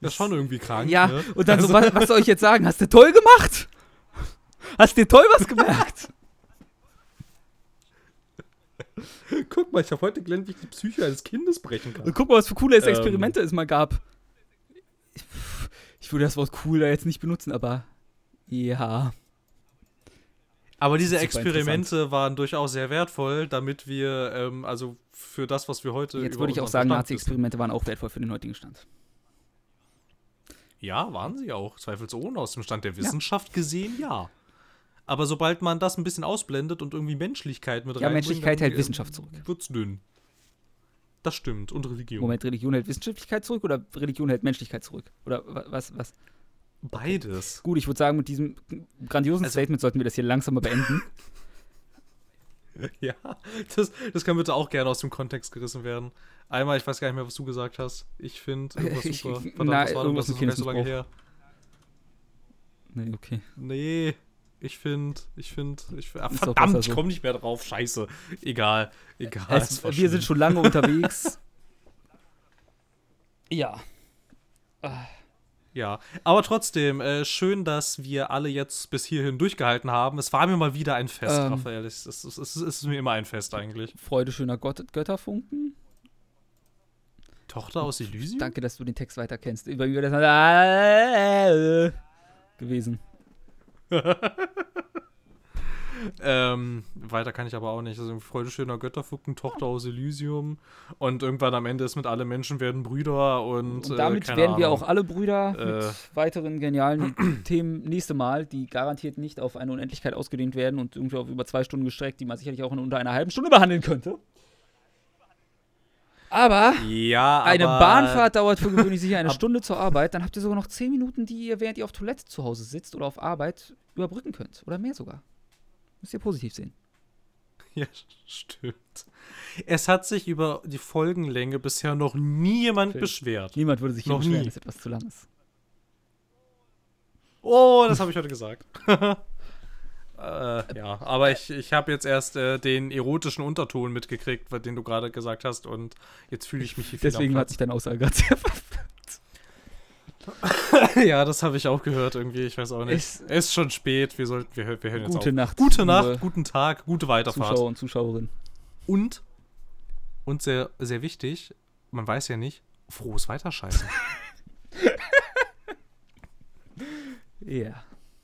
Das ist schon irgendwie krank.
Ja,
ne?
und dann also. so, was, was, soll ich jetzt sagen? Hast du toll gemacht? Hast du dir toll was gemerkt?
Guck mal, ich habe heute gelernt, wie ich die Psyche eines Kindes brechen kann.
Und guck mal, was für coole ähm. Experimente ähm. es mal gab. Ich, ich würde das Wort cool da jetzt nicht benutzen, aber ja.
Aber diese Experimente waren durchaus sehr wertvoll, damit wir, ähm, also für das, was wir heute.
Jetzt würde ich auch sagen, Nazi-Experimente waren auch wertvoll für den heutigen Stand.
Ja, waren sie auch. Zweifelsohne aus dem Stand der Wissenschaft ja. gesehen, ja. Aber sobald man das ein bisschen ausblendet und irgendwie Menschlichkeit mit.
Ja, Menschlichkeit hält Wissenschaft zurück.
Wird's dünn. Das stimmt. Und Religion.
Moment, Religion hält Wissenschaftlichkeit zurück oder Religion hält Menschlichkeit zurück? Oder was? was?
Beides.
Gut, ich würde sagen, mit diesem grandiosen also, Statement sollten wir das hier langsam mal beenden.
Ja, das, das kann bitte auch gerne aus dem Kontext gerissen werden. Einmal, ich weiß gar nicht mehr, was du gesagt hast. Ich finde irgendwas super. Verdammt,
na,
was war
irgendwas
das? Das ist so lange her.
Nee, okay.
Nee, ich finde, ich finde, ich find, ah, verdammt, ich komme nicht mehr drauf. Scheiße. Egal, egal.
Es, wir sind
schlimm.
schon lange unterwegs. Ja.
Ja, aber trotzdem, äh, schön, dass wir alle jetzt bis hierhin durchgehalten haben. Es war mir mal wieder ein Fest,
Ähm.
Raphael. Es, es, es, es, ist mir immer ein Fest eigentlich.
Freude schöner Gott Götterfunken.
Tochter aus Elysium?
Danke, dass du den Text weiter kennst. Über das äh, gewesen.
Ähm, weiter kann ich aber auch nicht. Also Freude schöner Götterfunken, Tochter aus Elysium. Und irgendwann am Ende ist mit alle Menschen werden Brüder und.
Und
äh,
damit
keine
werden wir
Ahnung.
auch alle Brüder
Äh.
mit weiteren genialen Themen nächste Mal, die garantiert nicht auf eine Unendlichkeit ausgedehnt werden und irgendwie auf über zwei Stunden gestreckt, die man sicherlich auch in unter einer halben Stunde behandeln könnte. Aber
Ja, aber.
eine Bahnfahrt dauert für gewöhnlich sicher eine Stunde zur Arbeit. Dann habt ihr sogar noch zehn Minuten, die ihr, während ihr auf Toilette zu Hause sitzt oder auf Arbeit, überbrücken könnt. Oder mehr sogar. Müsst ihr positiv sehen.
Ja, stimmt. Es hat sich über die Folgenlänge bisher noch nie jemand
Phil.
beschwert.
Niemand würde sich
Noch
beschweren,
nie.
dass etwas zu lang ist.
Oh, das habe ich heute gesagt. äh, ja, aber ich, ich habe jetzt erst äh, den erotischen Unterton mitgekriegt, den du gerade gesagt hast, und jetzt fühle ich mich hier viel
Deswegen hat sich deine Aussage gerade sehr.
Ja, das habe ich auch gehört irgendwie, ich weiß auch nicht.
Es-
ist schon spät, wir sollten, wir, wir hören jetzt
Gute
auf.
Nacht,
Gute Nacht, guten Tag, gute Weiterfahrt.
Zuschauer und Zuschauerinnen.
Und, und sehr, sehr wichtig, man weiß ja nicht, frohes Weiterscheißen.
Ja.